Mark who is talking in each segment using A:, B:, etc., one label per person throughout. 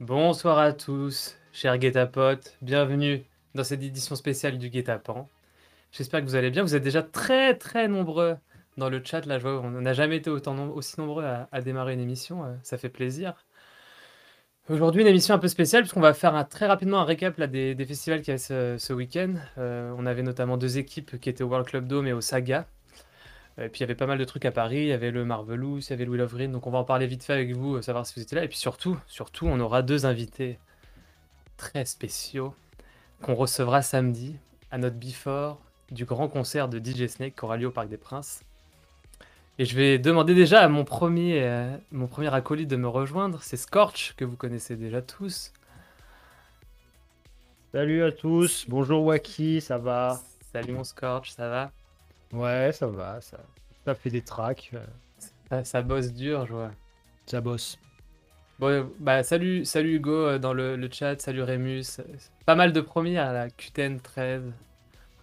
A: Bonsoir à tous, chers guet-apotes. Bienvenue dans cette édition spéciale du guet-apens. J'espère que vous allez bien. Vous êtes déjà très très nombreux dans le chat. Là, je vois, on n'a jamais été aussi nombreux à, démarrer une émission. euh, ça fait plaisir. Aujourd'hui, une émission un peu spéciale puisqu'on va faire très rapidement un récap des, festivals qu'il y ce, ce week-end. Euh, on avait notamment deux équipes qui étaient au World Club Dome et au Saga. Euh, Et puis il y avait pas mal de trucs à Paris, il y avait le Marvelous, il y avait of Green, donc on va en parler vite fait avec vous, euh, savoir si vous étiez là. Et puis surtout, surtout, on aura deux invités très spéciaux qu'on recevra samedi à notre before du grand concert de DJ Snake qui aura lieu au Parc des Princes. Et je vais demander déjà à mon premier, euh, mon premier acolyte de me rejoindre, c'est Scorch, que vous connaissez déjà tous.
B: Salut à tous, bonjour Waki, ça va?
A: Salut mon Scorch, ça va?
B: Ouais, ça va, ça, ça fait des tracks, euh,
A: ça, ça bosse dur, je vois.
B: ça bosse.
A: Bon, euh, bah salut, salut Hugo euh, dans le, le chat, salut Rémus. euh, Pas mal de premiers à la QTN 13.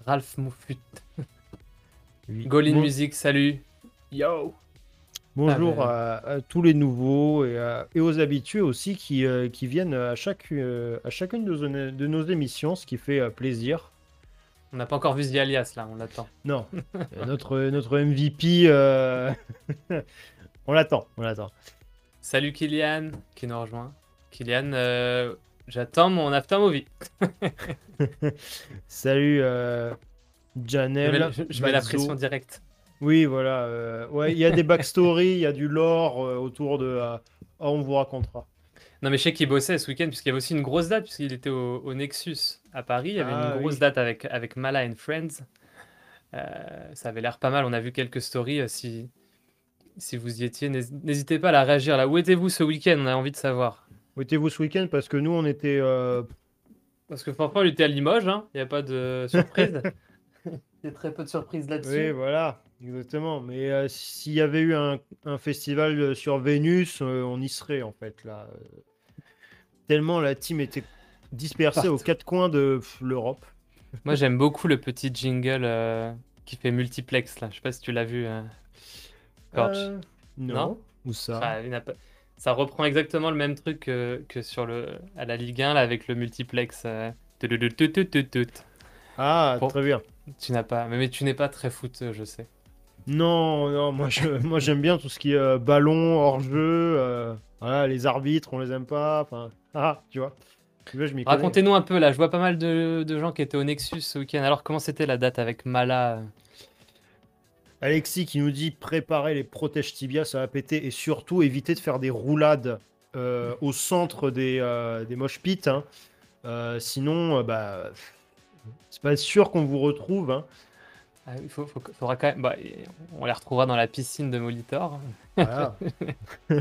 A: Ralph Moufut.
B: Oui.
A: Golin
B: Bon-
A: Music, salut. Yo.
B: Bonjour
A: Ah,
B: à, à tous les nouveaux et, à- et aux habitués aussi qui, euh, qui viennent à, chaque, euh, à chacune de, nos- de nos émissions, ce qui fait euh, plaisir.
A: On n'a pas encore vu The Alias là, on l'attend.
B: Non, euh, notre, notre MVP, euh, on l'attend, on l'attend.
A: Salut Kylian qui nous rejoint. Kylian, euh, j'attends mon after movie.
B: Salut euh,
A: Je mets,
B: Janelle.
A: je- je mets la pression directe.
B: Oui, voilà. ouais, il y a des backstories, il y a du lore autour de. on vous racontera.
A: Non mais je sais qu'il bossait ce week-end puisqu'il y avait aussi une grosse date puisqu'il était au, au Nexus à Paris. Il y avait
B: Ah,
A: une grosse
B: oui.
A: date avec, avec Mala and Friends. Euh, ça avait l'air pas mal. On a vu quelques stories. euh, si, si vous y étiez, n'hés- n'hésitez pas à la réagir là. Où étiez-vous ce week-end? On a envie de savoir.
B: Où étiez-vous ce week-end? Parce que nous, on était. euh,
A: Parce que franchement, il était à Limoges. hein. Il n'y a pas de surprise. Il y a très peu de surprises
B: Oui,
A: là-dessus.
B: voilà, exactement. Mais euh, s'il y avait eu un, un festival sur Vénus, euh, on y serait en fait là. Tellement la team était dispersée aux quatre coins de l'Europe.
A: Moi, j'aime beaucoup le petit jingle euh, qui fait multiplex là. Je sais pas si tu l'as vu. euh.
B: Euh, non.
A: Non
B: Où ça
A: pas- Ça reprend exactement le même truc que, que sur le à la Ligue 1 là, avec le multiplex. euh.
B: Ah,
A: Bon.
B: très bien.
A: Tu n'as pas, mais, mais tu n'es pas très foot, je sais.
B: Non, non, moi je, moi j'aime bien tout ce qui est euh, ballon, hors-jeu. euh, voilà, les arbitres, on les aime pas. Enfin, ah, tu vois. Tu je.
A: Racontez-nous un peu là. Je vois pas mal de, de gens qui étaient au Nexus ce week-end. Alors comment c'était la date avec Mala?
B: Alexis qui nous dit préparer les protèges tibia, ça va péter et surtout éviter de faire des roulades euh, au centre des, euh, des mosh pits. hein. Euh, sinon, euh, bah, c'est pas sûr qu'on vous retrouve. hein.
A: Ah, Il faut, faut- faudra quand même. bah, on les retrouvera dans la piscine de Molitor.
B: Voilà. Je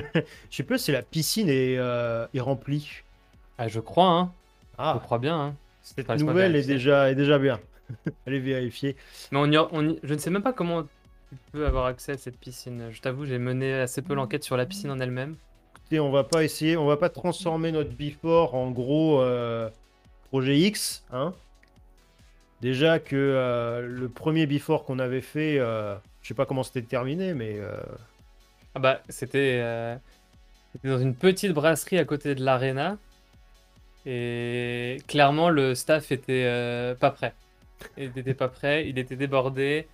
B: sais pas si la piscine est, euh, est remplie.
A: Ah, je crois, hein. Je
B: Ah,
A: crois bien. Hein.
B: cette nouvelle est déjà, est déjà bien. Allez vérifier.
A: Mais on y a- on y- je ne sais même pas comment tu peux avoir accès à cette piscine. Je t'avoue, j'ai mené assez peu l'enquête sur la piscine en elle-même.
B: Écoutez, on va pas essayer, on va pas transformer notre before en gros euh, projet X. Hein. Déjà que euh, le premier before qu'on avait fait, euh, je sais pas comment c'était terminé, mais euh,
A: Ah bah, c'était euh, c'était dans une petite brasserie à côté de l'arena. Et clairement, le staff était pas prêt. Il n'était pas prêt, il était débordé.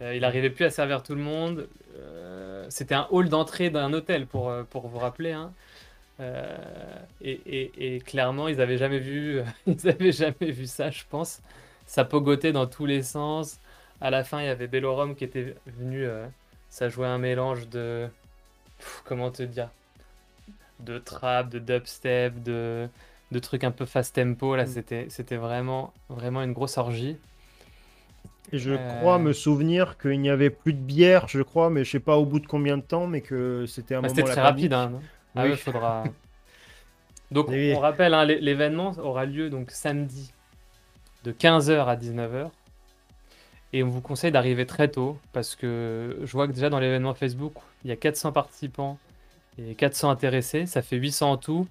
A: il n'arrivait plus à servir tout le monde. c'était un hall d'entrée d'un hôtel, pour, vous rappeler. hein. Et, clairement, ils n'avaient jamais vu ça, je pense. Ça pogotait dans tous les sens. À la fin, il y avait Bellorum qui était venu. euh, ça jouait un mélange de. Pff, comment te dire De trap, de dubstep, de, de trucs un peu fast tempo. Là,
B: Mm.
A: c'était, c'était vraiment, vraiment une grosse orgie.
B: et je
A: Euh.
B: crois me souvenir qu'il n'y avait plus de bière, je crois, mais je sais pas au bout de combien de temps, mais que c'était un
A: Bah,
B: moment
A: c'était très rapide. Hein, Ah
B: Oui.
A: oui, faudra. Donc,
B: Oui.
A: on rappelle, hein, l'é- l'événement aura lieu donc samedi de 15h à 19h. Et on vous conseille d'arriver très tôt parce que je vois que déjà dans l'événement Facebook, il y a 400 participants et 400 intéressés. Ça fait 800 en tout.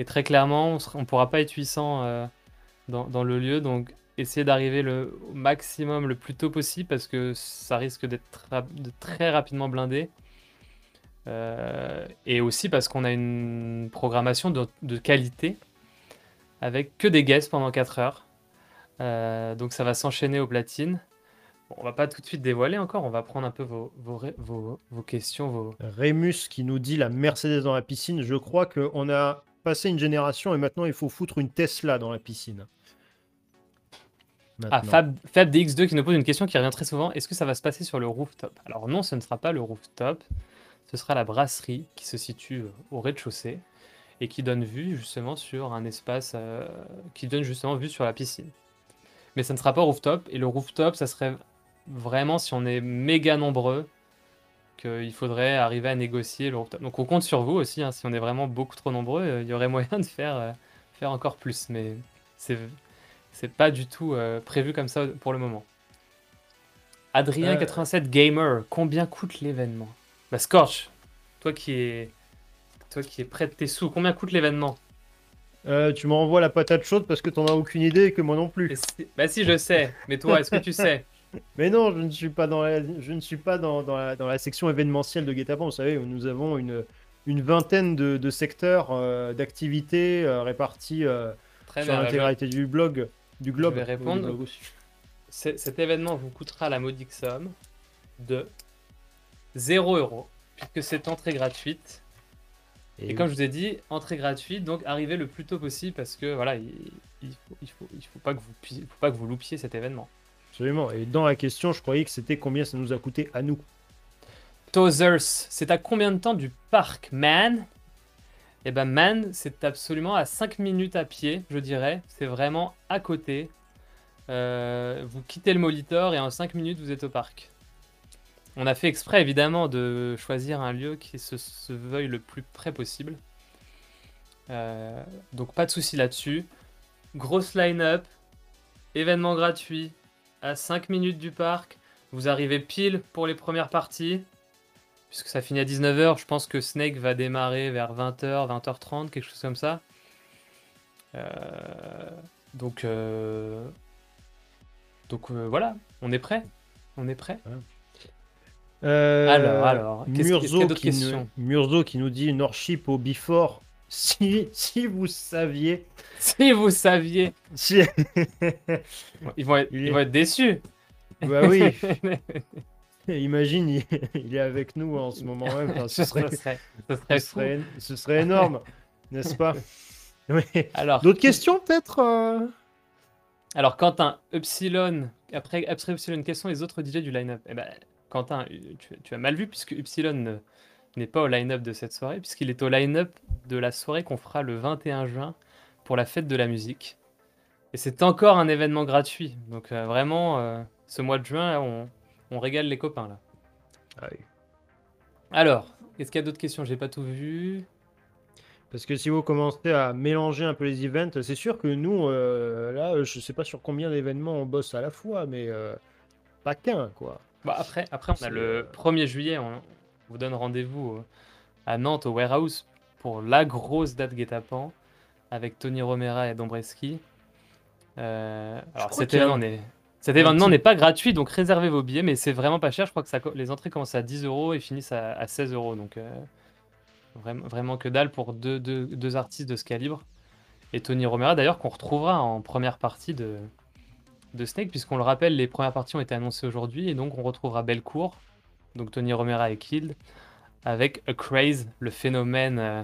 A: Et très clairement, on ne pourra pas être 800 euh, dans, le lieu. Donc, essayez d'arriver le maximum le plus tôt possible parce que ça risque d'être très rapidement blindé. Euh, et aussi parce qu'on a une programmation de, de qualité avec que des guests pendant 4 heures. Euh, donc ça va s'enchaîner aux platines. Bon, on va pas tout de suite dévoiler encore, on va prendre un peu vos, vos, ré- vos- vos questions. Vos...
B: Rémus qui nous dit la Mercedes dans la piscine. Je crois qu'on a passé une génération et maintenant il faut foutre une Tesla dans la piscine.
A: Ah. Fab, Fab DX2 qui nous pose une question qui revient très souvent. Est-ce que ça va se passer sur le rooftop? Alors non, ce ne sera pas le rooftop. Ce sera la brasserie qui se situe euh, au rez-de-chaussée et qui donne vue justement sur un espace euh, qui donne justement vue sur la piscine. Mais ça ne sera pas rooftop. Et le rooftop, ça serait vraiment si on est méga nombreux qu'il faudrait arriver à négocier le rooftop. Donc on compte sur vous aussi. hein. si on est vraiment beaucoup trop nombreux, euh, il y aurait moyen de faire, euh, faire encore plus. Mais c'est c'est pas du tout euh, prévu comme ça pour le moment. Adrien87 Gamer, combien coûte l'événement? Bah Scorch, toi qui es toi qui es près de tes sous, combien coûte l'événement?
B: Euh, tu m'envoies la patate chaude parce que t'en as aucune idée et que moi non plus.
A: Si- Bah si je sais, mais toi est-ce que tu sais?
B: Mais non, je ne suis pas dans la, je ne suis pas dans, dans la, dans la section événementielle de Guetapan. Vous savez, où nous avons une, une vingtaine de, de secteurs euh, d'activités euh, répartis euh,
A: Très
B: sur
A: bah,
B: l'intégralité du blog, du globe.
A: vais
B: Oui, du
A: répondre.
B: blog aussi.
A: C'est- Cet événement vous coûtera la modique somme de 0 euros, puisque c'est entrée gratuite. Et,
B: Et
A: comme je vous ai dit, entrée gratuite, donc arrivez le plus tôt possible parce que voilà, il, il faut, il faut, il faut pas que vous, pi- faut pas que vous loupiez cet événement.
B: Absolument. Et dans la question, je croyais que c'était combien ça nous a coûté à nous.
A: Tozers, c'est à combien de temps du parc, man? Eh ben, man, c'est absolument à 5 minutes à pied, je dirais. C'est vraiment à côté. Euh, vous quittez le Molitor et en 5 minutes, vous êtes au parc. On a fait exprès, évidemment, de choisir un lieu qui se, veuille le plus près possible. Euh, donc, pas de souci là-dessus. Grosse line-up, événement gratuit, à 5 minutes du parc. Vous arrivez pile pour les premières parties puisque ça finit à 19h, je pense que Snake va démarrer vers 20h, 20h30, quelque chose comme ça. Donc, euh, donc euh, voilà, on est prêt. On est prêt.
B: Euh,
A: Alors, alors,
B: Murzo, qui nous, Murzo qui nous dit Norship au before. Si, si vous saviez.
A: Si vous saviez,
B: Si...
A: ils vont être,
B: Il
A: ils vont être déçus.
B: bah oui, imagine, il, il est avec nous en ce moment même. Enfin, ce,
A: ce
B: serait,
A: ce serait
B: ce serait- ce serait énorme, n'est-ce pas.
A: Alors,
B: D'autres questions peut-être euh
A: Alors, Quentin, Upsilon, après, après Upsilon, quels sont les autres DJ du line-up? Eh ben, Quentin, tu, tu as mal vu puisque Upsilon ne- n'est pas au line-up de cette soirée, puisqu'il est au line-up de la soirée qu'on fera le 21 juin pour la fête de la musique. Et c'est encore un événement gratuit. Donc, euh, vraiment, euh, ce mois de juin, là, on, on régale les copains. là.
B: Ah.
A: Alors, est-ce qu'il y a d'autres questions? J'ai pas tout vu.
B: Parce que si vous commencez à mélanger un peu les events, c'est sûr que nous, euh, là, je sais pas sur combien d'événements on bosse à la fois, mais pas qu'un, quoi.
A: Bah, après, après, on a le
B: euh,
A: 1er juillet, on, vous donne rendez-vous euh, à Nantes, au Warehouse, pour la grosse date guet-apens, avec Tony Romera et Dombreski. Euh, alors, cet événement n'est cet événement n'est pas gratuit, donc réservez vos billets, mais c'est vraiment pas cher. Je crois que ça, les entrées commencent à 10 euros et finissent à, à 16 euros. Donc, euh, vraiment, vraiment que dalle pour deux, deux- deux artistes de ce calibre. Et Tony Romera, d'ailleurs, qu'on retrouvera en première partie de, de Snake, puisqu'on le rappelle, les premières parties ont été annoncées aujourd'hui, et donc on retrouvera Belcourt, donc Tony Romera et Killed, avec A Craze, le phénomène euh,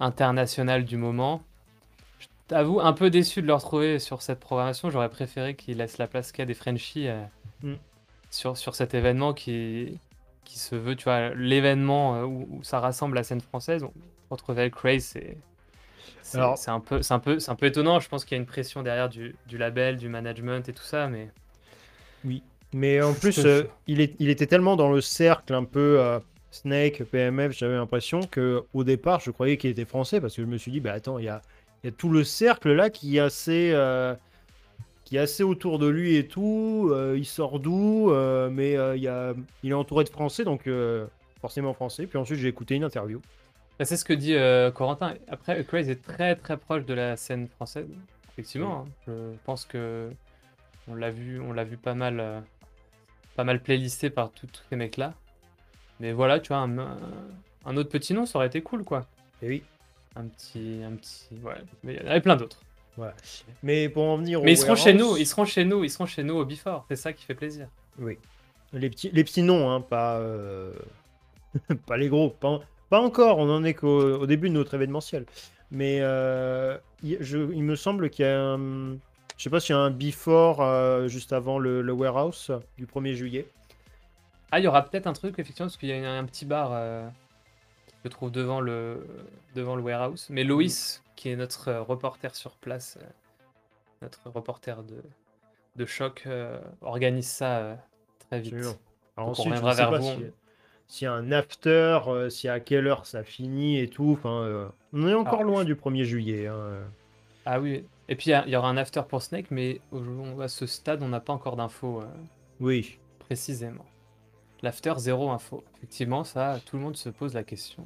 A: international du moment. Je t'avoue, un peu déçu de le retrouver sur cette programmation, j'aurais préféré qu'il laisse la place qu'à des Frenchies euh,
B: Mm.
A: sur, sur cet événement qui, qui se veut, tu vois, l'événement euh, où, où ça rassemble la scène française. On retrouver A Craze, c'est... C'est
B: Alors-
A: c'est un, peu- un, peu- un peu étonnant, je pense qu'il y a une pression derrière du, du label, du management et tout ça, mais
B: Mais en plus, euh, il, est, il était tellement dans le cercle un peu euh, Snake, PMF, j'avais l'impression que au départ, je croyais qu'il était français parce que je me suis dit, bah attends, il y a, il y a tout le cercle là qui est assez, euh, qui est assez autour de lui et tout. il sort d'où Mais il, y a, il est entouré de français, donc forcément français. Puis ensuite, j'ai écouté une interview.
A: Bah, c'est ce que dit euh, Corentin. Après, Craze est très très proche de la scène française. Effectivement, hein. je pense que on l'a vu, on l'a vu pas mal, euh, pas mal playlisté par tous ces mecs-là. Mais voilà, tu vois, un, autre petit nom, ça aurait été cool, quoi.
B: Et oui.
A: Un petit, un petit, ouais. Mais il y en avait plein d'autres.
B: Mais pour en venir
A: Mais ils seront chez nous, ils seront chez nous, ils seront chez nous au Before. C'est ça qui fait plaisir.
B: Oui. Les petits, les petits noms, hein, pas, euh, pas les gros. Pas, pas encore, on en est qu'au au début de notre événementiel. Mais euh, il, je- il me semble qu'il y a un. Je sais pas s'il y a un before euh, juste avant le, le warehouse du 1er juillet.
A: Ah, il y aura peut-être un truc, effectivement, parce qu'il y a un, un petit bar euh, qui se trouve devant le, devant le warehouse. Mais Loïs, qui est notre reporter sur place, euh, notre reporter de, de choc, euh, organise ça euh, très vite.
B: Alors
A: Donc on
B: ensuite, je
A: reviendra vers vous.
B: si- s'il y a un after, euh, si à quelle heure ça finit et tout. Enfin, euh, on est encore
A: Alors,
B: loin du 1er juillet. hein.
A: Ah oui, et puis il y aura un after pour Snake, mais au- à ce stade, on n'a pas encore d'infos euh,
B: Oui.
A: précisément. L'after, zéro info. Effectivement, ça, tout le monde se pose la question.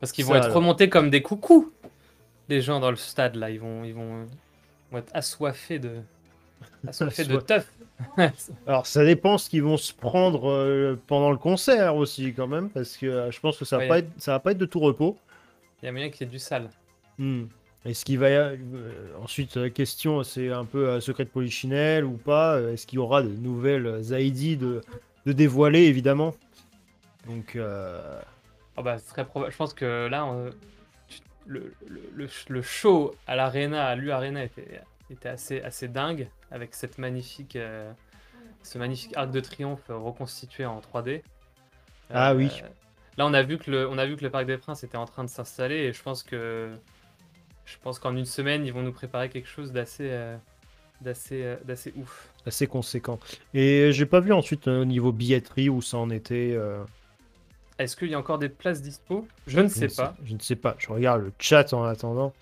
A: Parce qu'ils vont
B: Ça,
A: être
B: alors.
A: remontés comme des coucous. Les gens dans le stade, là, ils vont, ils vont, euh, vont être assoiffés de, assoiffés de teuf.
B: Alors, ça dépend ce qu'ils vont se prendre euh, pendant le concert aussi, quand même, parce que euh, je pense que ça va,
A: Ouais.
B: pas être, ça va pas être de tout repos.
A: Il y a moyen qu'il y ait du sale.
B: Hmm. Est-ce qu'il va y a- euh, ensuite la question, c'est un peu euh, secret de polichinelle ou pas Est-ce qu'il y aura de nouvelles Zaidi de, de dévoiler, évidemment Donc,
A: Ah bah, très probable. Je pense que là, on- le, le, le- le show à l'Arena, à l'U-Arena, était, était assez, assez dingue, avec cette magnifique, euh, ce magnifique arc de triomphe reconstitué en 3D.
B: Ah oui.
A: Là, on a, vu que le, on a vu que le Parc des Princes était en train de s'installer, et je pense que je pense qu'en une semaine, ils vont nous préparer quelque chose d'assez euh, d'assez euh, d'assez ouf.
B: assez conséquent. Et j'ai pas vu ensuite euh, au niveau billetterie où ça en était. euh,
A: Est-ce qu'il y a encore des places dispo? Je ne sais pas.
B: Je ne sais pas. Je regarde le chat en attendant.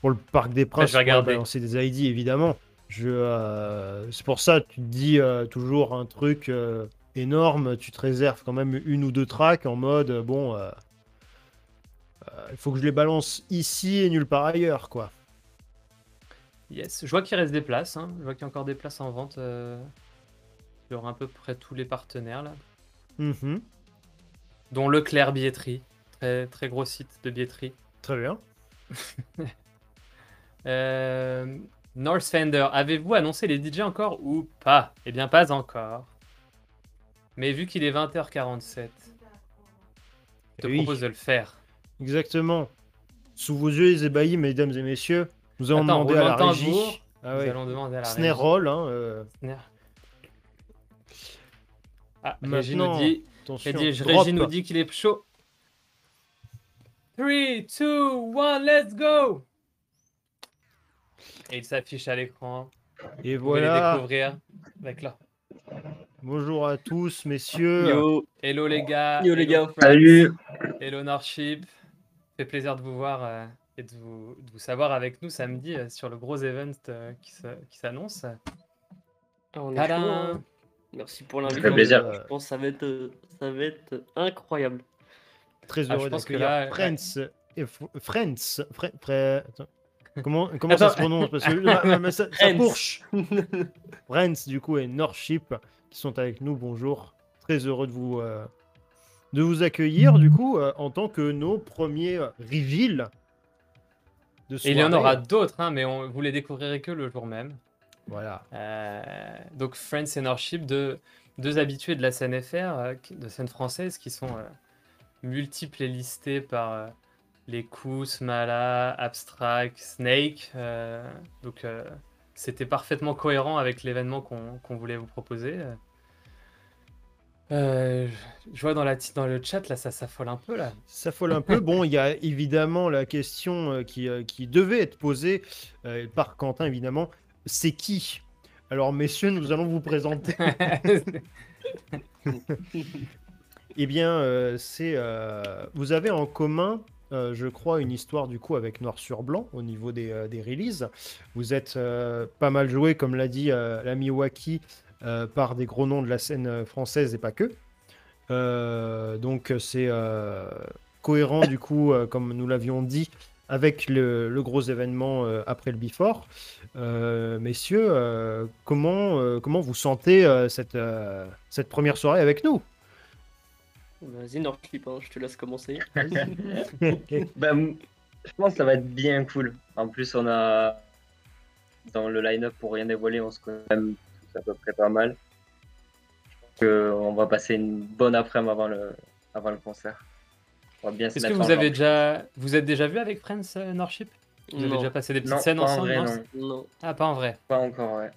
B: Pour le Parc des Princes,
A: je vais
B: on va balancer des ID, évidemment. Je, euh, c'est pour ça, tu te dis euh, toujours un truc euh, énorme, tu te réserves quand même une ou deux tracks en mode, bon, il faut que je les balance ici et nulle part ailleurs, quoi.
A: Yes, je vois qu'il reste des places. hein. Je vois qu'il y a encore des places en vente. sur à peu près tous les partenaires là,
B: Mhm.
A: dont Leclerc Billetterie, très très gros site de billetterie.
B: Très bien.
A: Euh, North Fender, avez-vous annoncé les DJ encore ou pas? Eh bien, pas encore. Mais vu qu'il est 20h47, je te
B: oui.
A: propose de le faire.
B: Exactement. Sous vos yeux, les ébahis, mesdames et messieurs, nous allons
A: Attends,
B: demander à la régie. Ah
A: Nous
B: ouais.
A: allons demander à la
B: Snare
A: régie.
B: roll, hein, euh,
A: Snare. Ah, Régie nous dit. Régie nous dit qu'il est chaud. 3, 2, 1, let's go Et il s'affiche à l'écran.
B: Et
A: Vous pouvez les
B: voilà.
A: découvrir avec là.
B: Bonjour à tous, messieurs.
C: Yo,
A: Hello les gars.
C: yo les
A: hello
C: gars.
A: friends,
D: Salut
A: Hello Norship. fait plaisir de vous voir euh, et de vous, de vous savoir avec nous samedi euh, sur le gros event euh, qui se- qui s'annonce.
C: Ah, hein. Merci pour
D: Ça fait
C: l'invitation.
D: plaisir.
B: Euh,
C: Je pense que ça va être, euh, ça va être incroyable.
B: Très
A: Ah, je
B: heureux
A: pense que là,
B: Friends. et Friends. Fre- Fre- Comment, ça se prononce Parce que ça, ça
C: Friends.
B: fourche. Friends, du coup, et Northship qui sont avec nous. Bonjour. Très heureux de vous, euh, de vous accueillir, du coup, euh, en tant que nos premiers euh, reveals de
A: Et il y en aura d'autres, hein, mais on, vous les découvrirez que le jour même.
B: Voilà.
A: Euh, donc Friends et Norship, deux, deux habitués de la scène FR, de scène française, qui sont multiples et listés par les coups, Smala, Abstract, Snake. euh, donc euh, c'était parfaitement cohérent avec l'événement qu'on voulait vous proposer. Euh, je vois dans, la, dans le chat, là, ça s'affole un peu, là.
B: Ça folle un peu. Bon, il y a évidemment la question qui, qui devait être posée euh, par Quentin, évidemment. C'est qui? Alors, messieurs, nous allons vous présenter. Eh bien, euh, c'est. vous avez en commun, euh, je crois, une histoire du coup avec Noir sur Blanc au niveau des, euh, des releases. Vous êtes euh, pas mal joué, comme l'a dit l'ami Waki, par des gros noms de la scène française et pas que. Donc, c'est cohérent du coup, comme nous l'avions dit, avec le, le gros événement après le Before. Messieurs, comment, comment vous sentez cette, cette première soirée avec nous?
C: Vas-y, Nordclip, hein, je te laisse commencer.
D: Ben, m- je pense que ça va être bien cool. En plus, on a dans le line-up pour rien dévoiler, on se connaît quand même tous à peu près pas mal. Je pense qu'on va passer une bonne après-midi avant le, avant le concert. On va bien se
A: Est-ce que
D: en
A: vous avez déjà, vous êtes déjà vu avec Friends euh, Norship? Vous avez déjà passé des petites
D: Non,
A: scènes
D: pas en
A: ensemble
D: vrai,
A: non?
D: non.
A: Ah, pas en vrai.
D: Pas encore, ouais.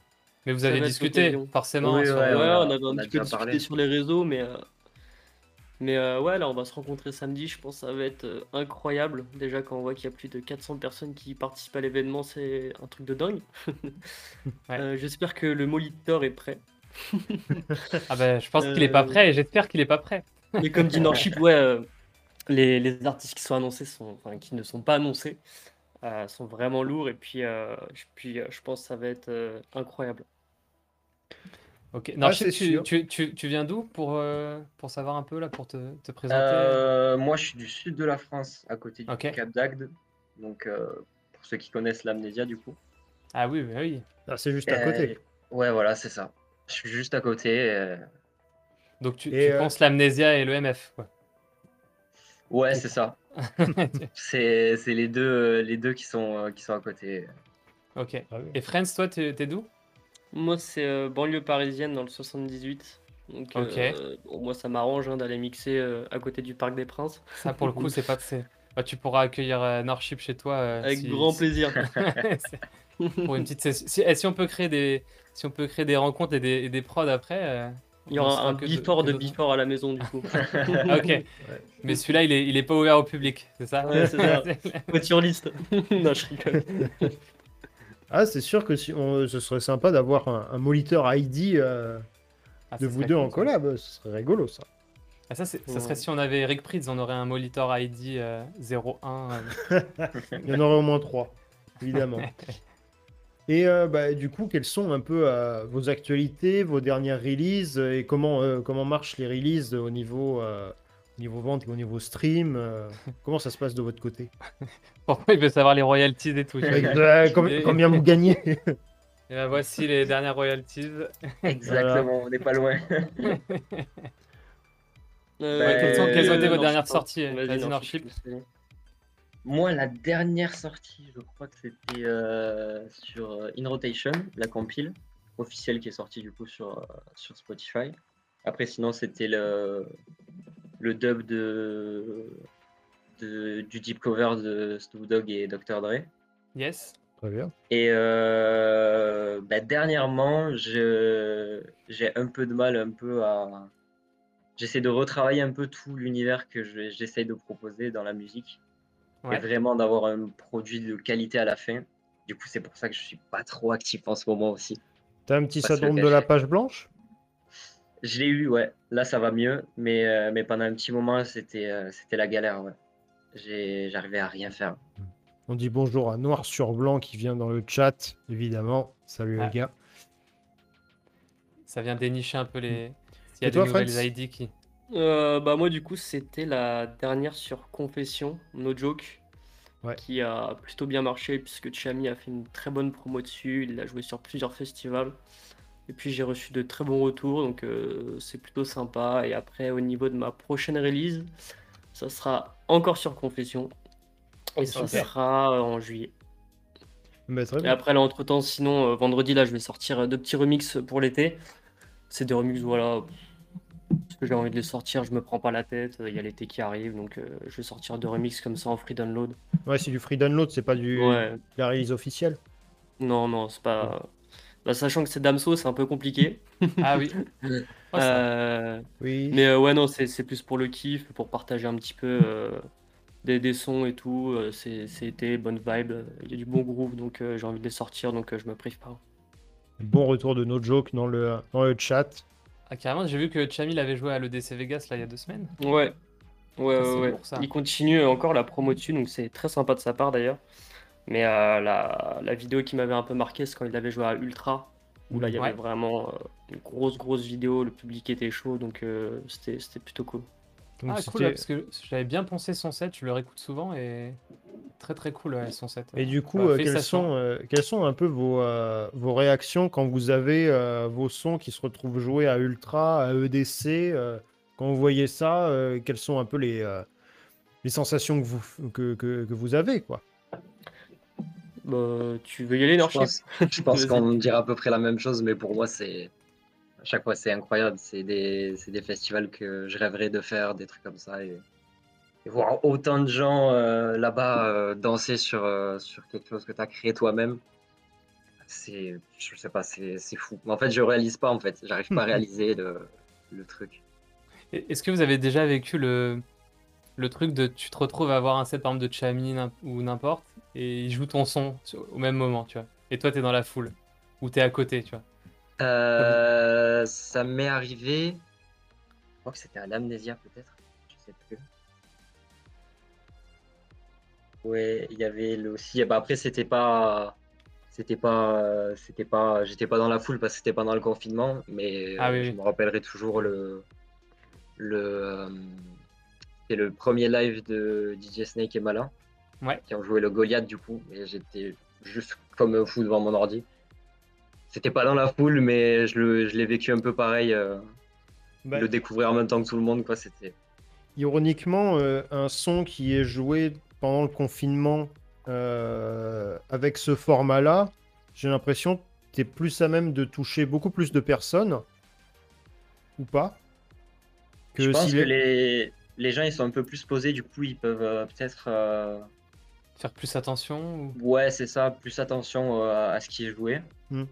A: Mais vous avez discuté, forcément.
D: Oui,
A: sur-
D: ouais,
C: Ouais,
D: on a-
C: on avait
D: on
C: un petit peu discuté
D: parlé.
C: sur les réseaux, mais, euh, mais euh, ouais, là, on va se rencontrer samedi. Je pense que ça va être euh, incroyable. Déjà, quand on voit qu'il y a plus de 400 personnes qui participent à l'événement, c'est un truc de dingue.
A: Ouais.
C: Euh, J'espère que le moliteur est prêt.
A: Ah ben, je pense qu'il est pas
C: Euh,
A: prêt j'espère qu'il est pas prêt.
C: Mais comme dit Norship, ouais, les, les artistes qui sont annoncés, sont, enfin, qui ne sont pas annoncés, sont vraiment lourds. Et puis, je- puis je pense que ça va être incroyable.
A: Ok. Norship,
B: c'est
A: tu, tu, tu, tu viens d'où pour, euh, pour savoir un peu là, pour te, te présenter?
D: Euh, moi, je suis du sud de la France, à côté du. Cap d'Agde. Donc, euh, pour ceux qui connaissent l'amnésia, du coup.
A: Ah oui, oui, oui.
B: Ah, c'est juste à côté.
D: Ouais, voilà, c'est ça. Je suis juste à côté.
A: Donc tu,
B: Et,
A: tu
B: euh,
A: penses l'amnésia et le MF, quoi.
D: Ouais, c'est ça. C'est c'est les deux, les deux qui sont, qui sont à côté.
A: ok.
B: Ah oui.
A: Et Friends, toi, t'es t'es d'où?
C: Moi, c'est euh, banlieue parisienne dans le 78. Donc, euh, bon, moi, ça m'arrange hein, d'aller mixer euh, à côté du Parc des Princes.
A: Ça, pour le coup, c'est pas. Bah, tu pourras accueillir Norship chez toi.
C: Avec
A: si-
C: grand
A: si-
C: plaisir.
A: Pour une petite session. Si, on peut créer des, si on peut créer des rencontres et des, et des prods après.
C: Il y aura un before de before à la maison, du coup.
A: Ah, ok. Mais celui-là, il est, il est pas ouvert au public, c'est ça
C: Ouais, c'est ça. Voiture liste. non, je rigole.
B: Ah, c'est sûr que si on- ce serait sympa d'avoir un, un moliteur ID euh,
A: Ah,
B: de vous deux
A: cool,
B: en
A: ça.
B: collab. Ce serait rigolo, ça.
A: Ah, ça, serait si on avait Eric Prydz, on aurait un monitor ID euh, 01. euh.
B: Il y en aurait au moins trois, évidemment. Et euh, bah, du coup, quelles sont un peu euh, vos actualités, vos dernières releases et comment, euh, comment marchent les releases au niveau, euh, au niveau vente et au niveau stream euh, Comment ça se passe de votre côté
A: Pourquoi il veut savoir les royalties et tout
B: Euh, Combien vous gagnez
A: Et ben voici les dernières royalties.
D: Exactement, on n'est pas loin.
C: Euh,
D: Ouais, quelles ont été
A: vos dernières sorties.
D: Moi, la dernière sortie, je crois que c'était euh, sur In Rotation, la compile officielle qui est sortie du coup sur, sur Spotify. Après, sinon, c'était le, le dub de, de- du deep cover de Snoop Dogg et Dr. Dre.
A: Yes.
B: Très bien.
D: Et euh, bah, dernièrement, je, j'ai un peu de mal un peu à... J'essaie de retravailler un peu tout l'univers que je- j'essaye de proposer dans la musique. Et vraiment d'avoir un produit de qualité à la fin. Du coup, c'est pour ça que je suis pas trop actif en ce moment aussi.
B: T'as un petit syndrome de la page blanche?
D: Je l'ai eu, ouais. Là, ça va mieux. Mais, euh, mais pendant un petit moment, c'était euh, c'était la galère, ouais. J'ai- J'arrivais à rien faire.
B: On dit bonjour à Noir sur Blanc qui vient dans le chat, évidemment. Salut
A: Ah.
B: les gars.
A: Ça vient dénicher un peu les. S'il y a
B: Et
A: des
B: toi,
A: nouvelles ID qui.
C: Euh, bah moi du coup c'était la dernière sur Confession, No Joke,
B: Ouais.
C: qui a plutôt bien marché puisque Chami a fait une très bonne promo dessus, il l'a joué sur plusieurs festivals. Et puis j'ai reçu de très bons retours, donc euh, c'est plutôt sympa. Et après au niveau de ma prochaine release, ça sera encore sur Confession. Et ça
B: Super.
C: sera euh, en juillet.
B: Bah,
C: Et après là entre temps, sinon euh, vendredi là je vais sortir deux petits remixes pour l'été. C'est des remixes voilà. Parce que j'ai envie de les sortir, je me prends pas la tête, il y a l'été qui arrive, donc euh, je vais sortir deux remixes comme ça en free download.
B: Ouais, c'est du free download, c'est pas du
C: Ouais,
B: la release officielle.
C: non, non, c'est pas. Bah, sachant que c'est Damso, c'est un peu compliqué.
A: Ah oui. Oh.
C: Euh,
B: Oui.
C: Mais euh, ouais, non, c'est c'est plus pour le kiff, pour partager un petit peu euh, des, des sons et tout. euh, c'est été, bonne vibe, il y a du bon groove, donc euh, j'ai envie de les sortir, donc euh, je me prive pas.
B: Bon retour de No Joke dans le, dans le chat.
A: Ah, carrément, j'ai vu que Chamil avait joué à l'EDC Vegas là il y a deux semaines.
C: Ouais, ouais,
A: Ça,
C: ouais, ouais.
A: pour ça.
C: Il continue encore la promo dessus, donc c'est très sympa de sa part d'ailleurs. Mais euh, la, la vidéo qui m'avait un peu marqué, c'est quand il avait joué à Ultra, où là il y avait
A: Ouais.
C: vraiment euh, une grosse, grosse vidéo, le public était chaud, donc euh, c'était c'était plutôt cool.
B: Donc,
A: ah cool, parce que j'avais bien pensé son set, je le réécoute souvent et très très cool ouais, son set.
B: Et du coup,
A: Bah,
B: euh, quelles, sont, euh, quelles sont un peu vos, euh, vos réactions quand vous avez euh, vos sons qui se retrouvent joués à Ultra, à EDC euh, Quand vous voyez ça, euh, quelles sont un peu les, euh, les sensations que vous, que, que- que vous avez, quoi?
C: Bah, tu veux y aller,
D: Je
C: Norchip
D: pense, je pense
C: Vas-y.
D: qu'on me dira à peu près la même chose, mais pour moi, c'est à chaque fois c'est incroyable. C'est des, c'est des festivals que je rêverais de faire, des trucs comme ça. Et, et voir autant de gens euh, là-bas euh, danser sur, euh, sur quelque chose que tu as créé toi-même, c'est, je sais pas, c'est c'est fou. En fait, je réalise pas, en fait. J'arrive pas à réaliser le, le truc.
A: Est-ce que vous avez déjà vécu le, le truc de tu te retrouves à avoir un set par exemple de Chami n'im- ou n'importe et il joue ton son au même moment, tu vois. Et toi, t'es dans la foule ou t'es à côté, tu vois.
D: Euh, ça m'est arrivé. Je crois que c'était à l'amnésia peut-être. Je sais plus. Ouais, il y avait le aussi. Bah après c'était pas, c'était pas, c'était pas, j'étais pas dans la foule parce que c'était pendant le confinement, mais
A: Ah
D: euh,
A: oui,
D: je
A: oui.
D: me rappellerai toujours le, le, euh, c'était le premier live de DJ Snake et Malin
A: Ouais.
D: qui ont joué le Goliath du coup, et j'étais juste comme un fou devant mon ordi. C'était pas dans la foule, mais je le- je l'ai vécu un peu pareil, euh,
B: Bah,
D: le découvrir en même temps que tout le monde, quoi. C'était.
B: Ironiquement, euh, un son qui est joué pendant le confinement euh, avec ce format-là, j'ai l'impression que tu es plus à même de toucher beaucoup plus de personnes. Ou pas
D: Je pense que les... les gens ils sont un peu plus posés, du coup ils peuvent euh, peut-être. euh,
A: Faire plus attention ou...
D: Ouais, c'est ça, plus attention euh, à ce qui est joué.
B: Hmm.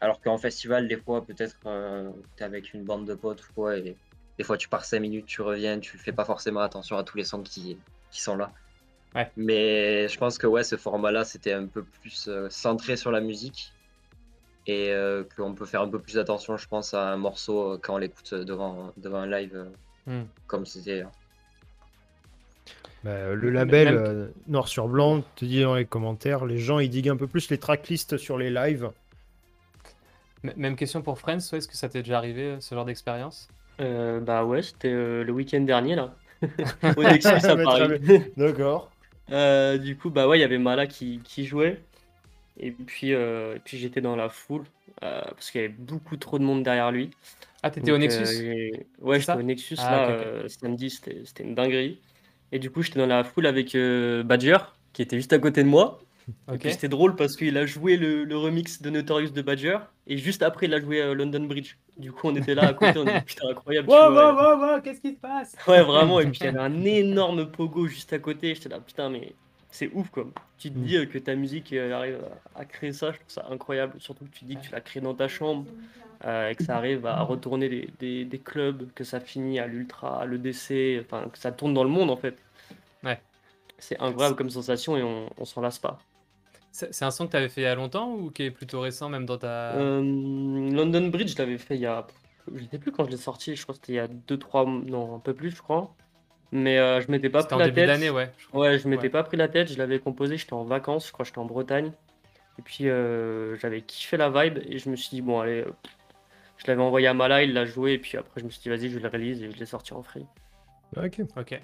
D: Alors qu'en festival, des fois, peut-être euh, t'es avec une bande de potes ou quoi, et des fois tu pars 5 minutes, tu reviens, tu fais pas forcément attention à tous les sons qui, qui sont là.
A: Ouais.
D: Mais je pense que ouais, ce format-là, c'était un peu plus euh, centré sur la musique et euh, qu'on peut faire un peu plus attention, je pense, à un morceau quand on l'écoute devant, devant un live euh,
A: Hmm.
D: comme c'était.
B: Bah, le
A: Même-
B: label
A: même-
B: euh, noir sur blanc te dit dans les commentaires, les gens ils diguent un peu plus les tracklists sur les lives.
A: M- Même question pour Friends, ouais, est-ce que ça t'est déjà arrivé euh, ce genre d'expérience?
C: Euh, bah ouais, c'était euh, le week-end dernier là. Au Nexus à Paris.
B: D'accord.
C: Euh, du coup, bah ouais, il y avait Mala qui, qui jouait. Et puis, euh, et puis j'étais dans la foule euh, parce qu'il y avait beaucoup trop de monde derrière lui.
A: Ah, t'étais au Nexus?
C: euh, ouais, j'étais au Nexus
A: Ah,
C: là euh, samedi, c'était c'était une dinguerie. Et du coup, j'étais dans la foule avec euh, Badger qui était juste à côté de moi. Et
A: Ok.
C: puis c'était drôle parce qu'il a joué le, le remix de Notorious de Badger et juste après, il a joué euh, London Bridge. Du coup, on était là à côté, on était putain incroyable.
A: Wow, wow, wow, wow, qu'est-ce qui se passe?
C: Ouais, vraiment. Et puis il y avait un énorme pogo juste à côté. J'étais là, putain, mais c'est ouf quoi. Tu te
B: Mm.
C: dis euh, que ta musique arrive à, à créer ça, je trouve ça incroyable. Surtout que tu dis que tu l'as créé dans ta chambre euh, et que ça arrive à retourner des, des- des clubs, que ça finit à l'Ultra, à l'EDC, enfin que ça tourne dans le monde en fait.
A: Ouais.
C: C'est incroyable comme sensation et on, on s'en lasse pas.
A: C'est un son que t'avais fait il y a longtemps ou qui est plutôt récent, même dans ta.
C: Euh, London Bridge, je l'avais fait il y a. Je sais plus quand je l'ai sorti, je crois que c'était il y a 2-3. Non, un peu plus, je crois. Mais euh, je m'étais pas pris
A: en
C: la
A: début
C: tête.
A: d'année, ouais. je.
C: Ouais, je m'étais
A: Ouais.
C: pas pris la tête, je l'avais composé, j'étais en vacances, je crois que j'étais en Bretagne. Et puis euh, j'avais kiffé la vibe et je me suis dit, bon, allez, je l'avais envoyé à Mala, il l'a joué, et puis après je me suis dit, vas-y, je le réalise et je l'ai sorti en free.
B: Ok.
A: Ok.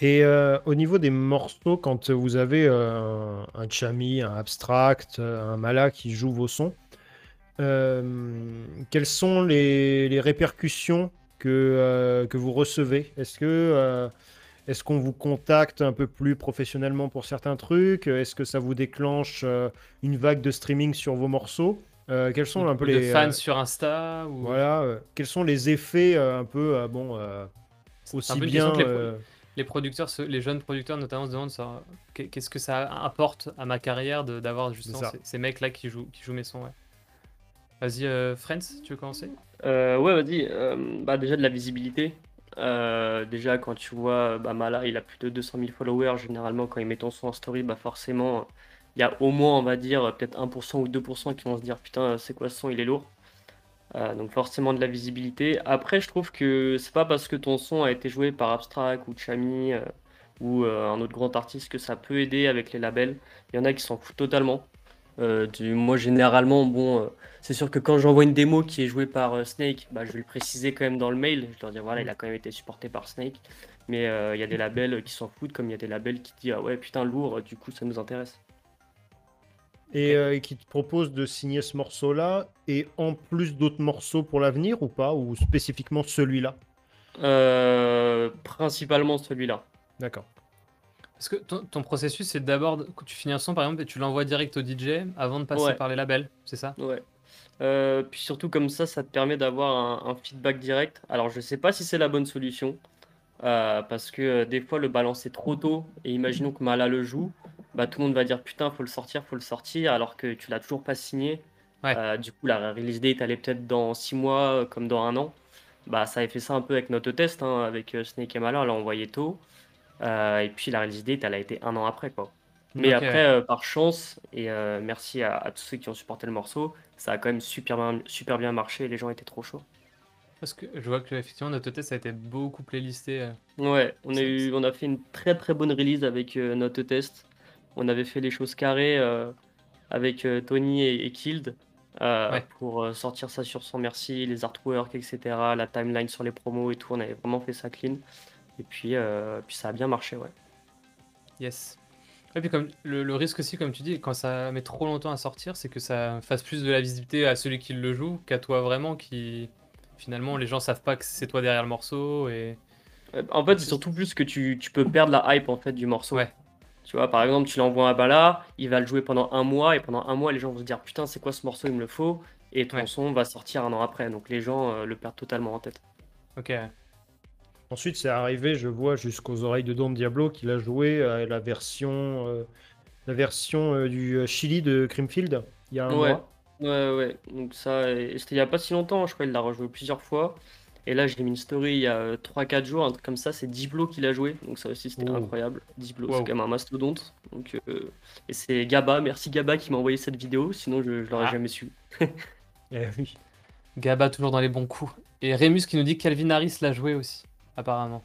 B: Et euh, au niveau des morceaux, quand vous avez euh, un Chami, un Abstract, euh, un Mala qui joue vos sons, euh, quelles sont les, les répercussions que, euh, que vous recevez? Est-ce que euh, est-ce qu'on vous contacte un peu plus professionnellement pour certains trucs? Est-ce que ça vous déclenche euh, une vague de streaming sur vos morceaux? Euh, Quels sont un peu
A: de
B: les
A: fans
B: euh,
A: sur Insta ou...
B: voilà euh, Quels sont les effets euh, un peu euh, bon euh, aussi
A: un peu une
B: bien
A: que les, pro-
B: euh,
A: les producteurs, se- les jeunes producteurs notamment se demandent qu'est-ce que ça apporte à ma carrière de- d'avoir justement ces, ces mecs-là qui jouent, qui jouent mes sons. Ouais. Vas-y, euh, Friends, tu veux commencer?
C: Euh, ouais, vas-y, euh, bah déjà de la visibilité. Euh, déjà, quand tu vois, bah, Mala, il a plus de 200 000 followers. Généralement, quand il met ton son en story, bah forcément, il y a au moins, on va dire, peut-être 1% ou 2% qui vont se dire, putain, c'est quoi ce son, il est lourd. Euh, donc forcément de la visibilité. Après, je trouve que c'est pas parce que ton son a été joué par Abstract ou Chami euh, ou euh, un autre grand artiste que ça peut aider avec les labels. Il y en a qui s'en foutent totalement. Moi, généralement, bon, c'est sûr que quand j'envoie une démo qui est jouée par Snake, bah, je vais le préciser quand même dans le mail. Je leur dire, voilà, il a quand même été supporté par Snake. Mais il y a des labels qui s'en foutent, comme il y a des labels qui disent, ah ouais, putain, lourd, du coup, ça nous intéresse.
B: Et, euh, et qui te propose de signer ce morceau-là et en plus d'autres morceaux pour l'avenir ou pas Ou spécifiquement celui-là?
C: Euh, principalement celui-là.
B: D'accord.
A: Parce que ton, ton processus, c'est d'abord, quand tu finis un son, par exemple, et tu l'envoies direct au DJ avant de passer
C: Ouais.
A: par les labels, c'est ça?
C: Ouais. Euh, puis surtout comme ça, ça te permet d'avoir un, un feedback direct. Alors je sais pas si c'est la bonne solution, euh, parce que euh, des fois le balancer trop tôt, et imaginons que Mala le joue, bah tout le monde va dire putain faut le sortir, faut le sortir, alors que tu l'as toujours pas signé.
A: Ouais.
C: Euh, du coup la release date est peut-être dans six mois euh, comme dans un an. Bah ça avait fait ça un peu avec notre test, hein, avec euh, Snake et Mala, on l'a envoyé tôt. Euh, et puis la release date elle a été un an après quoi. Mais après, euh, par chance, et merci à, à tous ceux qui ont supporté le morceau, ça a quand même super bien, super bien marché et les gens étaient trop chauds.
A: Parce que je vois que effectivement notre test a été beaucoup playlisté.
C: Ouais, on a, eu, on a fait une très très bonne release avec notre test. On avait fait les choses carrées euh, avec euh, Tony et, et Killed euh,
A: Ouais.
C: pour sortir ça sur son merci, les artworks, etc., la timeline sur les promos et tout. On avait vraiment fait ça clean. Et puis, puis ça a bien marché, ouais.
A: Yes. Et puis comme le, le risque aussi, comme tu dis, quand ça met trop longtemps à sortir, c'est que ça fasse plus de la visibilité à celui qui le joue qu'à toi vraiment, qui finalement les gens savent pas que c'est toi derrière le morceau et
C: En fait, c'est surtout plus que tu, tu peux perdre la hype en fait du morceau.
A: Ouais.
C: Tu vois, par exemple, tu l'envoies à Bala, il va le jouer pendant un mois, et pendant un mois, les gens vont se dire putain, c'est quoi ce morceau, il me le faut, et ton
A: Ouais.
C: son va sortir un an après. Donc les gens euh, le perdent totalement en tête.
A: ok.
B: Ensuite, c'est arrivé, je vois, jusqu'aux oreilles de Don Diablo qu'il a joué euh, la version, euh, la version euh, du Chili de Creamfield il y a un
C: Ouais.
B: mois.
C: Ouais, ouais. Donc ça, c'était il y a pas si longtemps, je crois, il l'a rejoué plusieurs fois. Et là, j'ai mis une story il y a 3-4 jours, un truc comme ça, c'est Diblo qui l'a joué. Donc ça aussi, c'était
B: Oh.
C: incroyable. Diblo,
A: Wow.
C: c'est quand même un mastodonte. Donc, euh, Et c'est Gaba, merci Gaba qui m'a envoyé cette vidéo, sinon je, je l'aurais
A: Ah.
C: jamais su.
B: Eh oui.
A: Gaba toujours dans les bons coups. Et Remus qui nous dit que Calvin Harris l'a joué aussi, apparemment.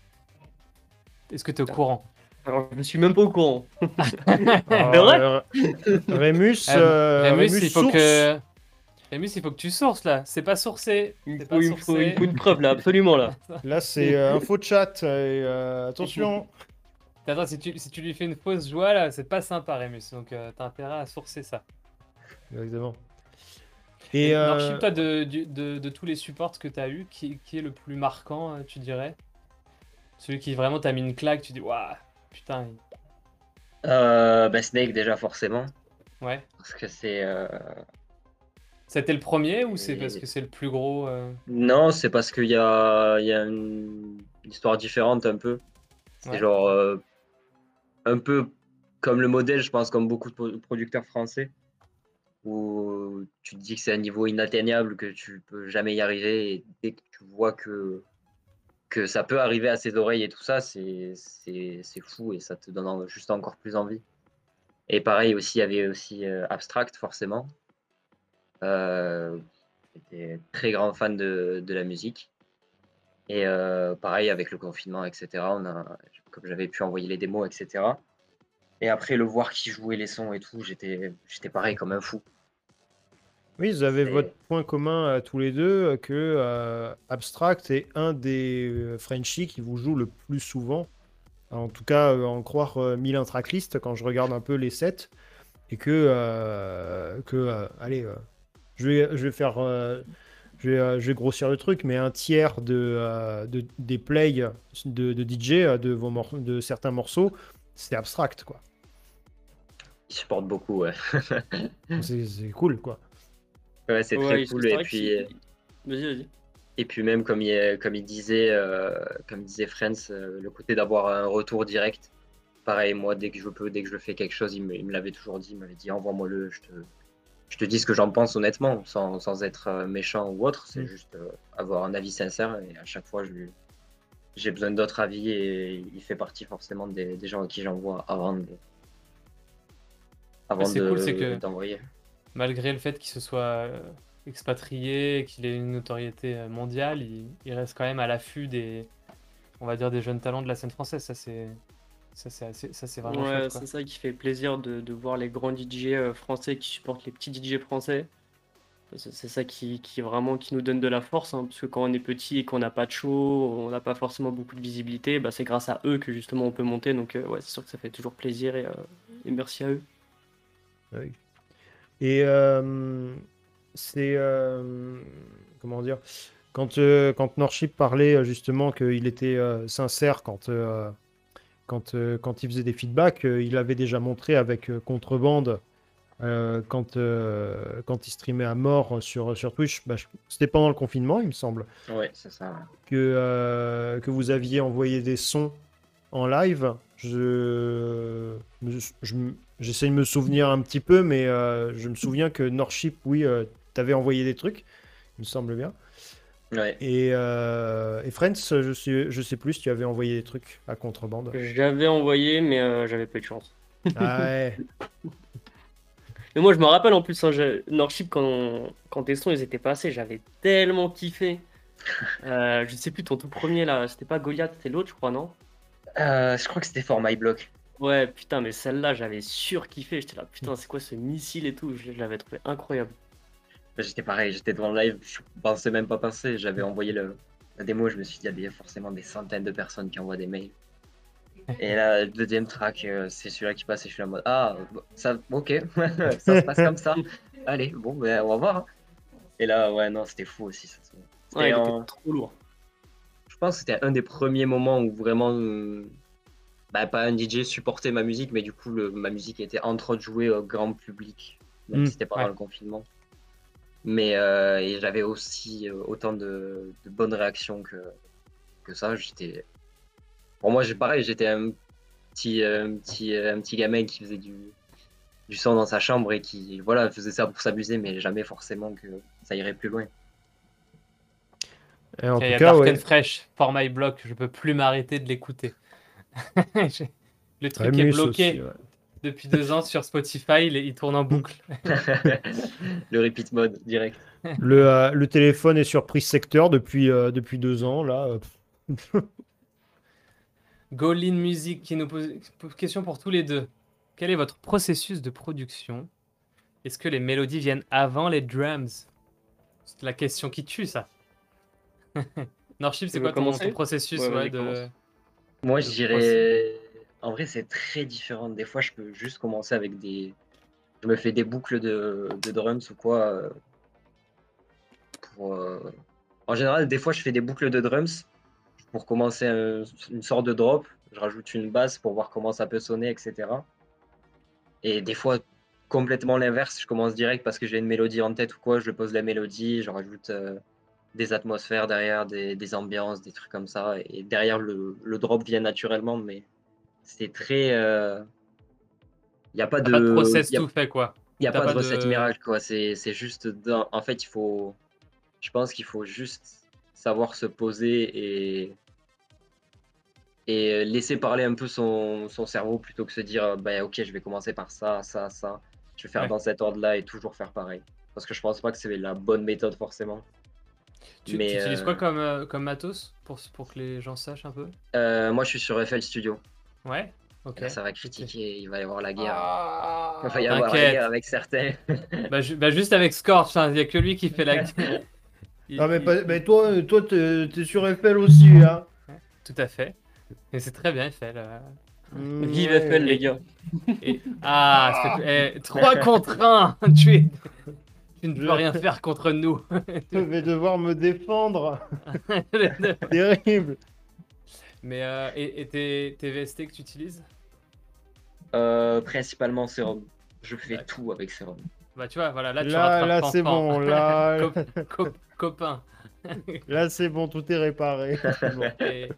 A: Est-ce que tu es au courant?
C: Alors, je ne suis même pas au courant.
B: Alors,
C: vrai?
B: Euh, Rémus,
A: Euh,
B: euh,
A: Remus,
B: Rémus
A: il faut
B: source.
A: que. Remus, il faut que tu sources là. C'est pas sourcé.
C: Il faut,
A: pas
C: il me faut-
A: sourcé.
C: il me faut une preuve là, absolument là.
B: Là, c'est euh, info chat. et, euh, attention.
A: Attends, si tu, si tu lui fais une fausse joie là, c'est pas sympa, Remus. Donc euh, t'as intérêt à sourcer ça.
B: Exactement. Et
A: Alors,
B: euh,
A: toi, de, de, de tous les supports que t'as eu, qui, qui est le plus marquant, euh, tu dirais? Celui qui vraiment t'a mis une claque, tu dis, waouh, putain. il-
D: Euh, bah, Snake déjà forcément,
A: Ouais.
D: parce que c'est...
A: C'était le premier ou c'est parce que c'est le plus gros euh,
D: Non, c'est parce qu'il y a, il y a une histoire différente un peu. C'est
A: Ouais.
D: genre euh, un peu comme le modèle, je pense, comme beaucoup de pro- producteurs français, où tu te dis que c'est un niveau inatteignable, que tu peux jamais y arriver, et dès que tu vois que, que ça peut arriver à ses oreilles et tout ça, c'est fou et ça te donne juste encore plus envie. Et pareil aussi, il y avait aussi euh, Abstract, forcément. Euh, J'étais très grand fan de, de la musique. Et euh, pareil, avec le confinement, etc., on a, comme j'avais pu envoyer les démos, etc. Et après, le voir qui jouait les sons et tout, j'étais j'étais pareil comme un fou.
B: oui, vous avez votre point commun à tous les deux, que euh, Abstract est un des Frenchies qui vous joue le plus souvent. En tout cas, en croire euh, Milan Tracklist quand je regarde un peu les sets. Et que, que allez, je, vais, je vais faire. euh, je vais, euh, je vais grossir le truc, mais un tiers de, euh, de- des plays de, de DJ de, vos mor- de certains morceaux, c'est abstract, quoi.
D: Il supporte beaucoup, ouais.
B: C'est cool, quoi.
D: Ouais, c'est
C: Ouais,
D: très cool. Et puis,
C: Vas-y, vas-y.
D: et puis même, comme il, comme il disait, euh, comme disait Friends, euh, le côté d'avoir un retour direct. Pareil, moi, dès que je peux, dès que je fais quelque chose, il me, il me l'avait toujours dit. Il m'avait dit envoie-moi-le, je te, je te dis ce que j'en pense honnêtement, sans, sans être euh, méchant ou autre. C'est
B: Mm.
D: juste euh, avoir un avis sincère. Et à chaque fois, j'ai besoin d'autres avis et il fait partie forcément des, des gens à qui j'envoie avant de, avant de-
A: cool,
D: d'envoyer.
A: Malgré le fait qu'il se soit euh, expatrié, qu'il ait une notoriété mondiale, il, il reste quand même à l'affût des, on va dire, des jeunes talents de la scène française. Ça, c'est, ça, c'est assez- ça, c'est vraiment
C: Ouais,
A: chouette,
C: c'est ça qui fait plaisir de, de voir les grands DJ euh, français qui supportent les petits DJ français. C'est c'est ça qui, qui vraiment qui nous donne de la force, hein, parce que quand on est petit et qu'on n'a pas de show, on n'a pas forcément beaucoup de visibilité, bah, c'est grâce à eux que justement on peut monter. Donc euh, ouais, c'est sûr que ça fait toujours plaisir et, euh, et merci à eux.
B: Oui. Et euh, c'est. euh, comment dire quand, euh, quand Norship parlait justement qu'il était euh, sincère quand, euh, quand, euh, quand il faisait des feedbacks, euh, il avait déjà montré avec euh, Contrebande euh, quand, euh, quand il streamait à mort sur, sur Twitch. Bah, C'était pendant le confinement, il me semble,
D: Ouais, c'est ça.
B: que, euh, que vous aviez envoyé des sons en live. Je, je j'essaie de me souvenir un petit peu, mais euh, je me souviens que Norship, oui, euh, t'avais envoyé des trucs, il me semble bien.
D: Ouais.
B: Et, euh, et Friends, je sais, je sais plus si tu avais envoyé des trucs à contrebande.
C: J'avais envoyé, mais euh, j'avais pas eu de chance.
B: Ah ouais.
C: Mais moi, je me rappelle en plus, hein, Norship, quand, quand tes sons ils étaient passés, j'avais tellement kiffé. Euh, je sais plus, ton tout premier là, c'était pas Goliath, c'était l'autre, je crois, non?
D: Euh, je crois que c'était for my block.
C: Ouais, putain, mais celle-là, j'avais surkiffé. J'étais là, putain, c'est quoi ce missile et tout? Je l'avais trouvé incroyable.
D: J'étais pareil, j'étais devant le live, je pensais même pas passer. J'avais envoyé le, la démo, je me suis dit, il y a forcément des centaines de personnes qui envoient des mails. Et là, le deuxième track, euh, c'est celui-là qui passe et je suis là en mode, ah, ça, ok, ça se passe comme ça. Allez, bon, ben, on va voir. hein. Et là, ouais, non, c'était fou aussi. ça. C'était
C: Ouais, il
D: en-
C: était trop lourd.
D: Je pense que c'était un des premiers moments où vraiment, euh, bah, pas un DJ supportait ma musique, mais du coup, le- ma musique était entre autres jouée au grand public, même
B: Mm,
D: si c'était pas
A: ouais.
D: dans le confinement. Mais euh, j'avais aussi euh, autant de, de bonnes réactions que, que ça. J'étais, pour moi, j'ai pareil, j'étais un petit, euh, un petit, un petit gamin qui faisait du, du son dans sa chambre et qui, voilà, faisait ça pour s'amuser, mais jamais forcément que ça irait plus loin.
B: Et en
A: Il y a
B: tout cas,
A: Dark
B: ouais.
A: and Fresh, For My Block, je peux plus m'arrêter de l'écouter. Le truc est
B: Remus
A: bloqué
B: aussi, ouais.
A: Depuis deux ans sur Spotify, il, il tourne en boucle.
D: le repeat mode direct.
B: Le, euh, le téléphone est sur prise secteur depuis, euh, depuis deux ans. Là.
A: Golin Music qui nous pose pose question pour tous les deux. Quel est votre processus de production? Est-ce que les mélodies viennent avant les drums? C'est la question qui tue ça. Norship, c'est quoi ton, ton processus
C: Ouais,
A: ouais,
C: vas-y,
A: de...
C: commence.
D: Moi, je
A: Je
D: dirais. En vrai, c'est très différent. Des fois, je peux juste commencer avec des. Je me fais des boucles de, drums ou quoi. euh, Pour, euh, En général, des fois, je fais des boucles de drums pour commencer un- une sorte de drop. Je rajoute une basse pour voir comment ça peut sonner, etc. Et des fois, complètement l'inverse. Je commence direct parce que j'ai une mélodie en tête ou quoi. Je pose la mélodie, je rajoute euh, des atmosphères derrière, des, des ambiances, des trucs comme ça. Et derrière, le, le drop vient naturellement, mais c'est très. Il n'y a pas de.
A: pas de process
D: y a-
A: tout fait, quoi.
D: il n'y a pas,
A: pas
D: de recette
A: de-
D: miracle, quoi. C'est juste. dans- En fait, il faut. Je pense qu'il faut juste savoir se poser et. Et laisser parler un peu son, son cerveau plutôt que se dire bah, ok, je vais commencer par ça, ça, ça. Je vais faire
A: Ouais.
D: dans cet ordre-là et toujours faire pareil. Parce que je pense pas que c'est la bonne méthode forcément.
A: Tu,
D: Mais,
A: tu utilises
D: euh,
A: quoi comme, euh, comme matos pour, pour que les gens sachent un peu?
D: Euh, moi, je suis sur FL Studio.
A: Ouais Ok.
D: Là, ça va critiquer, il va y avoir la guerre.
A: Ah,
D: il va y avoir la guerre avec certains.
A: Bah, ju- bah, juste avec Scorch, il n'y a que lui qui fait la guerre. Il-
B: Ah, mais,
A: il-
B: pas- mais toi, toi t'es sur FL aussi. Hein.
A: Tout à fait. Et c'est très bien fait. Là.
B: Mm,
C: Vive
B: ouais.
C: FL, les gars.
A: Et... Ah, c'est... 3 contre 1 tu, es... tu ne peux
B: Je-
A: rien faire contre nous.
B: Je vais devoir me défendre. Terrible.
A: Mais euh, et, et tes, tes VST que tu utilises
D: Euh, principalement Serum. Je fais tout avec Serum.
A: Bah tu vois, voilà, là tu
B: Là, là, c'est bon. Là,
A: Cop- cop- copain.
B: là c'est bon. Tout est réparé. C'est bon.
A: Et,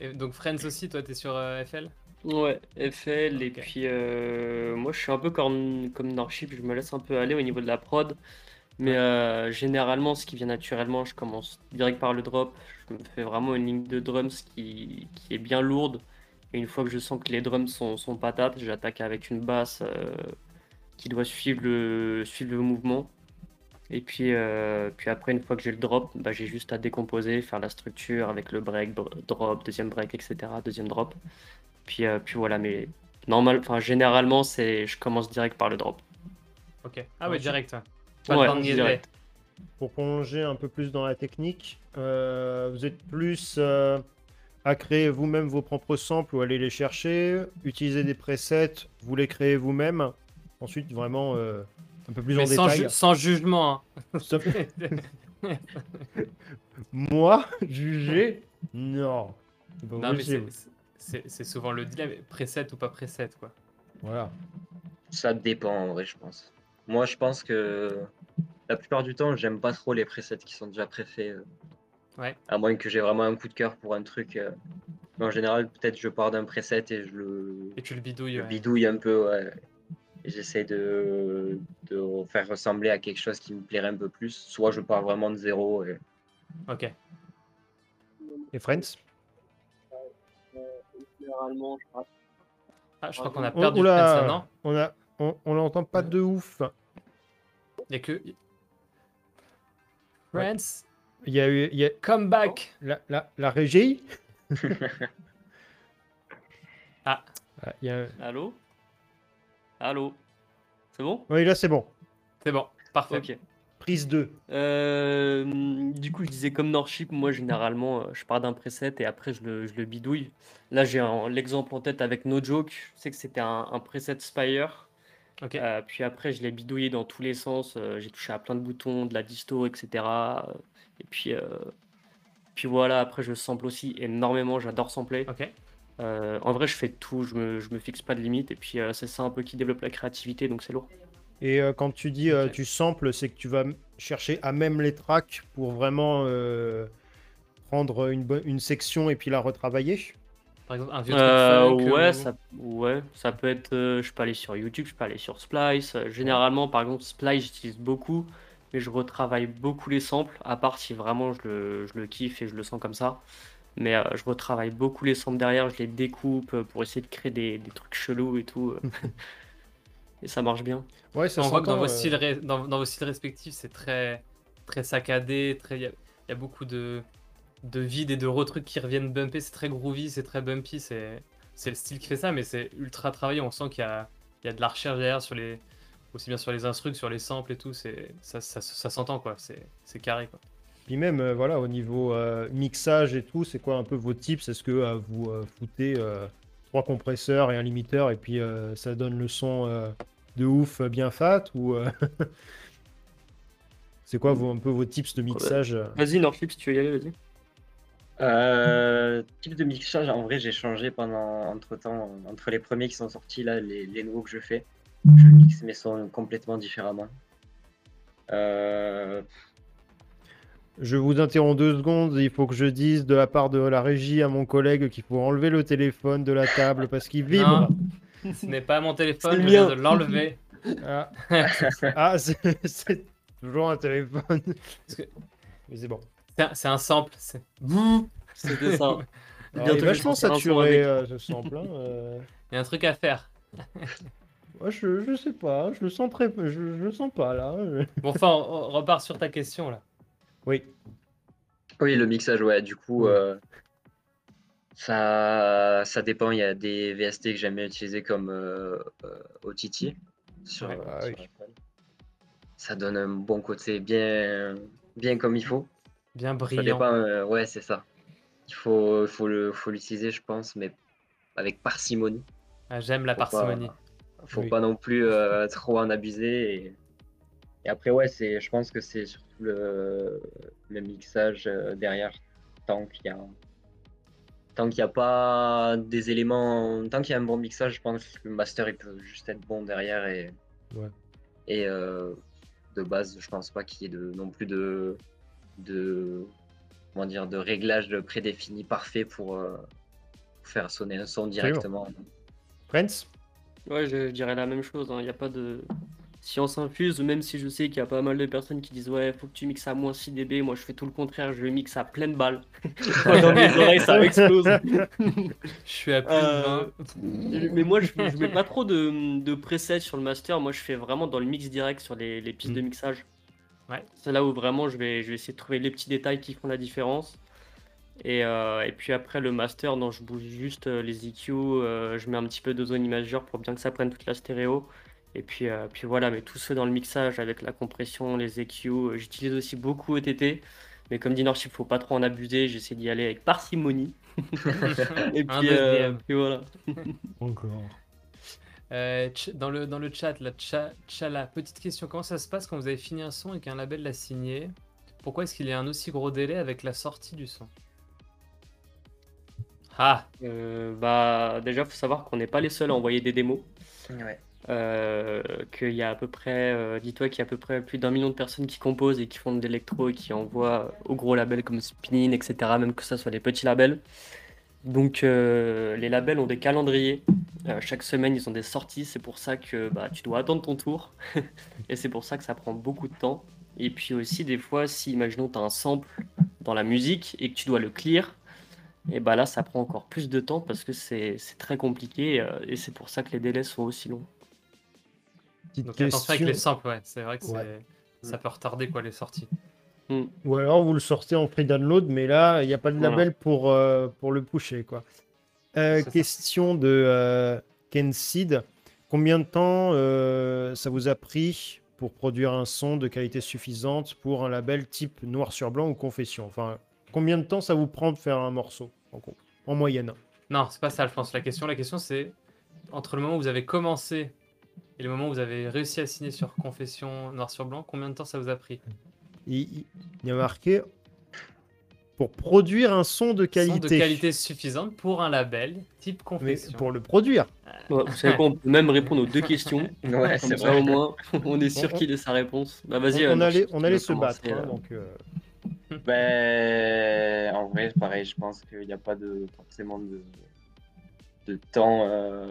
A: et donc Friends aussi, toi t'es sur euh, FL
C: Ouais, FL, et puis euh, moi je suis un peu comme, comme Norship, je me laisse un peu aller au niveau de la prod, mais euh, généralement ce qui vient naturellement, je commence direct par le drop, je me fais vraiment une ligne de drums qui, qui est bien lourde, et une fois que je sens que les drums sont, sont patates, j'attaque avec une basse euh, qui doit suivre le, suivre le mouvement, et puis, euh, puis après une fois que j'ai le drop, bah, j'ai juste à décomposer, faire la structure avec le break, dro- drop, deuxième break, etc., deuxième drop. Puis, euh, puis voilà, mais normal, enfin généralement c'est, je commence direct par le drop.
A: Ok. Ah ouais, direct. Pas
C: Ouais, direct.
B: Pour prolonger un peu plus dans la technique, euh, vous êtes plus euh, à créer vous-même vos propres samples ou aller les chercher, utiliser des presets, vous les créez vous-même. Ensuite, vraiment euh, un peu plus
A: Mais
B: en
A: sans,
B: détail.
A: ju- sans jugement. hein.
B: Stop. Moi, juger Non.
A: Non, c'est souvent le dilemme, preset ou pas preset, quoi.
B: Voilà.
D: Ça dépend en vrai, je pense. Moi, je pense que la plupart du temps, j'aime pas trop les presets qui sont déjà préfaits. euh.
A: Ouais.
D: À moins que j'ai vraiment un coup de cœur pour un truc. euh. Mais en général, peut-être je pars d'un preset et je le,
A: Et tu le bidouilles.
D: je
A: ouais.
D: bidouille un peu. Ouais. Et j'essaie de, de faire ressembler à quelque chose qui me plairait un peu plus. Soit je pars vraiment de zéro. Et...
A: Ok.
B: Et Friends?
C: Généralement, je rate.
A: Ah, je crois qu'on a
B: Oh,
A: perdu
B: oula,
A: Prince, là, non?
B: On a, on, on l'entend pas de ouf.
A: Il y a que.
B: Ouais.
A: France,
B: Il y a eu, il y a
A: come back
B: la, la, la régie.
A: Ah.
B: Il y a...
C: Allô? Allô? C'est bon?
B: Oui, là c'est bon.
A: C'est bon, parfait.
B: Prise 2.
C: Euh, du coup, je disais comme Norship, moi généralement, euh, je pars d'un preset et après je le, je le bidouille. Là, j'ai l'exemple en tête avec No Joke. Je sais que c'était un, un preset Spire.
A: Ok.
C: Euh, puis après, je l'ai bidouillé dans tous les sens. euh, j'ai touché à plein de boutons, de la disto, etc. Et puis, euh, puis voilà, après, je sample aussi énormément. J'adore sampler.
A: Ok.
C: Euh, en vrai, je fais tout. Je me, je me fixe pas de limite. Et puis, euh, c'est ça un peu qui développe la créativité. Donc, c'est lourd.
B: Et euh, quand tu dis euh, tu samples, c'est que tu vas chercher à même les tracks pour vraiment euh, prendre une, bonne- une section et puis la retravailler?
A: Par exemple, un vieux
C: Euh,
A: truc funk,
C: ouais,
A: ou-
C: ça, ouais, ça peut être. euh, je peux aller sur YouTube, je peux aller sur Splice. Euh, Généralement, par exemple, Splice, j'utilise beaucoup, mais je retravaille beaucoup les samples, à part si vraiment je le, je le kiffe et je le sens comme ça. Mais euh, je retravaille beaucoup les samples derrière, je les découpe euh, pour essayer de créer des, des trucs chelous et tout. euh. et ça marche bien.
B: Ouais, ça
A: On voit que dans vos,
B: euh,
A: styles, ré- dans, dans vos styles respectifs, c'est très, très saccadé. très- Il y, a- il y a beaucoup de, de vide et de retrucs qui reviennent bumper. C'est très groovy, c'est très bumpy. C'est c'est le style qui fait ça, mais c'est ultra travaillé. On sent qu'il y a, il y a de la recherche derrière, sur les, aussi bien sur les instructs, sur les samples et tout. c'est- Ça, ça, ça s'entend, quoi. C'est c'est carré, quoi.
B: Puis même, euh, voilà, au niveau euh, mixage et tout, c'est quoi un peu vos tips? Est-ce que euh, vous euh, foutez euh, trois compresseurs et un limiteur et puis euh, ça donne le son euh, de ouf bien fat ou euh, c'est quoi vos, un peu vos tips de mixage
C: Vas-y, Norflip, si tu veux y aller, vas-y.
D: Euh, type de mixage, en vrai, j'ai changé pendant entre temps, entre les premiers qui sont sortis, là, les, les nouveaux que je fais. Je mixe mes sons complètement différemment. Euh,
B: Je vous interromps deux secondes. Il faut que je dise de la part de la régie à mon collègue qu'il faut enlever le téléphone de la table parce qu'il vibre.
A: Non, ce n'est pas mon téléphone, je viens de l'enlever.
B: Ah, Ah, c'est c'est toujours un téléphone.
A: que-
B: Mais c'est bon.
A: C'est un, c'est un sample. c'est-
C: ça.
B: Il est vachement saturé euh, ce sample. hein, euh.
A: Il y a un truc à faire.
B: Moi, je, je sais pas, je le sens très, je, je le sens pas là.
A: Bon, enfin, on, on repart sur ta question, là.
B: Oui.
D: Oui, le mixage, ouais, du coup, euh, ça, ça dépend. Il y a des VST que j'aime bien utiliser comme euh, euh, OTT sur,
A: Ouais.
B: Ah
D: sur
B: oui.
D: iPhone. Ça donne un bon côté bien, bien comme il faut.
A: Bien
D: Ça
A: brillant.
D: dépend, euh, ouais, c'est ça. Il faut, faut le, faut l'utiliser, je pense, mais avec parcimonie.
A: Ah, J'aime la
D: Faut pas-
A: parcimonie.
D: Faut
B: Oui.
D: pas non plus euh, trop en abuser. Et, et après, ouais, c'est, je pense que c'est surtout le, le mixage euh, derrière. Tant qu'il y a, tant qu'il y a pas des éléments, tant qu'il y a un bon mixage, je pense que le master il peut juste être bon derrière et,
B: Ouais.
D: et euh, de base, je pense pas qu'il y ait de, non plus de, de, comment dire, de réglage prédéfini parfait pour euh, faire sonner un son directement.
B: Prince
C: Ouais, je, dirais la même chose. Il n'y a pas de science infuse, même si je sais qu'il y a pas mal de personnes qui disent Ouais, faut que tu mixes à moins 6 dB. Moi, je fais tout le contraire, je mixe à pleine balle. Dans mes oreilles, ça explose.
A: Je suis à plus
C: Euh,
A: de 20.
C: Mais moi, je, je mets pas trop de, de presets sur le master. Moi, je fais vraiment dans le mix direct sur les, les pistes de
B: Mm.
C: mixage.
A: Ouais.
C: C'est là où vraiment je vais, je vais essayer de trouver les petits détails qui font la différence. Et, euh, et puis après, le master, non, je bouge juste euh, les EQ. euh, je mets un petit peu de zone imageur pour bien que ça prenne toute la stéréo. Et puis, euh, puis voilà, mais tout ce dans le mixage avec la compression, les EQ. J'utilise aussi beaucoup ETT. Mais comme dit Norship, faut pas trop en abuser. J'essaie d'y aller avec parcimonie. et euh, puis voilà.
B: Encore.
A: Euh, dans, le, dans le chat, la tcha, tchala, petite question. Comment ça se passe quand vous avez fini un son et qu'un label l'a signé? Pourquoi est-ce qu'il y a un aussi gros délai avec la sortie du son? Ah,
C: Euh, bah, déjà, faut savoir qu'on n'est pas les seuls à envoyer des démos.
D: Ouais.
C: Euh, qu'il y a à peu près, euh, dis-toi qu'il y a à peu près plus d'un million de personnes qui composent et qui font de l'électro et qui envoient aux gros labels comme Spinnin, etc., même que ça soit les petits labels. Donc euh, les labels ont des calendriers. Euh, chaque semaine, ils ont des sorties. C'est pour ça que bah, tu dois attendre ton tour. et c'est pour ça que ça prend beaucoup de temps. Et puis aussi, des fois, si, imaginons, tu as un sample dans la musique et que tu dois le clear, et bah là, ça prend encore plus de temps parce que c'est très compliqué. euh, et c'est pour ça que les délais sont aussi longs.
B: Petite
A: donc attention avec les
B: question.
A: samples, ouais. C'est vrai que
B: Ouais.
A: ça peut retarder quoi les sorties.
B: Ou alors vous le sortez en free download, mais là, il n'y a pas de
C: Voilà.
B: label pour, euh, pour le pusher. Quoi. Euh,
A: ça.
B: question de euh, Ken Seed. Combien de temps euh, ça vous a pris pour produire un son de qualité suffisante pour un label type noir sur blanc ou confession? Enfin, combien de temps ça vous prend de faire un morceau en, moyenne?
A: Non, c'est pas ça, je pense. La question, la question, c'est entre le moment où vous avez commencé et le moment où vous avez réussi à signer sur confession noir sur blanc, combien de temps ça vous a pris?
B: Il- il y a marqué pour produire un son de
A: Son
B: qualité.
A: de qualité suffisante pour un label type
B: Mais
A: confession.
B: pour le produire.
C: Ouais, vous savez quoi, on peut même répondre aux deux questions.
D: Ouais,
C: Comme
D: c'est
C: ça,
D: vrai.
C: au moins, on est sûr
B: On-
C: qu'il ait sa réponse. Bah,
B: On,
C: vas-y.
B: on
C: euh,
B: allait, on allait se battre. hein,
C: euh.
B: donc, euh,
D: Ben, en vrai, pareil, je pense qu'il n'y a pas de, forcément de, de temps, euh,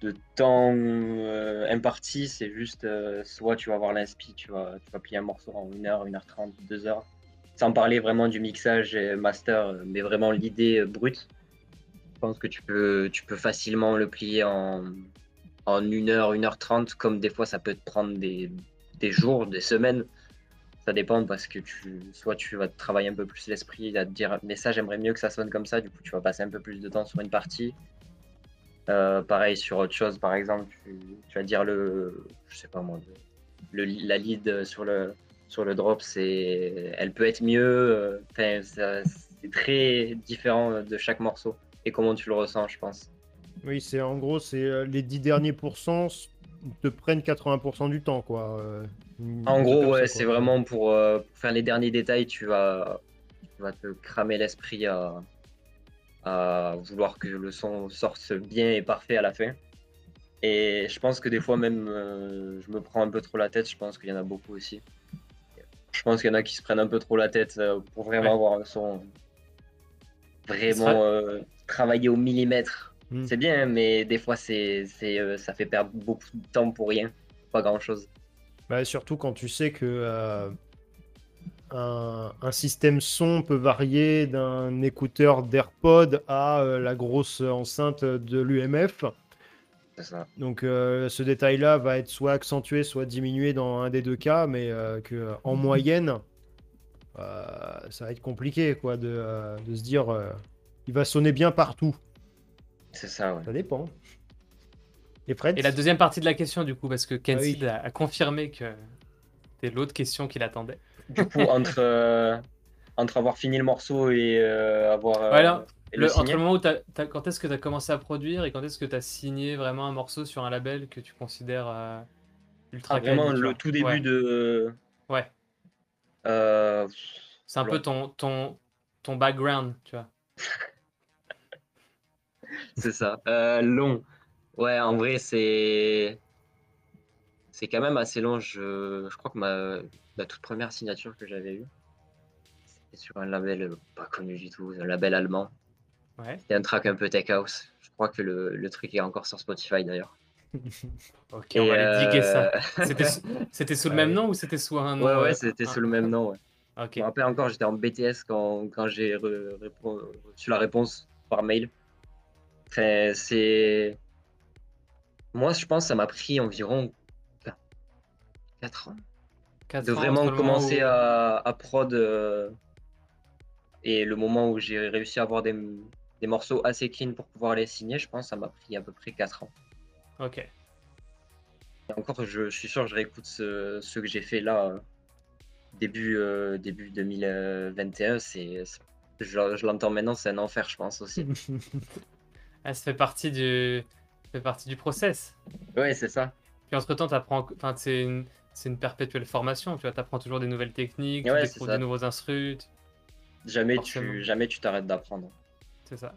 D: de temps euh, imparti. C'est juste, euh, soit tu vas voir l'inspi, tu vas, tu vas plier un morceau en 1h, 1h30, 2h. Sans parler vraiment du mixage et master, mais vraiment l'idée brute. Je pense que tu peux, tu peux facilement le plier en, en 1h, 1h30, comme des fois ça peut te prendre des, des jours, des semaines. Ça dépend parce que tu, soit tu vas travailler un peu plus l'esprit, à te dire, mais ça j'aimerais mieux que ça sonne comme ça, du coup tu vas passer un peu plus de temps sur une partie. Euh, pareil sur autre chose, par exemple, tu, tu vas dire le, je sais pas moi, le- la lead sur le, sur le drop, c'est, elle peut être mieux. euh, Enfin, ça- c'est très différent de chaque morceau et comment tu le ressens, je pense.
B: Oui, c'est en gros, c'est euh, les 10 derniers pourcents te prennent 80% du temps, quoi. euh,
D: En gros, ouais, c'est vraiment pour, euh, pour faire les derniers détails, tu vas, tu vas te cramer l'esprit à, à vouloir que le son sorte bien et parfait à la fin. Et je pense que des fois même, euh, je me prends un peu trop la tête, je pense qu'il y en a beaucoup aussi. Je pense qu'il y en a qui se prennent un peu trop la tête euh, pour vraiment
A: Ouais.
D: avoir un son
A: sera-
D: vraiment euh, travaillé au millimètre.
B: Mm.
D: C'est bien, mais des fois, c'est, euh, ça fait perdre beaucoup de temps pour rien, pas grand-chose.
B: Bah, surtout quand tu sais que un, un système son peut varier d'un écouteur d'AirPod à euh, la grosse enceinte de l'UMF.
D: Ça.
B: Donc euh, ce détail-là va être soit accentué, soit diminué dans un des deux cas, mais euh, que en moyenne, euh, ça va être compliqué quoi, de, euh, de se dire euh, il va sonner bien partout.
D: C'est ça, ouais.
B: Ça dépend. Et Fred
A: Et la deuxième partie de la question, du coup, parce que Ken
B: Ah oui.
A: A, a confirmé que c'était l'autre question qu'il attendait.
D: Du coup, entre, euh, entre avoir fini le morceau et euh, avoir. euh,
A: Voilà.
D: Et
A: Le-
D: le
A: entre le moment où quand est-ce que tu as commencé à produire et quand est-ce que tu as signé vraiment un morceau sur un label que tu considères euh, ultra
D: ah, vraiment le tout début
A: Ouais.
D: de.
A: Ouais.
D: euh,
A: C'est un peu ton, ton, ton background, tu vois.
D: c'est ça. Euh, long. Ouais, en vrai, c'est. C'est quand même assez long. Je, je crois que ma la toute première signature que j'avais eue, c'était sur un label pas connu du tout, un label allemand.
A: Ouais.
D: C'était un track un peu tech house. Je crois que le, le truc est encore sur Spotify d'ailleurs.
A: Ok,
D: Et,
A: on va aller diguer ça.
D: euh,
A: C'était sous- C'était sous le même nom ou c'était sous un nom
D: ouais,
A: euh,
D: ouais, c'était
A: un-
D: sous le même nom. Ouais.
A: Ok.
D: Je me rappelle encore, j'étais en BTS quand, quand j'ai re- reçu la réponse par mail. Enfin, c'est. Moi, je pense que ça m'a pris environ 4 ans de
A: ans
D: vraiment commencer
A: où-
D: à, à prod euh, et le moment où j'ai réussi à avoir des, des morceaux assez clean pour pouvoir les signer, je pense ça m'a pris à peu près 4 ans.
A: Ok.
D: Et encore, je, je suis sûr que je réécoute ce, ce que j'ai fait là, euh, début, euh, début 2021. C'est, je, je l'entends maintenant, c'est un enfer, je pense aussi.
A: Ah, ça fait partie du, ça fait partie du process.
D: ouais, c'est ça.
A: Puis entre temps, t'apprends, enfin, c'est une- c'est une perpétuelle formation. Tu vois, apprends toujours des nouvelles techniques, tu
D: Ouais,
A: découvres
D: ça.
A: des nouveaux instruments.
D: Jamais
A: Forcément.
D: tu jamais tu t'arrêtes d'apprendre.
A: C'est ça.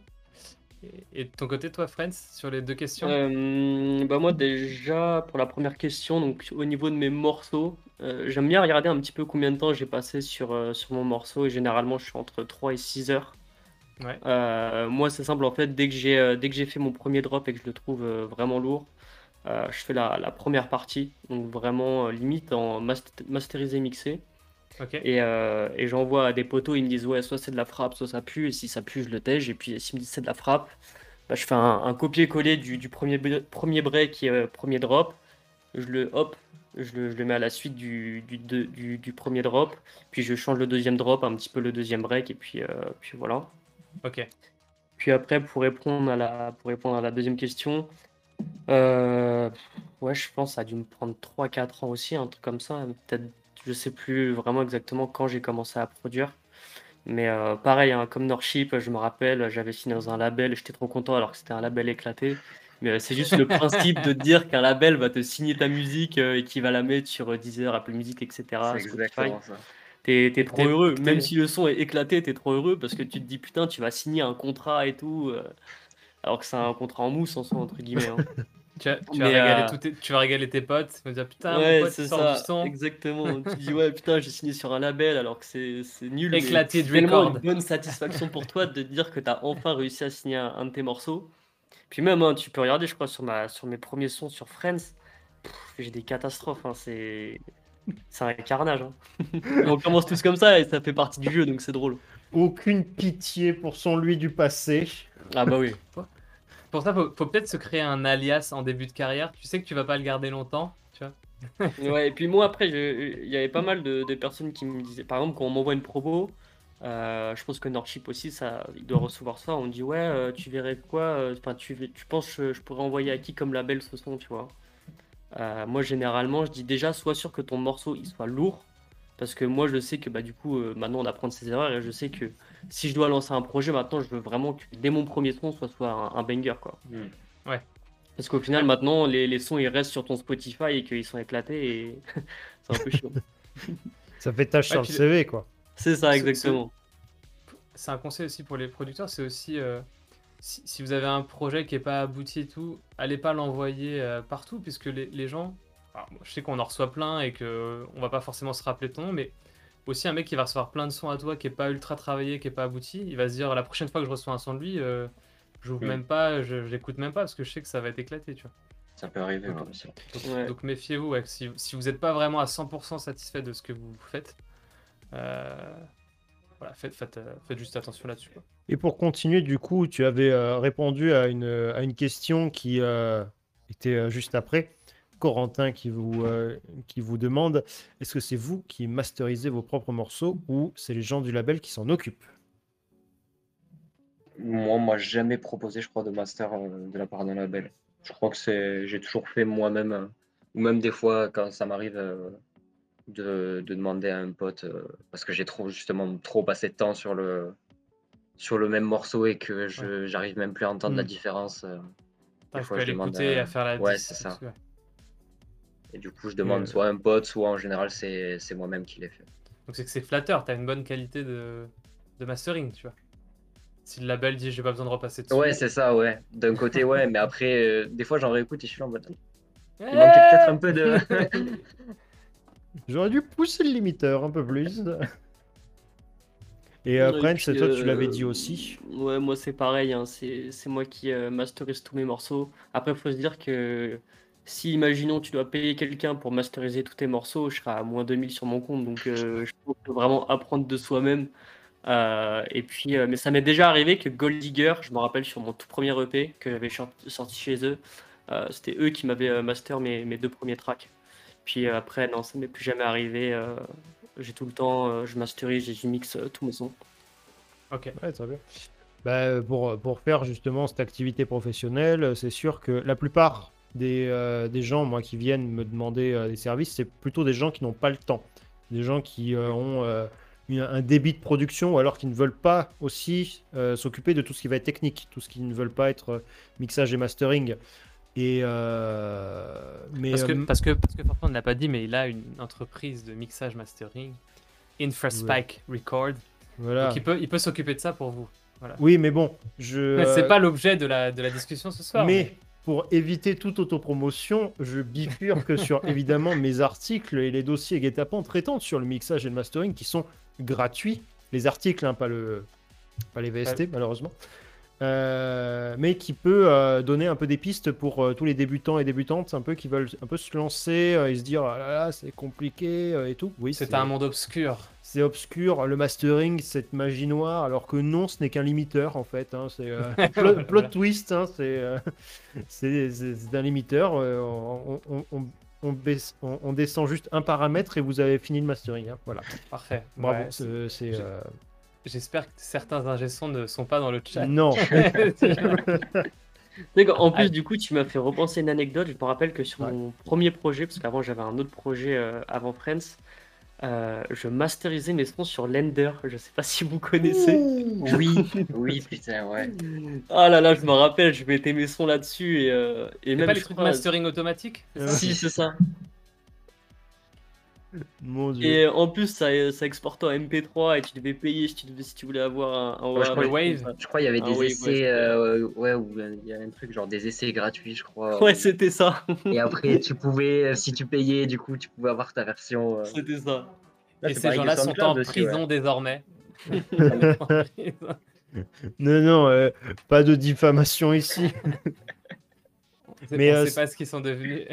A: Et, et de ton côté, toi, Friends, sur les deux questions
C: Euh, bah moi déjà pour la première question donc au niveau de mes morceaux euh, j'aime bien regarder un petit peu combien de temps j'ai passé sur, euh, sur mon morceau et généralement je suis entre 3 et 6 heures.
A: Ouais.
C: Moi c'est simple en fait dès que j'ai dès que j'ai fait mon premier drop et que je le trouve vraiment lourd je fais la, la première partie donc vraiment limite en mast- masterisé mixé Et, euh, et j'envoie à des potos, ils me disent ouais, soit c'est de la frappe, soit ça pue, et si ça pue, je le tège, et puis s'ils me disent c'est de la frappe, bah, je fais un, un copier-coller du, du premier, premier break et euh, premier drop, je le hop, je le, je le mets à la suite du, du, de- du, du premier drop, puis je change le deuxième drop, un petit peu le deuxième break, et puis, euh, puis voilà.
A: Ok.
C: Puis après, pour répondre à la, pour répondre à la deuxième question, euh, ouais, je pense que ça a dû me prendre 3-4 ans aussi, un truc comme ça. Peut-être, je sais plus vraiment exactement quand j'ai commencé à produire. Mais euh, pareil, hein, comme Norship, je me rappelle, j'avais signé dans un label, j'étais trop content alors que c'était un label éclaté. Mais euh, c'est juste le principe de te dire qu'un label va te signer ta musique euh, et qu'il va la mettre sur Deezer, Apple Music, etc.
D: C'est
C: Spotify.
D: exactement ça.
C: T'es, t'es trop
A: T'es-
C: heureux,
A: t'es-
C: même si le son est éclaté, t'es trop heureux parce que tu te dis putain, tu vas signer un contrat et tout, euh, alors que c'est un contrat en mousse en soi, entre guillemets. hein.
A: Tu vas, tu vas
C: Mais,
A: régaler
C: euh,
A: tes, tu vas régaler tes potes. Tu vas dire putain,
C: ouais,
A: mon pote, sort
C: ça,
A: du son.
C: exactement. tu dis ouais, putain, j'ai signé sur un label alors que c'est, c'est nul.
A: Éclaté de record.
C: une bonne satisfaction pour toi de te dire que t'as enfin réussi à signer un, un de tes morceaux. Puis même, hein, tu peux regarder, je crois, sur, ma, sur mes premiers sons sur Friends, pff, j'ai des catastrophes, hein, c'est. C'est un carnage. hein. On commence tous comme ça et ça fait partie du jeu, donc c'est drôle.
B: Aucune pitié pour son lui du passé.
C: Ah bah oui.
A: Pour ça, faut, faut peut-être se créer un alias en début de carrière. Tu sais que tu vas pas le garder longtemps. Tu vois
C: et puis moi après, il y avait pas mal de, personnes qui me disaient, par exemple, quand on m'envoie une promo, euh, je pense que Nordship aussi, ça, il doit recevoir ça. On dit, ouais, euh, tu verrais quoi, euh, enfin, tu, penses que je pourrais envoyer à qui comme label ce son, tu vois. Moi, généralement, je dis déjà, sois sûr que ton morceau il soit lourd, parce que moi, je sais que bah, du coup, euh, maintenant, on apprend de ses erreurs, et je sais que si je dois lancer un projet, maintenant, je veux vraiment que dès mon premier son, soit soit un, un banger, quoi.
D: Mm.
A: Ouais.
C: Parce qu'au final, maintenant, les, les sons, ils restent sur ton Spotify et qu'ils sont éclatés, et c'est un peu chiant.
B: Ça fait tâche
A: Ouais,
B: sur le CV, quoi.
C: C'est ça, exactement.
A: C'est un conseil aussi pour les producteurs. C'est aussi euh, si, si vous avez un projet qui est pas abouti et tout, allez pas l'envoyer euh, partout, puisque les, les gens. Alors, je sais qu'on en reçoit plein et que euh, on va pas forcément se rappeler de ton nom, mais aussi un mec qui va recevoir plein de sons à toi qui est pas ultra travaillé, qui est pas abouti, il va se dire la prochaine fois que je reçois un son de lui, euh, j'ouvre
D: Mm.
A: même pas, je, je l'écoute même pas parce que je sais que ça va être éclaté, tu vois.
D: Ça peut arriver ouais.
A: Donc,
C: Ouais.
A: donc méfiez-vous, ouais, si, si vous n'êtes pas vraiment à 100% satisfait de ce que vous faites, euh, voilà, faites, faites, euh, faites juste attention là-dessus. quoi.
B: Et pour continuer, du coup, tu avais euh, répondu à une, à une question qui euh, était euh, juste après. Corentin qui vous, euh, qui vous demande est-ce que c'est vous qui masterisez vos propres morceaux ou c'est les gens du label qui s'en occupent?
D: Moi, on m'a jamais proposé, je crois, de master euh, de la part d'un label. Je crois que c'est, j'ai toujours fait moi-même, euh, ou même des fois quand ça m'arrive euh, de, de demander à un pote, euh, parce que j'ai trop justement trop passé de temps sur le sur le même morceau et que je j'arrive même plus à entendre la
B: Mm.
D: différence. euh,
A: T'arrives à
D: je demande
A: l'écouter et
D: à-
A: à faire la
D: Ouais, c'est ça.
A: ouais.
D: Et du coup, je demande
A: euh,
D: soit un pote, soit en général c'est c'est moi-même qui l'ai fait.
A: Donc c'est que c'est flatteur, t'as une bonne qualité de, de mastering, tu vois. Si le label dit j'ai pas besoin de repasser dessus.
D: Ouais, c'est ça, ouais. D'un côté, ouais, mais après, euh, des fois, j'en réécoute et je suis là en mode. Il
A: Eh
D: manquait peut-être un peu de.
B: J'aurais dû pousser le limiteur un peu plus. Et euh, Prince, toi, tu l'avais
C: euh,
B: dit aussi.
C: Ouais, moi c'est pareil, hein, c'est c'est moi qui euh, masterise tous mes morceaux. Après, il faut se dire que si, imaginons, tu dois payer quelqu'un pour masteriser tous tes morceaux, je serai à moins 2000 sur mon compte. Donc, euh, je pense que vraiment apprendre de soi-même. Euh, et puis, euh, mais ça m'est déjà arrivé que Gold Digger, je me rappelle sur mon tout premier EP que j'avais sorti chez eux, euh, c'était eux qui m'avaient euh, master mes, mes deux premiers tracks. Puis euh, après, non, ça m'est plus jamais arrivé. euh, j'ai tout le temps, euh, je masterise et je mixe euh, tous mes sons.
A: Ok.
B: Ouais, très bien. Bah, pour, pour faire justement cette activité professionnelle, c'est sûr que la plupart des, euh, des gens, moi, qui viennent me demander euh, des services, c'est plutôt des gens qui n'ont pas le temps. Des gens qui euh, ont une- un débit de production ou alors qui ne veulent pas aussi s'occuper de tout ce qui va être technique, tout ce qui ne veulent pas être mixage et mastering. Et mais
A: Parce que, parce que, parce que Fortran ne l'a pas dit, mais il a une entreprise de mixage mastering, Infraspike Record.
B: voilà.
A: Donc il peut, il peut s'occuper de ça pour vous.
B: Oui, mais bon, je.
A: C'est pas l'objet de la, de la discussion ce soir.
B: Mais pour éviter toute autopromotion, je bifurque sur évidemment mes articles et les dossiers guet-apens traitant sur le mixage et le mastering qui sont gratuits. Les articles, hein, pas, le... pas les VST malheureusement. Euh, mais qui peut euh, donner un peu des pistes pour euh, tous les débutants et débutantes un peu qui veulent un peu se lancer euh, et se dire ah là là c'est compliqué euh, et tout. Oui,
A: c'est un monde obscur.
B: C'est obscur, le mastering, cette magie noire, alors que non, ce n'est qu'un limiteur en fait. hein, c'est euh, plot, twist, hein, c'est euh, c'est c'est- c'est un limiteur. euh, on, on- on- on baisse- on- on descend juste un paramètre et vous avez fini le mastering. hein, voilà.
A: Parfait.
B: Bravo.
A: Ouais,
B: c'est- c'est,
A: j'ai-
B: euh,
A: J'espère que certains ingessons ne sont pas dans le chat.
B: Non.
C: Qu'en plus,
A: Ah.
C: du coup, tu m'as fait repenser une anecdote. Je me rappelle que sur
B: Ouais.
C: mon premier projet, parce qu'avant j'avais un autre projet euh, avant Friends, euh, je masterisais mes sons sur Lender. Je sais pas si vous connaissez.
D: Oui, oui, putain, ouais.
C: Ah là là, je me rappelle, je mettais mes sons là-dessus et, euh, et même
A: pas les trucs
C: crois-
A: mastering automatique
C: Si, c'est ça.
B: Mon dieu.
C: Et en plus, ça, ça exportait en MP3 et tu devais payer si tu, devais- si tu voulais avoir un, un
D: Ouais, je
C: un
D: crois-
C: truc
A: Wave.
D: Je crois qu'il y avait des essais,
C: c'était-
D: euh, ouais, où euh, il y a un truc genre des essais gratuits, je crois.
C: Ouais, c'était ça.
D: Et après, tu pouvais, euh, si tu payais, du coup, tu pouvais avoir ta version. euh.
C: C'était ça.
D: Là,
A: Et ces gens-là sont en
D: aussi,
A: prison
D: ouais.
A: désormais.
B: Non, non, euh, pas de diffamation ici.
A: Mais on
B: euh,
A: sait pas ce qu'ils sont devenus.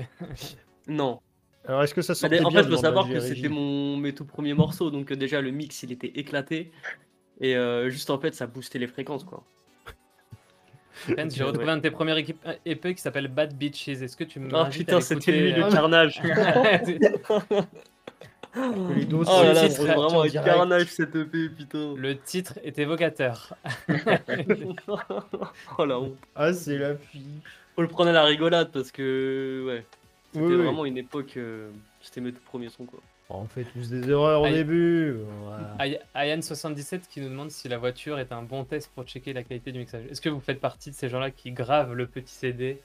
C: Non.
B: Alors, est-ce que ça sortait
C: en
B: bien
C: fait, faut
B: devant
C: savoir que c'était mon mes tout premiers morceaux, donc euh, déjà le mix il était éclaté et euh, juste en fait ça boostait les fréquences quoi.
A: Ben, J'ai retrouvé un de tes premières équipes euh, EP qui s'appelle Bad Beaches. Est-ce que tu me
C: Oh putain, c'était lui le carnage.
B: Les
C: Oh là là, c'est vraiment
B: en
C: un
B: direct.
C: carnage cette EP, putain.
A: Le titre est évocateur.
C: oh la honte.
B: Ah, c'est la fille.
C: Faut le prendre à la rigolade parce que ouais, c'était
B: Oui, oui.
C: vraiment une époque. euh, c'était mes tout premiers sons quoi.
B: On fait tous des erreurs au début. Voilà.
A: Ay- Ayan77 qui nous demande si la voiture est un bon test pour checker la qualité du mixage. Est-ce que vous faites partie de ces gens-là qui gravent le petit CD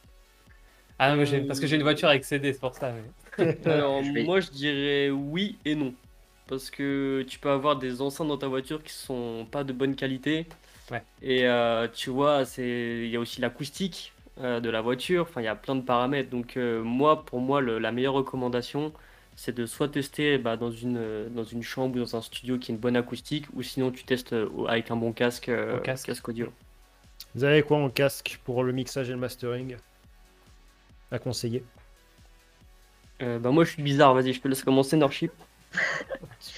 A: Ah non, mais j'ai- parce que j'ai une voiture avec CD, c'est pour ça. mais-
C: Alors
D: Je vais-
C: moi je dirais oui et non. Parce que tu peux avoir des enceintes dans ta voiture qui sont pas de bonne qualité.
A: Ouais.
C: Et euh, tu vois, c'est il y a aussi l'acoustique euh, de la voiture. Enfin, il y a plein de paramètres. Donc euh, moi, pour moi, le- la meilleure recommandation, c'est de soit tester bah, dans une euh, dans une chambre ou dans un studio qui a une bonne acoustique, ou sinon tu testes avec un bon casque, euh,
A: casque.
C: casque audio.
B: Vous avez quoi en casque pour le mixage et le mastering à conseiller?
C: Euh, bah moi, je suis bizarre. Vas-y, je te laisse commencer, Norship.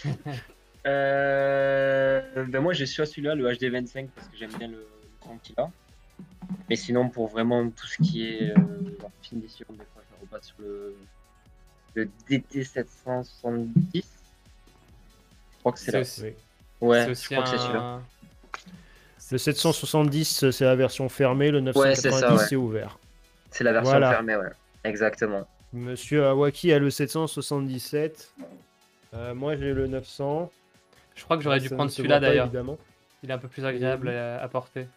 D: Euh, ben moi, j'ai soit celui-là, le HD25, parce que j'aime bien le, le son qu'il a. Mais sinon, pour vraiment tout ce qui est euh, finition, des fois, je repasse sur le, le DT770. Je crois que c'est là.
A: aussi.
D: Ouais, je crois que c'est celui-là.
B: Le 770, c'est la version fermée. Le 990,
D: c'est ça, ouais.
B: c'est ouvert.
D: C'est la version
B: Voilà.
D: fermée, ouais. Exactement.
B: Monsieur Awaki a le 777. Euh, moi, j'ai le 900.
A: Je crois que j'aurais dû prendre celui-là d'ailleurs. Il est un peu plus agréable à, à porter.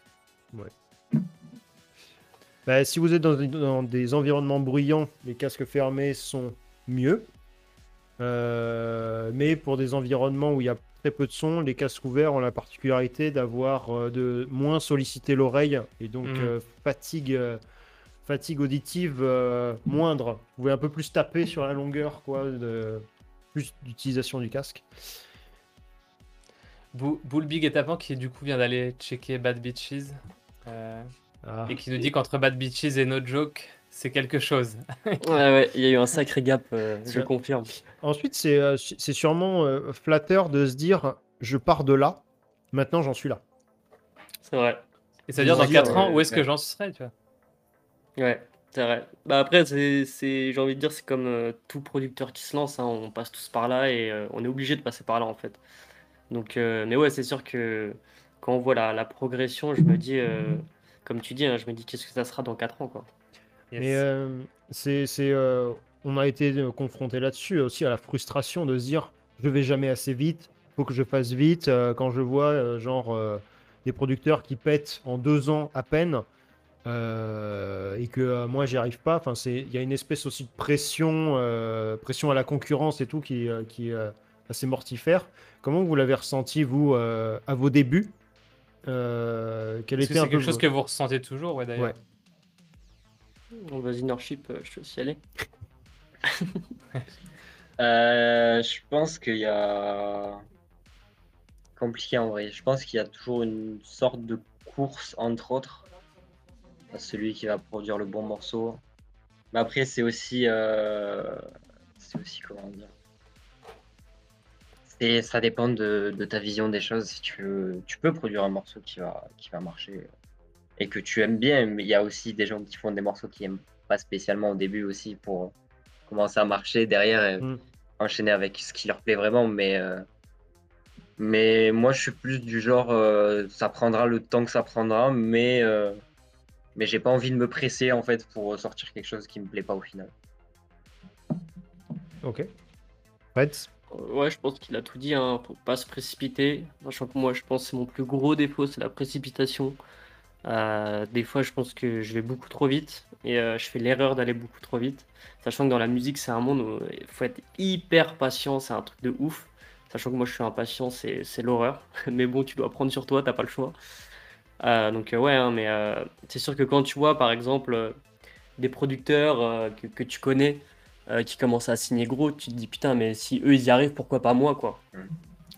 B: Bah, si vous êtes dans, dans des environnements bruyants, les casques fermés sont mieux. Euh, mais pour des environnements où il y a très peu de son, les casques ouverts ont la particularité d'avoir euh, de moins solliciter l'oreille et donc
A: Mhm.
B: euh, fatigue, fatigue auditive euh, moindre. Vous pouvez un peu plus taper sur la longueur, quoi, de plus d'utilisation du casque.
A: Bullbig est avant qui du coup vient d'aller checker Bad Beaches euh,
B: Ah.
A: et qui nous dit qu'entre Bad Beaches et No Joke, c'est quelque chose.
C: Ouais, ouais, il y a eu un sacré gap, euh, je confirme.
B: Ensuite, c'est euh, c'est sûrement euh, flatteur de se dire je pars de là, maintenant j'en suis là.
C: C'est vrai.
A: Et ça veut dire dans
B: vont
A: 4
D: dire,
A: ans,
D: ouais,
A: où est-ce que j'en serai, tu vois?
C: Ouais, c'est vrai. Bah après, c'est, c'est, j'ai envie de dire, c'est comme euh, tout producteur qui se lance, hein, on passe tous par là et euh, on est obligé de passer par là en fait. Donc, euh, mais ouais, c'est sûr que quand on voit la, la progression, je me dis, euh, comme tu dis, hein, je me dis qu'est-ce que ça sera dans 4 ans quoi.
A: Yes.
B: Mais euh, c'est, c'est, euh, on a été euh, confronté là-dessus aussi à la frustration de se dire je vais jamais assez vite, faut que je fasse vite. Euh, quand je vois euh, genre euh, des producteurs qui pètent en deux ans à peine, euh, et que euh, moi j'y arrive pas. Enfin, c'est il y a une espèce aussi de pression, euh, pression à la concurrence et tout qui, euh, qui est euh, assez mortifère. Comment vous l'avez ressenti vous euh, à vos débuts? Euh, Quel
A: Est-ce que
B: était un
A: c'est quelque chose que vous ressentez toujours, ouais, d'ailleurs
C: Bon, Vas-y, Norship, euh, je te laisse y aller.
D: Euh, je pense qu'il y a. Compliqué en vrai. Je pense qu'il y a toujours une sorte de course entre autres. à Celui qui va produire le bon morceau. Mais après, c'est aussi. euh, C'est aussi comment dire. C'est, ça dépend de, de ta vision des choses. Si tu veux, tu peux produire un morceau qui va, qui va marcher et que tu aimes bien. Mais il y a aussi des gens qui font des morceaux qui aiment pas spécialement au début aussi pour commencer à marcher derrière et
B: Mm.
D: enchaîner avec ce qui leur plaît vraiment. Mais, euh, mais moi, je suis plus du genre, euh, ça prendra le temps que ça prendra, mais, euh, mais j'ai pas envie de me presser en fait pour sortir quelque chose qui me plaît pas au final.
B: Ok.
C: Ouais, je pense qu'il a tout dit, hein. Faut pas se précipiter. Sachant que moi, je pense que mon plus gros défaut, c'est la précipitation. Euh, des fois, je pense que je vais beaucoup trop vite et euh, je fais l'erreur d'aller beaucoup trop vite. Sachant que dans la musique, c'est un monde où il faut être hyper patient, c'est un truc de ouf. Sachant que moi, je suis impatient, c'est c'est l'horreur. Mais bon, tu dois prendre sur toi, t'as pas le choix. Euh, donc, ouais, hein, mais c'est sûr que quand tu vois, par exemple, des producteurs que tu connais euh, qui commencent à signer gros, tu te dis putain, mais si eux ils y arrivent, pourquoi pas moi, quoi.
D: Mm.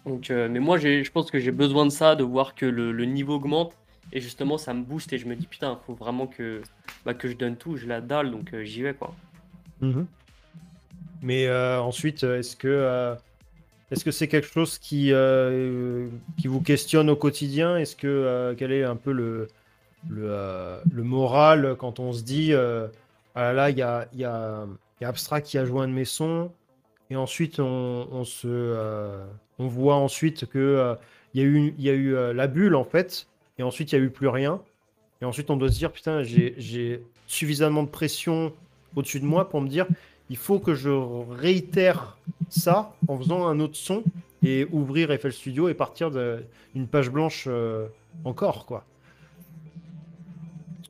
C: Donc, euh, mais moi, j'ai- je pense que j'ai besoin de ça, de voir que le, le niveau augmente. Et justement, ça me booste et je me dis putain, faut vraiment que, bah, que je donne tout, je la dalle, donc euh, j'y vais, quoi.
B: Mhm. Mais euh, ensuite, est-ce que euh, est-ce que c'est quelque chose qui euh, qui vous questionne au quotidien? Est-ce que euh, quel est un peu le le, euh, le moral quand on se dit euh, ah là là il y a il y a il Abstract qui a joué un de mes sons. Et ensuite on, se euh, on voit ensuite que euh, y a eu y a eu euh, la bulle en fait. Et ensuite il y a eu plus rien. Et ensuite on doit se dire putain j'ai suffisamment de pression au-dessus de moi pour me dire il faut que je réitère ça en faisant un autre son et ouvrir FL Studio et partir d'une page blanche euh, encore quoi.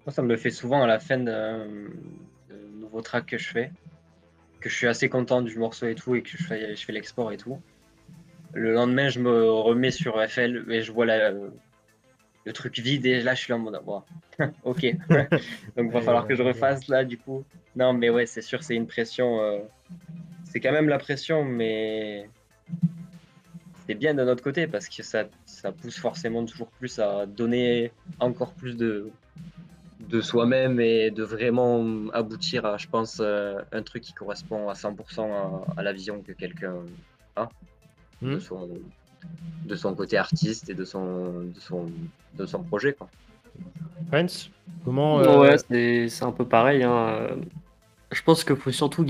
D: Ça me le fait souvent à la fin d'un d'un nouveau track que je fais, que je suis assez content du morceau et tout, et que je fais, je fais l'export et tout. Le lendemain, je me remets sur FL et je vois la- le truc vide et là, je suis là en mode, ok. Donc, va falloir que je refasse là, du coup. Non, mais ouais, c'est sûr, c'est une pression. euh, C'est quand même la pression, mais c'est bien d'un autre côté parce que ça, ça pousse forcément toujours plus à donner encore plus de, de soi-même et de vraiment aboutir à, je pense, euh, un truc qui correspond à 100% à, à la vision que quelqu'un a de,
B: Hmm.
D: son, de son côté artiste et de son, de son, de son projet. Quoi.
B: Prince, comment euh,
C: Ouais, c'est c'est un peu pareil. hein. Euh, Je pense qu'il faut surtout.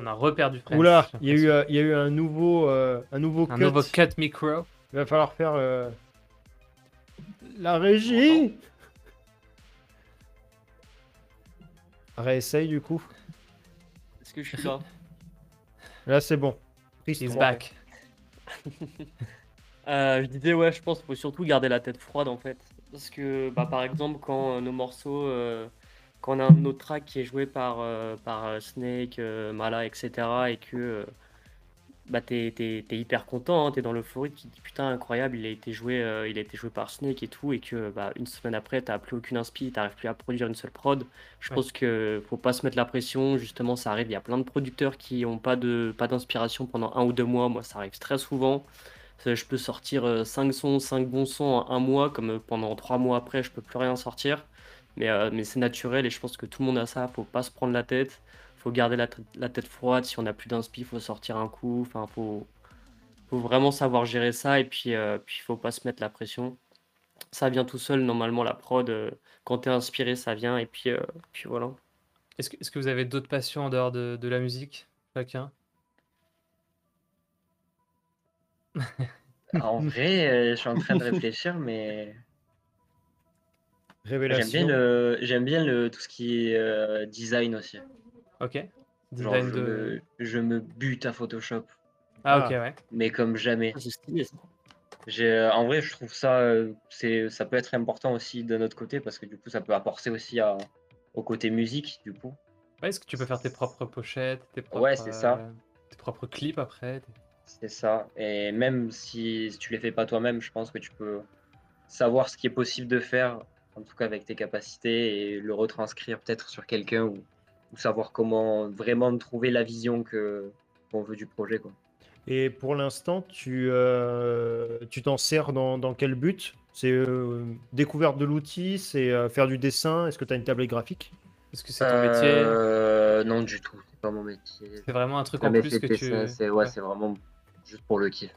A: On a reperdu French.
B: Oula, il y a eu euh, il y a eu un nouveau euh, un nouveau
A: Un
B: cut.
A: nouveau cut micro.
B: Il va falloir faire euh, la régie. Réessaye du coup.
C: Est-ce que je suis là?
B: Là c'est bon.
A: He's back.
C: Euh, je disais, ouais, je pense qu'il faut surtout garder la tête froide en fait. Parce que, bah, par exemple, quand euh, nos morceaux, euh, quand on a un de nos tracks qui est joué par, euh, par euh, Snake, euh, Mala, etc., et que euh, bah, t'es, t'es- t'es hyper content, hein, t'es dans l'euphorie, tu te dis putain, incroyable, il a été joué, euh, il a été joué par Snake et tout, et que bah, une semaine après, t'as plus aucune inspi, t'arrives plus à produire une seule prod. Je
A: Ouais.
C: pense que faut pas se mettre la pression, justement, ça arrive, il y a plein de producteurs qui ont pas de, pas d'inspiration pendant un ou deux mois, moi ça arrive très souvent. Euh, Je peux sortir 5 sons, 5 bons sons en un mois, comme euh, pendant 3 mois après, je peux plus rien sortir. Mais, euh, mais c'est naturel et je pense que tout le monde a ça. Faut pas se prendre la tête. Faut garder la, la tête froide. Si on n'a plus d'inspi, faut sortir un coup. Enfin, faut, faut vraiment savoir gérer ça et puis, euh, puis faut pas se mettre la pression. Ça vient tout seul, normalement, la prod. euh, quand t'es inspiré, ça vient et puis, euh, puis voilà.
A: Est-ce que, est-ce que vous avez d'autres passions en dehors de, de la musique, chacun?
D: En vrai, euh, je suis en train de réfléchir, mais j'aime bien
B: Révélation.
D: le, j'aime bien le tout ce qui est euh, design aussi.
A: Ok.
D: Genre, je,
A: de.
D: me, je me bute à Photoshop,
A: Ah, ok,
B: Ah.
A: ouais.
D: mais comme jamais.
C: Ah, C'est stylé ça.
D: J'ai, en vrai, je trouve ça, euh, c'est, ça peut être important aussi de notre côté parce que du coup, ça peut apporter aussi à, au côté musique, du coup.
A: Ouais, est-ce que tu peux faire tes propres pochettes, tes propres,
D: Ouais, c'est ça.
A: euh, tes propres clips après tes-
D: C'est ça. Et même si, si tu les fais pas toi-même, je pense que tu peux savoir ce qui est possible de faire, en tout cas avec tes capacités, et le retranscrire peut-être sur quelqu'un ou, ou savoir comment vraiment trouver la vision que qu'on veut du projet, quoi.
B: Et pour l'instant, tu euh, tu t'en sers dans, dans quel but? C'est euh, découverte de l'outil, c'est euh, faire du dessin? Est-ce que tu as une tablette graphique?
A: Est-ce que c'est ton métier?
D: Non, du tout. C'est pas mon métier.
A: C'est vraiment un truc en plus que tu.
D: c'est ouais, c'est vraiment juste pour le kiff.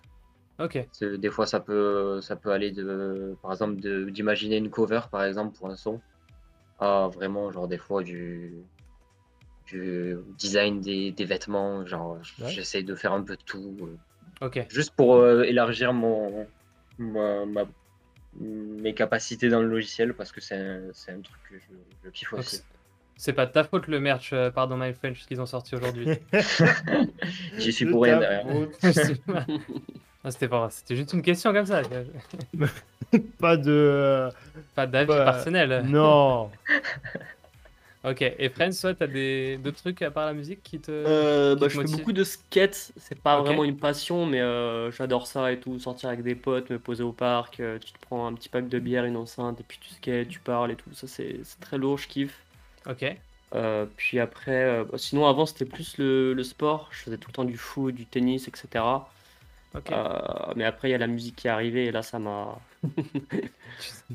A: Ok.
D: Des fois, ça peut, ça peut aller de, par exemple, de- d'imaginer une cover, par exemple, pour un son, à vraiment, genre, des fois, du, du design des, des vêtements, genre,
B: Ouais.
D: j'essaye de faire un peu de tout, euh,
A: Ok.
D: juste pour euh, élargir mon, ma- ma- mes capacités dans le logiciel, parce que c'est un, c'est un truc que je, je kiffe aussi.
A: c'est- c'est pas de ta faute le merch, euh, pardon my French, qu'ils ont sorti aujourd'hui.
D: J'y suis pour rien derrière.
A: c'était pas, c'était juste une question comme ça.
B: Pas de.
A: Pas d'avis personnel.
B: Non.
A: Ok. Et Friends, toi, t'as des d'autres trucs à part la musique qui te.
C: Euh,
A: qui
C: bah,
A: te
C: je fais beaucoup de skate, c'est pas
A: Ok.
C: vraiment une passion, mais euh, j'adore ça et tout. Sortir avec des potes, me poser au parc, euh, tu te prends un petit pack de bière, une enceinte, et puis tu skates, tu parles et tout. Ça, c'est c'est très lourd, je kiffe.
A: Ok.
C: Euh, puis après, euh, bah, sinon avant c'était plus le, le sport, je faisais tout le temps du foot, du tennis, etc. Euh, mais après il y a la musique qui est arrivée et là ça m'a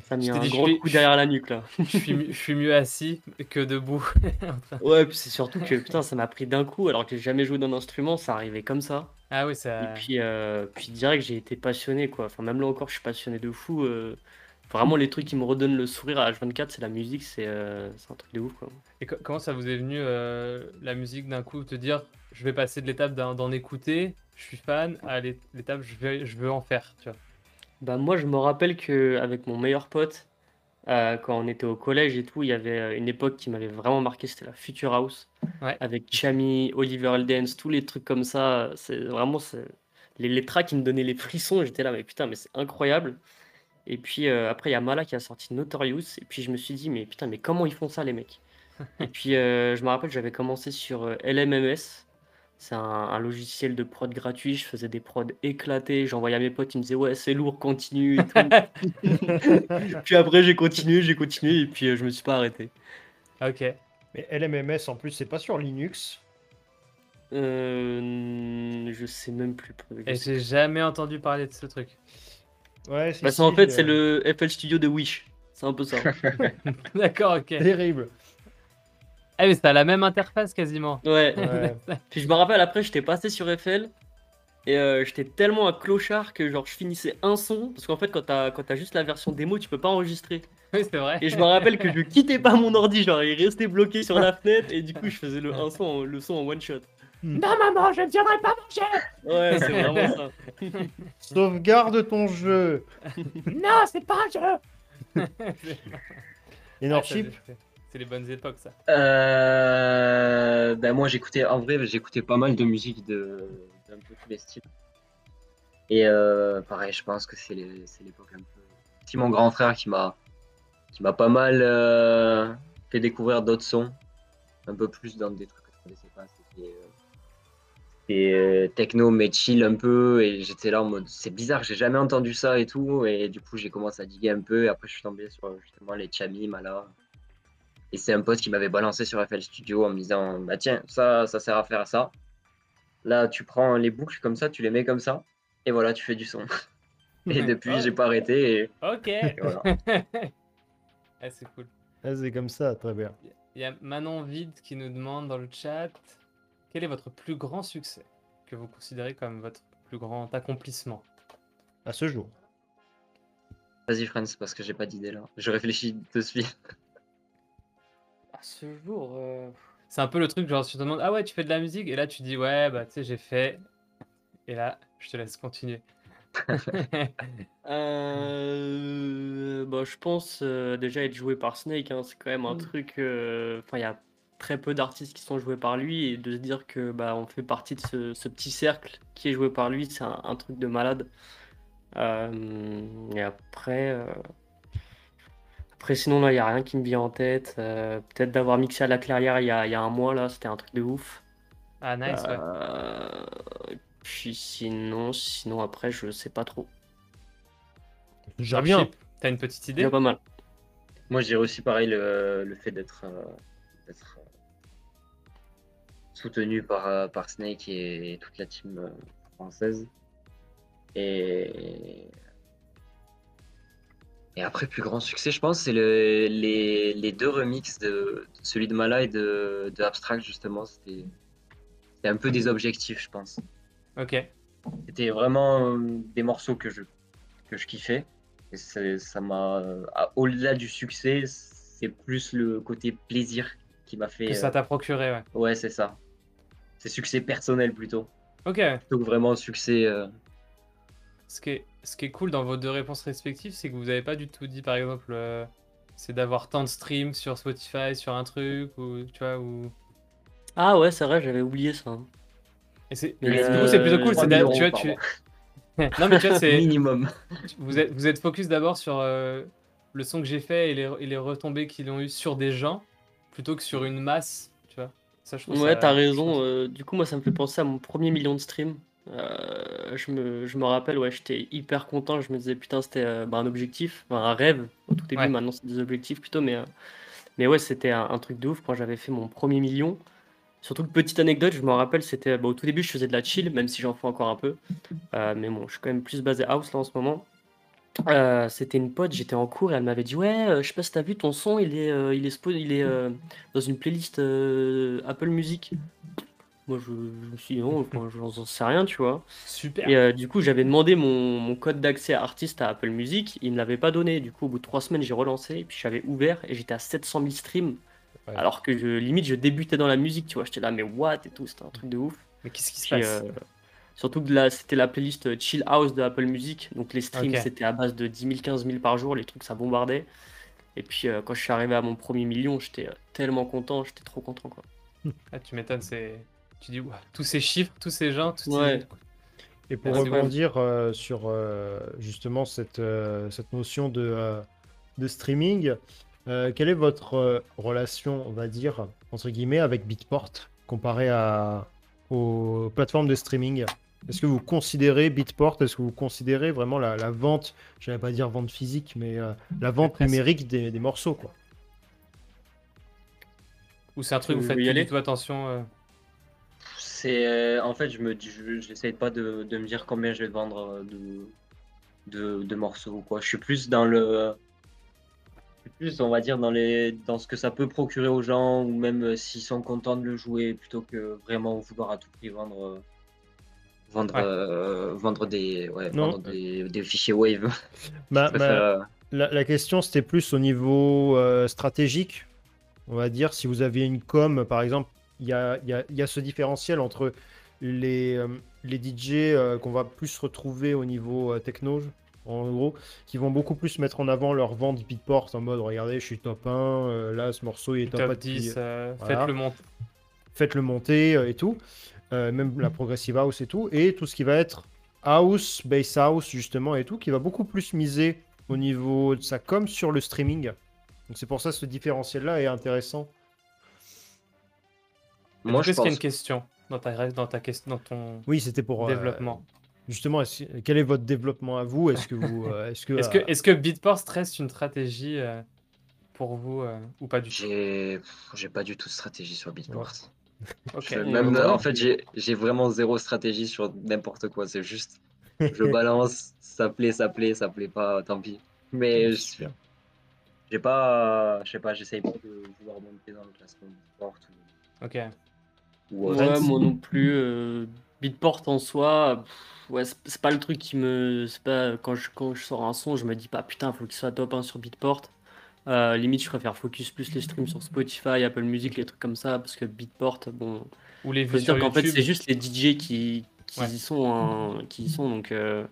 C: ça m'a mis un
A: dit,
C: gros
A: suis-
C: coup derrière la nuque là.
A: je, suis, mieux- je suis mieux assis que debout.
C: Ouais, puis c'est surtout que putain ça m'a pris d'un coup alors que j'ai jamais joué d'un instrument, ça arrivait comme ça.
A: ah oui, ça.
C: Et puis, euh, puis direct, j'ai été passionné, quoi. Enfin, même là encore, je suis passionné de fou. euh. Vraiment, les trucs qui me redonnent le sourire à H24, c'est la musique, c'est euh, c'est un truc de ouf, quoi.
A: Et co- comment ça vous est venu euh, la musique d'un coup, te dire je vais passer de l'étape d'en écouter, je suis fan, à l'é- l'étape je vais, je veux en faire, tu vois.
C: Bah, moi, je me rappelle que avec mon meilleur pote, euh, quand on était au collège et tout, il y avait euh, une époque qui m'avait vraiment marqué, c'était la Future House.
A: Ouais.
C: Avec Chami, Oliver Eldens, tous les trucs comme ça. C'est vraiment les, les tracks qui me donnaient les frissons. J'étais là, mais putain, mais c'est incroyable. Et puis euh, après, il y a Mala qui a sorti Notorious. Et puis je me suis dit, mais putain, mais comment ils font ça, les mecs? Et puis euh, je me rappelle, j'avais commencé sur LMMS. C'est un, un logiciel de prod gratuit. Je faisais des prods éclatés. J'envoyais à mes potes, ils me disaient, ouais, c'est lourd, continue et tout. Puis après, j'ai continué, j'ai continué. Et puis euh, je me suis pas arrêté.
A: Ok.
B: Mais LMMS en plus, c'est pas sur Linux?
C: Euh, je sais même plus. Je
A: Et j'ai jamais entendu parler de ce truc.
B: Ouais,
C: Bah,
B: si,
C: c'est en fait, c'est
B: euh,
C: le FL Studio de Wish. C'est un peu ça.
A: D'accord, ok.
B: Terrible.
A: Ah mais ça a la même interface quasiment.
C: Ouais.
B: Ouais.
C: Puis je me rappelle après, j'étais passé sur FL et euh, j'étais tellement un clochard que genre je finissais un son parce qu'en fait quand t'as quand t'as juste la version démo, tu peux pas enregistrer.
A: Oui, c'est vrai.
C: Et je me rappelle que je quittais pas mon ordi, genre il restait bloqué sur la fenêtre et du coup je faisais le un son, en- le son en one shot.
A: Non maman, je ne viendrai pas manger.
C: Ouais, c'est vraiment ça.
B: Sauvegarde ton jeu.
A: Non, c'est pas un jeu.
B: Et
A: Ah, ça,
B: Norship,
A: c'est- les bonnes époques ça.
D: Euh, ben moi j'écoutais en vrai j'écoutais pas mal de musique de d'un peu tous les styles. Et euh, pareil je pense que c'est l'époque un peu. C'est mon grand frère qui m'a qui m'a pas mal euh, fait découvrir d'autres sons, un peu plus dans des trucs que je connaissais pas. C'était euh, euh, techno mais chill un peu et j'étais là en mode c'est bizarre j'ai jamais entendu ça et tout et du coup j'ai commencé à diguer un peu et après je suis tombé sur justement les Chami, Mala. Et c'est un pote qui m'avait balancé sur FL Studio en me disant Bah tiens, ça, ça sert à faire ça. Là, tu prends les boucles comme ça, tu les mets comme ça, et voilà, tu fais du son. Et depuis, j'ai pas arrêté. Et,
A: Ok.
D: et voilà.
A: Ah, c'est cool.
B: Ah, c'est comme ça, très bien.
A: Il y a Manon Vide qui nous demande dans le chat quel est votre plus grand succès que vous considérez comme votre plus grand accomplissement?
B: À ce jour.
D: Vas-y, Friends, parce que j'ai pas d'idée là. Je réfléchis de suite.
C: À ce jour. euh,
A: C'est un peu le truc, genre tu te demandes ah ouais tu fais de la musique? Et là tu dis ouais bah tu sais j'ai fait et là je te laisse continuer.
C: Euh, bah, je pense euh, déjà être joué par Snake, hein, c'est quand même un
A: Mm.
C: truc. euh, Enfin, il y a très peu d'artistes qui sont joués par lui et de se dire que bah on fait partie de ce, ce petit cercle qui est joué par lui, c'est un, un truc de malade. Euh, et après, euh, après sinon là, il n'y a rien qui me vient en tête. Euh, peut-être d'avoir mixé à la clairière il y a, il y a un mois là, c'était un truc de ouf.
A: Ah, nice, ouais.
C: Euh, puis sinon, sinon après, je sais pas trop.
B: J'aime bien.
A: T'as une petite
C: Il y
A: idée
C: a pas mal.
D: Moi, dirais aussi pareil le, le fait d'être euh, d'être, soutenu par, par Snake et, et toute la team française. Et, et après, plus grand succès, je pense, c'est le, les, les deux remixes de celui de Mala et de, de Abstract, justement. C'était un peu des objectifs, je pense.
A: Ok.
D: C'était vraiment euh, des morceaux que je, que je kiffais. Et ça m'a. euh, Au-delà du succès, c'est plus le côté plaisir qui m'a fait.
A: Que ça
D: euh,
A: t'a procuré, ouais.
D: Ouais, c'est ça. C'est succès personnel plutôt.
A: Ok.
D: Plutôt que vraiment succès. euh,
A: Ce qui est, ce qui est cool dans vos deux réponses respectives, c'est que vous n'avez pas du tout dit, par exemple, euh, c'est d'avoir tant de streams sur Spotify, sur un truc, ou tu vois, ou.
C: Ah ouais, c'est vrai, j'avais oublié ça. hein.
A: Et c'est,
C: Mais
A: mais
C: euh,
A: du coup, c'est plutôt cool.
D: 3
A: C'est
D: 000
A: d'a- tu vois, tu. non, mais tu vois, c'est.
D: Minimum.
A: Vous êtes, vous êtes focus d'abord sur euh, le son que j'ai fait et les, et les retombées qu'ils ont eu sur des gens, plutôt que sur une masse, tu vois. Ça, je trouve
C: Ouais,
A: ça-
C: t'as
A: je
C: raison.
A: trouve-
C: euh, du coup, moi, ça me fait penser à mon premier million de streams. Euh, je me, je me rappelle, ouais, j'étais hyper content. Je me disais, putain, c'était euh, bah, un objectif, enfin, un rêve au tout début.
A: Ouais.
C: Maintenant, c'est des objectifs plutôt. Mais, euh, mais ouais, c'était un, un truc de ouf quand j'avais fait mon premier million. Surtout que petite anecdote, je me rappelle, c'était bah, au tout début, je faisais de la chill, même si j'en fais encore un peu. Mais bon, je suis quand même plus basé house là en ce moment. C'était une pote, j'étais en cours et elle m'avait dit ouais, je sais pas si t'as vu ton son, il est, il est, il est dans une playlist Apple Music. Moi je, je me suis dit non, enfin, j'en j'en sais rien, tu vois.
A: Super.
C: Et euh, du coup j'avais demandé mon, mon code d'accès artiste à Apple Music, il me l'avait pas donné. Du coup au bout de trois semaines j'ai relancé et puis j'avais ouvert et j'étais à 700 000 streams.
B: Ouais.
C: Alors que je, limite je débutais dans la musique, tu vois. J'étais là mais what et tout, c'était un truc de ouf.
A: Mais qu'est-ce qui se
C: Puis,
A: passe
C: euh, surtout que là, c'était la playlist Chill House de Apple Music. Donc les streams, c'était à base de 10 000, 15 000 par jour. Les trucs, ça bombardait. Et puis euh, quand je suis arrivé à mon premier million, j'étais euh, tellement content. J'étais trop content, quoi.
A: Ah, tu m'étonnes, c'est. Tu dis, tous ces chiffres, tous ces gens, toutes ces-.
B: Et pour
A: Ah,
B: rebondir euh, sur euh, justement cette, euh, cette notion de, euh, de streaming, euh, quelle est votre euh, relation, on va dire, entre guillemets, avec Beatport comparé à, aux plateformes de streaming? Est-ce que vous considérez Beatport, est-ce que vous considérez vraiment la, la vente, je vais pas dire vente physique, mais euh, la vente numérique des, des morceaux quoi?
A: Ou c'est un truc,
C: Vous
A: vous faites
C: voulez y
A: plus du
C: aller
A: tout attention.
D: C'est euh, en fait, je me dis, je pas de, de me dire combien je vais vendre euh, de, de, de morceaux ou quoi. Je suis plus dans le, plus, on va dire, dans les, dans ce que ça peut procurer aux gens ou même euh, s'ils sont contents de le jouer plutôt que vraiment vouloir à tout prix vendre, vendre,
A: Ouais.
D: euh, vendre des, ouais,
B: Non.
D: vendre des, des fichiers Wave. Euh,
B: La, la question, c'était plus au niveau euh, stratégique. On va dire, si vous aviez une com, par exemple, il y a, y a- y a ce différentiel entre les, euh, les DJ euh, qu'on va plus retrouver au niveau euh, techno, en gros, qui vont beaucoup plus mettre en avant leur vente Beatport en mode regardez, je suis top 1, euh, là, ce morceau il est top,
A: top
B: 1 depuis-
A: 10, euh,
B: voilà.
A: faites le monte.
B: faites-le monter euh, et tout, même la progressive house et tout, et tout ce qui va être house, bass house justement et tout, qui va beaucoup plus miser au niveau de sa com sur le streaming. Donc c'est pour ça que ce différentiel-là est intéressant.
D: Moi, je
A: Est-ce qu'il y a
D: pense
A: une question dans ta, dans ta question, dans ton
B: Oui, c'était pour euh,
A: développement?
B: justement. quel est votre développement à vous? Est-ce que vous, euh, est-ce que,
A: Est-ce que,
B: euh,
A: est-ce que Beatport reste une stratégie euh, pour vous euh, ou pas du tout?
D: J'ai, j'ai pas du tout de stratégie sur
C: Ouais,
D: même, en fait, j'ai j'ai vraiment zéro stratégie sur n'importe quoi. C'est juste, je balance, ça plaît, ça plaît, ça plaît pas, tant pis. Mais je- j'ai pas, je sais pas, j'essaye pas de vouloir monter dans le classement Beatport
A: Ok.
D: Ou, ou
C: Ouais, moi non plus. euh, Beatport en soi, pff, ouais, c'est pas le truc qui me. C'est pas quand je, quand je sors un son, je me dis pas putain, faut qu'il soit top 1 sur Beatport. Euh, limite, je préfère focus plus les streams sur Spotify, Apple Music, les trucs comme ça, parce que Beatport, bon,
A: Ou les
C: faut
A: vues
C: se
A: sur
C: dire qu'en fait, c'est juste les DJ qui, qui
A: Ouais.
C: y sont, hein, qui y sont, donc. euh,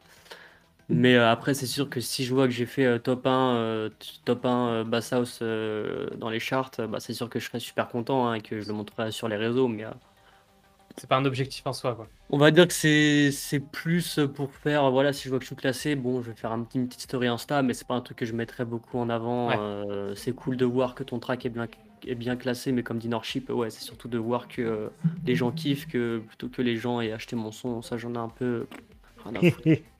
C: Mais euh, après, c'est sûr que si je vois que j'ai fait euh, top 1, euh, top 1 euh, Bass House dans les charts, bah, c'est sûr que je serais super content hein, et que je le montrerai sur les réseaux. Mais,
A: C'est pas un objectif en soi, quoi.
C: On va dire que c'est c'est plus pour faire, voilà, si je vois que je suis classé, bon, je vais faire un petit, une petite story Insta, mais c'est pas un truc que je mettrais beaucoup en avant.
A: Ouais.
C: C'est cool de voir que ton track est bien, est bien classé, mais comme dit Norship, ouais, c'est surtout de voir que les gens kiffent, que plutôt que les gens aient acheté mon son, ça j'en ai un peu rien à foutre.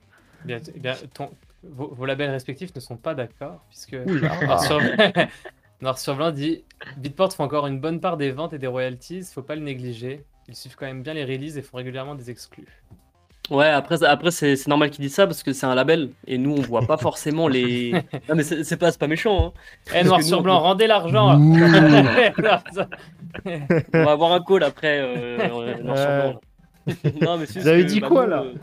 A: Bien, eh bien, ton- vos, vos labels respectifs ne sont pas d'accord, puisque. Noir sur... Noir sur Blanc dit Beatport font encore une bonne part des ventes et des royalties, faut pas le négliger. Ils suivent quand même bien les releases et font régulièrement des exclus.
C: Ouais, après, après c'est normal qu'ils disent ça parce que c'est un label et nous on voit pas forcément les. Non, mais c'est pas, c'est pas méchant, hein.
A: Eh, Noir
C: nous,
A: sur
C: on
A: Blanc, rendez l'argent.
C: On va avoir un call après. euh, noir sur blanc, non, mais c'est
B: Vous avez
C: que,
B: dit
C: bah,
B: quoi,
C: nous,
B: là
C: euh,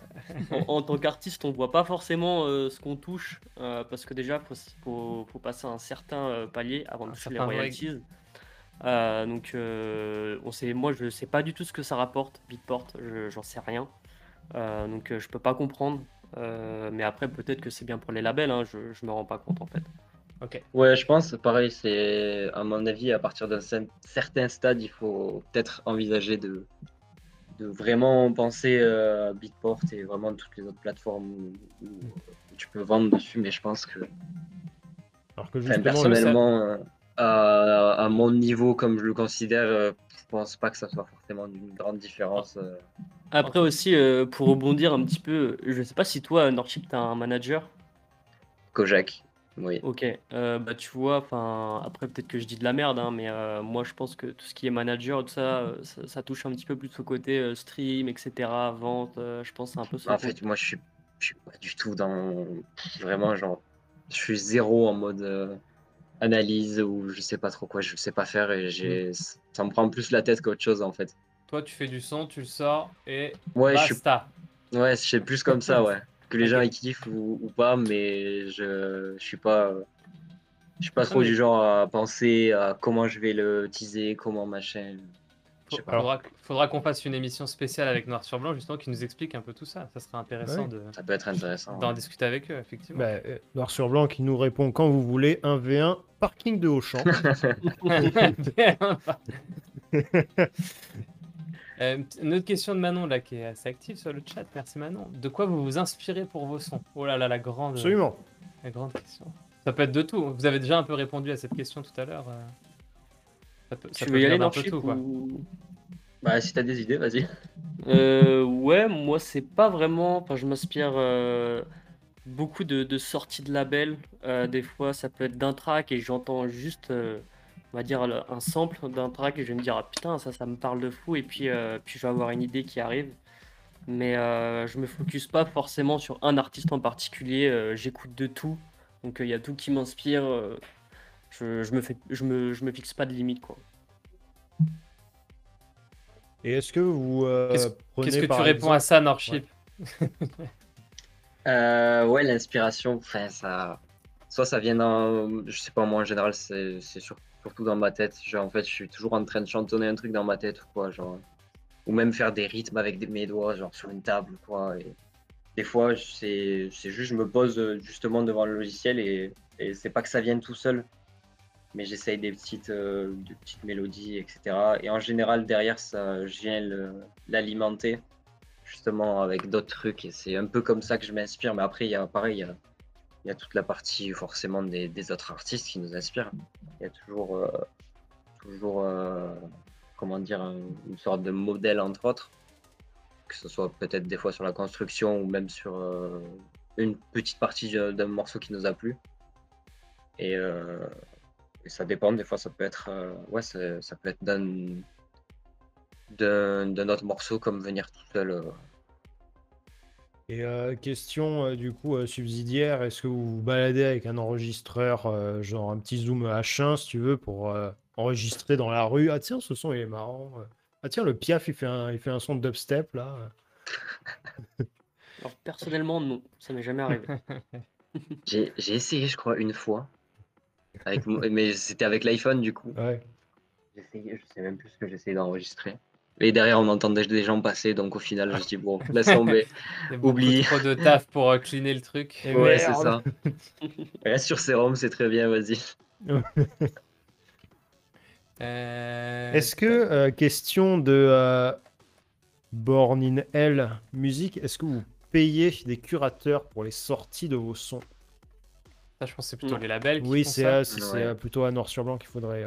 C: en, en tant qu'artiste, on voit pas forcément euh, ce qu'on touche euh, parce que déjà, faut, faut, faut passer un certain euh, palier avant de toucher les royalties. Euh, donc, euh, on sait, moi, je sais pas du tout ce que ça rapporte, Beatport, je- j'en sais rien. Euh, donc, euh, je peux pas comprendre. Euh, mais après, peut-être que c'est bien pour les labels, hein, je, je me rends pas compte en fait.
A: Ok.
D: Ouais, je pense, pareil, c'est à mon avis, à partir d'un cer- certain stade, il faut peut-être envisager de, de vraiment penser euh, à Beatport et vraiment toutes les autres plateformes où, où tu peux vendre dessus, mais je pense que
B: Alors que justement,
D: personnellement, euh, à, à mon niveau, comme je le considère, euh, je pense pas que ça soit forcément une grande différence. euh.
C: Après aussi, euh, pour rebondir un petit peu, je sais pas si toi, Nordship, tu as un manager?
D: Kojak, oui.
C: Ok, euh, bah tu vois, enfin après peut-être que je dis de la merde, hein, mais euh, moi je pense que tout ce qui est manager, tout ça, euh, ça, ça touche un petit peu plus au côté euh, stream, etc., vente, euh, je pense que c'est un peu ça.
D: En fait, moi, je suis, je suis pas du tout dans. Vraiment, genre, je suis zéro en mode euh, analyse ou je sais pas trop quoi, je sais pas faire et j'ai. Ça me prend plus la tête qu'autre chose en fait.
A: Toi, tu fais du son, tu le sors et
D: Ouais, je suis, ouais, je suis plus comme ça, ouais. Que les gens ils kiffent ou, ou pas, mais je, je suis pas. Je suis pas trop
A: mais-
D: du genre à penser à comment je vais le teaser, comment machin.
A: Faudra, faudra qu'on fasse une émission spéciale avec Noir sur Blanc, justement, qui nous explique un peu tout ça. Ça serait intéressant de
D: Ça peut être intéressant.
A: d'en discuter avec eux, effectivement.
B: bah, euh, Noir sur Blanc qui nous répond quand vous voulez, 1v1, parking de Auchan.
A: Euh, une autre question de Manon là qui est assez active sur le chat. Merci Manon. De quoi vous vous inspirez pour vos sons? Oh là là, la grande,
B: Absolument.
A: la grande question. Ça peut être de tout. Vous avez déjà un peu répondu à cette question tout à l'heure. euh. Ça peut, ça
C: Tu
A: peut
C: veux y aller,
A: venir d'un peu
C: Nordship
A: tout, quoi.
D: Bah, si t'as des idées, vas-y.
C: Euh, ouais, moi c'est pas vraiment. Enfin, je m'inspire euh, beaucoup de, de sorties de labels. Euh, des fois, ça peut être d'un track et j'entends juste, euh, on va dire, un sample d'un track et je vais me dire, ah putain, ça, ça me parle de fou. Et puis, euh, puis je vais avoir une idée qui arrive. Mais euh, je me focus pas forcément sur un artiste en particulier. euh, J'écoute de tout. Donc, il y a tout qui m'inspire. euh, je, je me fais, je me, je me fixe pas de limite, quoi.
B: Et est-ce que vous euh,
A: Qu'est-ce- que tu réponds à ça, Norship
D: Euh, ouais, l'inspiration, enfin, ça. Soit ça vient dans. Je sais pas, moi en général, c'est c'est sur- surtout dans ma tête. Genre, en fait, je suis toujours en train de chantonner un truc dans ma tête ou quoi. Genre, ou même faire des rythmes avec mes doigts, genre sur une table, quoi. Et des fois, c'est juste, je me pose justement devant le logiciel et, et c'est pas que ça vienne tout seul. Mais j'essaye des petites, euh, petites mélodies, etc. Et en général, derrière, ça, je viens l'alimenter justement avec d'autres trucs. Et c'est un peu comme ça que je m'inspire. Mais après, il y a pareil, il y a, il y a toute la partie forcément des, autres artistes qui nous inspirent. Il y a toujours, euh, toujours euh, comment dire, un- une sorte de modèle entre autres. Que ce soit peut-être des fois sur la construction ou même sur euh, une petite partie d'un morceau qui nous a plu. Et, euh, ça dépend, des fois ça peut être, euh, ouais, ça, ça peut être d'un d'un autre morceau comme venir tout seul.
B: Et euh, question euh, du coup euh, subsidiaire, est-ce que vous vous baladez avec un enregistreur, euh, genre un petit zoom H1 si tu veux, pour euh, enregistrer dans la rue? Ah tiens, ce son il est marrant. Ah tiens, le Piaf il fait un, il fait un son de dubstep là.
C: Alors, personnellement, non, ça m'est jamais arrivé.
D: J'ai j'ai essayé, je crois, une fois. Avec, mais c'était avec l'iPhone du coup.
B: Ouais.
D: J'ai essayé, je sais même plus ce que j'essayais d'enregistrer. Et derrière, on entendait des gens passer, donc au final, je dis bon, laisse tomber.
A: Il y a beaucoup
D: Oublie.
A: trop de taf pour euh, cleaner le truc.
B: Et
D: Ouais, c'est ça. Reste sur Serum, c'est très bien, vas-y.
A: Euh,
B: Est-ce que, euh, question de, euh, Born in Hell Music, est-ce que vous payez des curateurs pour les sorties de vos sons?
A: Ça, je pense que c'est plutôt
C: Non.
A: les labels qui
B: Oui,
A: font
B: c'est
A: ça.
B: c'est- c'est,
D: Ouais.
B: plutôt à noir sur blanc qu'il faudrait.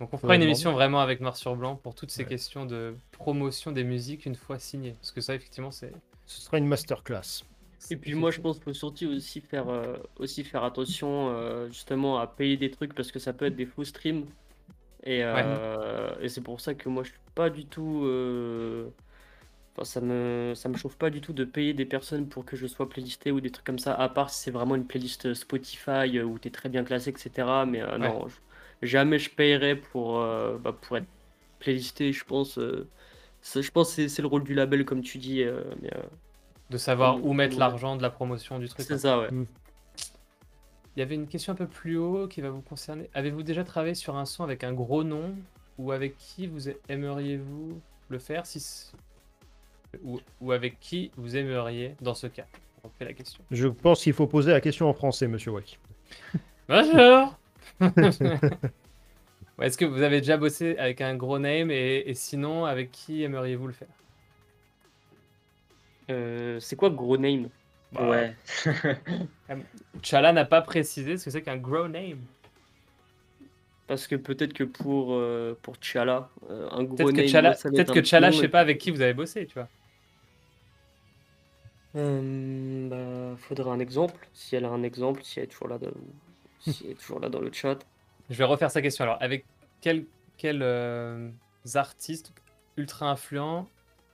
A: Donc on fera une émission vraiment avec noir sur blanc pour toutes ces
B: Ouais.
A: questions de promotion des musiques une fois signées. Parce que ça, effectivement, c'est.
B: Ce sera une masterclass.
C: Et puis moi je pense qu'il faut surtout aussi faire, euh, aussi faire attention euh, justement à payer des trucs parce que ça peut être des faux streams. Et, euh, et c'est pour ça que moi je suis pas du tout... euh, Enfin, ça me, ça me chauffe pas du tout de payer des personnes pour que je sois playlisté ou des trucs comme ça, à part si c'est vraiment une playlist Spotify où tu es très bien classé, etc. Mais euh, non, je- jamais je payerais pour, euh, bah, pour être playlisté, je pense. euh, ça- je pense que c'est- le rôle du label, comme tu dis. euh, mais, euh,
A: De savoir où mettre l'argent de la promotion du truc.
C: c'est
A: quoi.
C: ça, ouais.
A: Il y avait une question un peu plus haut qui va vous concerner. Avez-vous déjà travaillé sur un son avec un gros nom ou avec qui vous aimeriez-vous le faire si ou, ou avec qui vous aimeriez dans ce cas? On fait la question.
B: Je pense qu'il faut poser la question en français, monsieur Wack.
A: Bonjour Est-ce que vous avez déjà bossé avec un gros name et, et sinon avec qui aimeriez-vous le faire?
C: Euh, c'est quoi gros name?
A: Bah,
D: Ouais.
A: Chala n'a pas précisé ce que c'est qu'un gros name.
C: Parce que peut-être que pour, euh, pour T'Challa, euh, un gros
A: Peut-être que
C: name,
A: Chala, peut-être
C: être
A: que Chala, je
C: et
A: sais pas avec qui vous avez bossé, tu vois.
C: Euh, bah, faudrait un exemple. Si elle a un exemple, si elle est toujours là elle est toujours là dans le chat.
A: Je vais refaire sa question. Alors, avec quels quels, euh, artistes ultra influents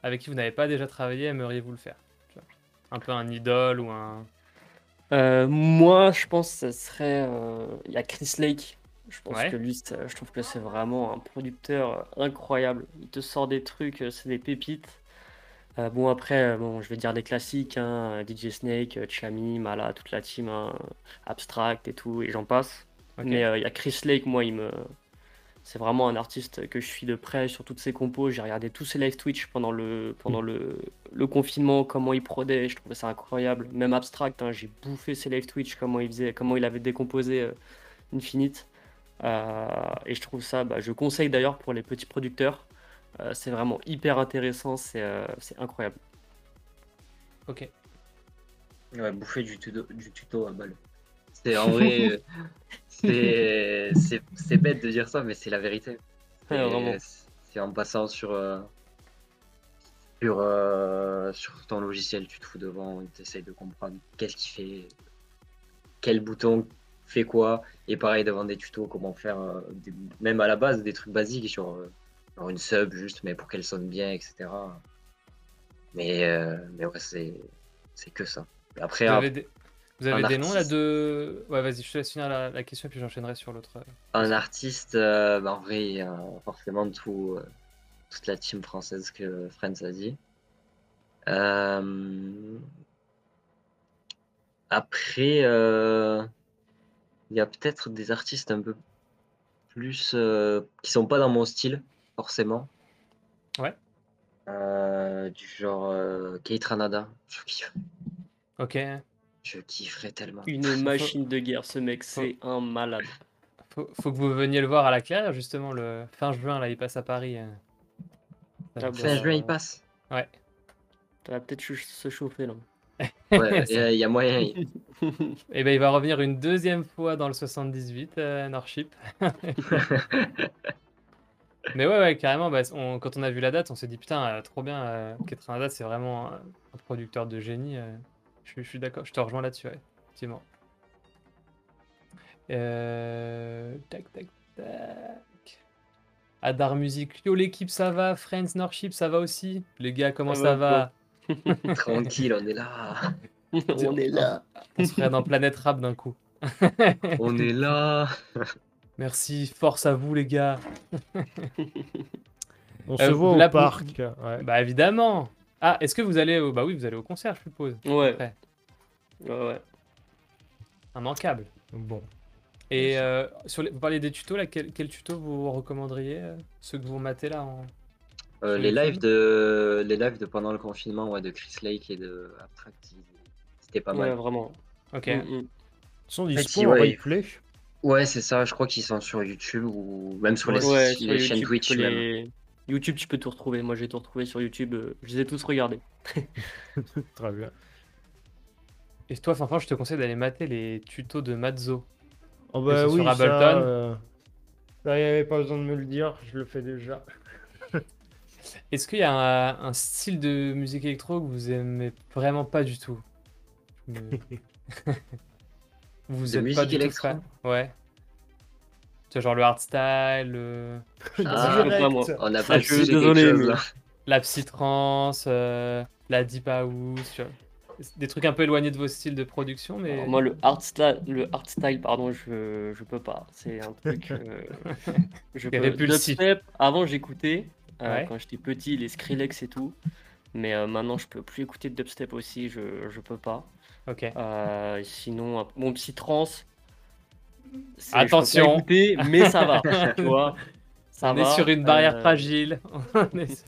A: avec qui vous n'avez pas déjà travaillé aimeriez-vous le faire? Un peu un idole ou un.
C: Euh, moi, je pense que ce serait. euh, Il y a Chris Lake. Je pense
A: Ouais.
C: que lui, je trouve que c'est vraiment un producteur euh, incroyable. Il te sort des trucs, c'est des pépites. Euh, bon, après, euh, bon, je vais dire des classiques hein, DJ Snake, euh, Chami, Mala, toute la team, hein, Abstract et tout, et j'en passe. Mais euh, il y a Chris Lake, moi, il me. C'est vraiment un artiste que je suis de près sur toutes ses compos. J'ai regardé tous ses live Twitch pendant le, pendant le, le confinement, comment il prodait, je trouvais ça incroyable. Même Abstract, hein, j'ai bouffé ses live Twitch, comment il faisait, comment il avait décomposé euh, Infinite. Euh, et je trouve ça, bah, je conseille d'ailleurs pour les petits producteurs. Euh, c'est vraiment hyper intéressant, c'est euh, c'est incroyable.
A: Ok.
D: Ouais, bouffer du tuto, du tuto à balle. C'est en vrai, euh, c'est c'est- c'est bête de dire ça, mais c'est la vérité.
C: Ouais,
D: Et
C: vraiment.
D: C'est en passant sur, euh, sur, euh, sur ton logiciel, tu te fous devant, tu essayes de comprendre qu'est-ce qu'il fait, quel bouton fait quoi, et pareil devant des tutos, comment faire, euh, des- même à la base, des trucs basiques sur, euh, une sub juste, mais pour qu'elle sonne bien, etc. Mais, euh, mais ouais, c'est c'est que ça. Après,
A: Vous
D: un-
A: avez des, vous avez noms là de. Ouais, vas-y, je te laisse finir la, la question puis j'enchaînerai sur l'autre.
D: Un artiste, euh, bah, en vrai, forcément tout, euh, toute la team française que Friends a dit. Euh, Après, euh, il y a peut-être des artistes un peu plus euh, qui sont pas dans mon style, forcément.
A: Ouais.
D: Euh, du genre euh, Kate Ranada, je kiffe.
A: Ok.
D: Je kifferais tellement.
C: Une machine de guerre, ce mec, c'est un malade.
A: Faut, faut que vous veniez le voir à la claire, justement, le fin juin, là, il passe à Paris. euh.
C: Ah
D: Fin juin,
A: euh,
D: il passe.
A: Ouais.
C: Ça va peut-être ch- se chauffer là.
D: Ouais, il y a- moyen.
A: Et ben, il va revenir une deuxième fois dans le 78, euh, Norship. Mais ouais, ouais, carrément, bah, on- quand on a vu la date, on s'est dit putain, euh, trop bien, euh, Ketranada, c'est vraiment un, un producteur de génie. euh. je, suis- d'accord, je te rejoins là-dessus, ouais, effectivement. Euh, Tac, tac, tac. Adar Music, yo l'équipe, ça va, Friends, Norship, ça va aussi? Les gars, comment
C: Ça
A: ça,
C: va,
A: va?
D: Tranquille, on est là.
C: On est là.
A: On se ferait dans Planète Rap d'un coup.
D: On est là.
A: Merci, force à vous les gars.
B: On
A: Euh,
B: se voit au parc. ouais.
A: Bah évidemment. Ah, est-ce que vous allez au... Bah oui, vous allez au concert, je suppose.
C: Ouais.
A: Ouais.
C: Ouais, ouais.
A: Immanquable.
B: Bon.
A: Et euh, sur les... vous parliez des tutos, là, quel, quel tuto vous recommanderiez euh, Ceux que vous matez là en...
D: Euh, les lives de les lives de pendant le confinement ouais, de Chris Lake et de Abstract, c'était pas
C: Ouais,
D: mal.
C: vraiment.
A: Ok.
C: Mm, mm.
B: Ils sont dispo en
D: ouais.
B: replay.
D: Ouais, c'est ça. Je crois qu'ils sont sur YouTube ou même sur les,
C: Ouais,
D: les
C: sur
D: chaînes Twitch
C: tu
D: même.
C: YouTube, tu peux tout retrouver. Moi, j'ai tout retrouvé sur YouTube. euh, je les ai tous regardés.
B: Très bien.
A: Et toi, Fanfan, je te conseille d'aller mater les tutos de Mazzo.
B: Oh bah
A: sur
B: oui, ça,
A: Ableton.
B: euh, ça, il n'y avait pas besoin de me le dire, je le fais déjà.
A: Est-ce qu'il y a un, un style de musique électro que vous aimez vraiment pas du tout? Vous
D: De
A: êtes
D: musique
A: pas du tout
D: électro
A: Ouais. Tu vois, genre le hardstyle, le-
C: Ah, pas moi.
D: On n'a
C: je suis désolé,
D: chose,
C: mais-
D: là.
A: la psytrance, euh, la deep house, tu vois. Des trucs un peu éloignés de vos styles de production, mais
C: Alors, moi, le hardstyle, le hardstyle, pardon, je, je peux pas. C'est un truc. euh, je peux.
A: répulsif.
C: Dubstep, avant, j'écoutais euh,
A: Ouais.
C: quand j'étais petit, les Skrillex et tout. Mais euh, maintenant, je peux plus écouter de dubstep aussi. Je, je peux pas.
A: Ok.
C: Euh, sinon, mon peux pas
A: Attention.
C: écouter, mais ça va. tu vois. Ça
A: On
C: va.
A: est sur une barrière
C: euh,
A: fragile. Est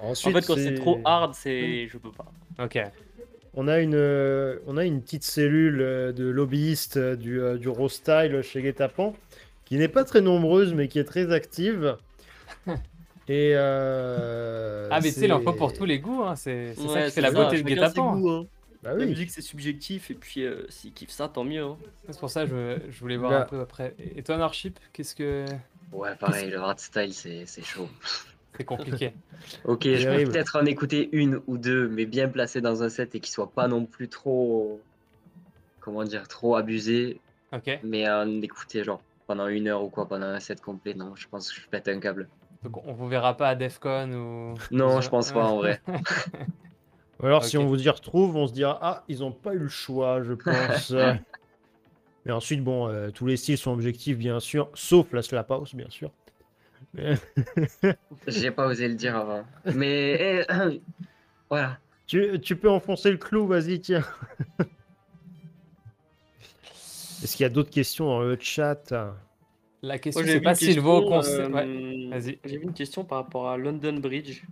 C: En fait, quand c'est trop hard, c'est je peux pas.
A: Ok.
B: On a une, euh, on a une petite cellule de lobbyistes du, euh, du raw style chez Guetapan, qui n'est pas très nombreuse, mais qui est très active. Et euh,
A: Ah, mais
B: c'est-
A: pour tous les goûts. hein, C'est c'est ça qui fait
C: c'est
A: la beauté de Guetapan.
B: Bah
C: La
B: oui.
C: musique, c'est subjectif, et puis euh, s'ils kiffent ça, tant mieux. hein.
A: C'est pour ça que je, je voulais voir
B: Là.
A: un peu après. Et et toi, Narship, qu'est-ce que.
D: Ouais, pareil, le hardstyle, c'est c'est chaud.
A: C'est compliqué.
D: Ok, je peux
B: Terrible.
D: peut-être en écouter une ou deux, mais bien placé dans un set et qui soit pas non plus trop, comment dire, trop abusé,
A: Ok.
D: mais en écouter genre pendant une heure ou quoi, pendant un set complet, non, je pense que je pète un câble.
A: Donc on vous verra pas à Defcon ou.
D: Non, je pense pas en vrai.
B: Ou alors, si on vous y retrouve, on se dira Ah, ils n'ont pas eu le choix, je pense. mais ensuite, bon, euh, tous les styles sont objectifs, bien sûr, sauf la slap house, bien sûr. Mais-
D: J'ai pas osé le dire avant. Mais eh, voilà.
B: tu, tu peux enfoncer le clou, vas-y, tiens. Est-ce qu'il y a d'autres questions dans le chat?
A: La question,
C: j'ai
A: c'est pas conseil.
C: euh,
A: vas-y.
C: J'ai vu une question par rapport à London Bridge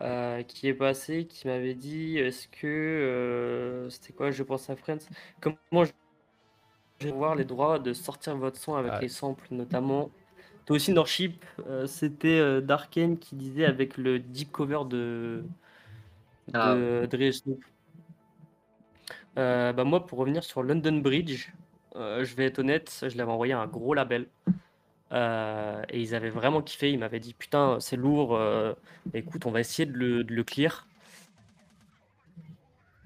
C: euh, qui est passée, qui m'avait dit est-ce que euh, c'était quoi Je pense à Friends. Comment je vais voir les droits de sortir votre son avec
B: Ah.
C: les samples, notamment. Toi aussi, Norship, euh, c'était euh, Darken qui disait avec le deep cover de, de
D: Ah.
C: Snoop. Euh, bah moi, pour revenir sur London Bridge, euh, je vais être honnête, je l'avais envoyé à un gros label. Euh, et ils avaient vraiment kiffé. Ils m'avaient dit Putain, c'est lourd. euh, écoute, on va essayer de le, clear.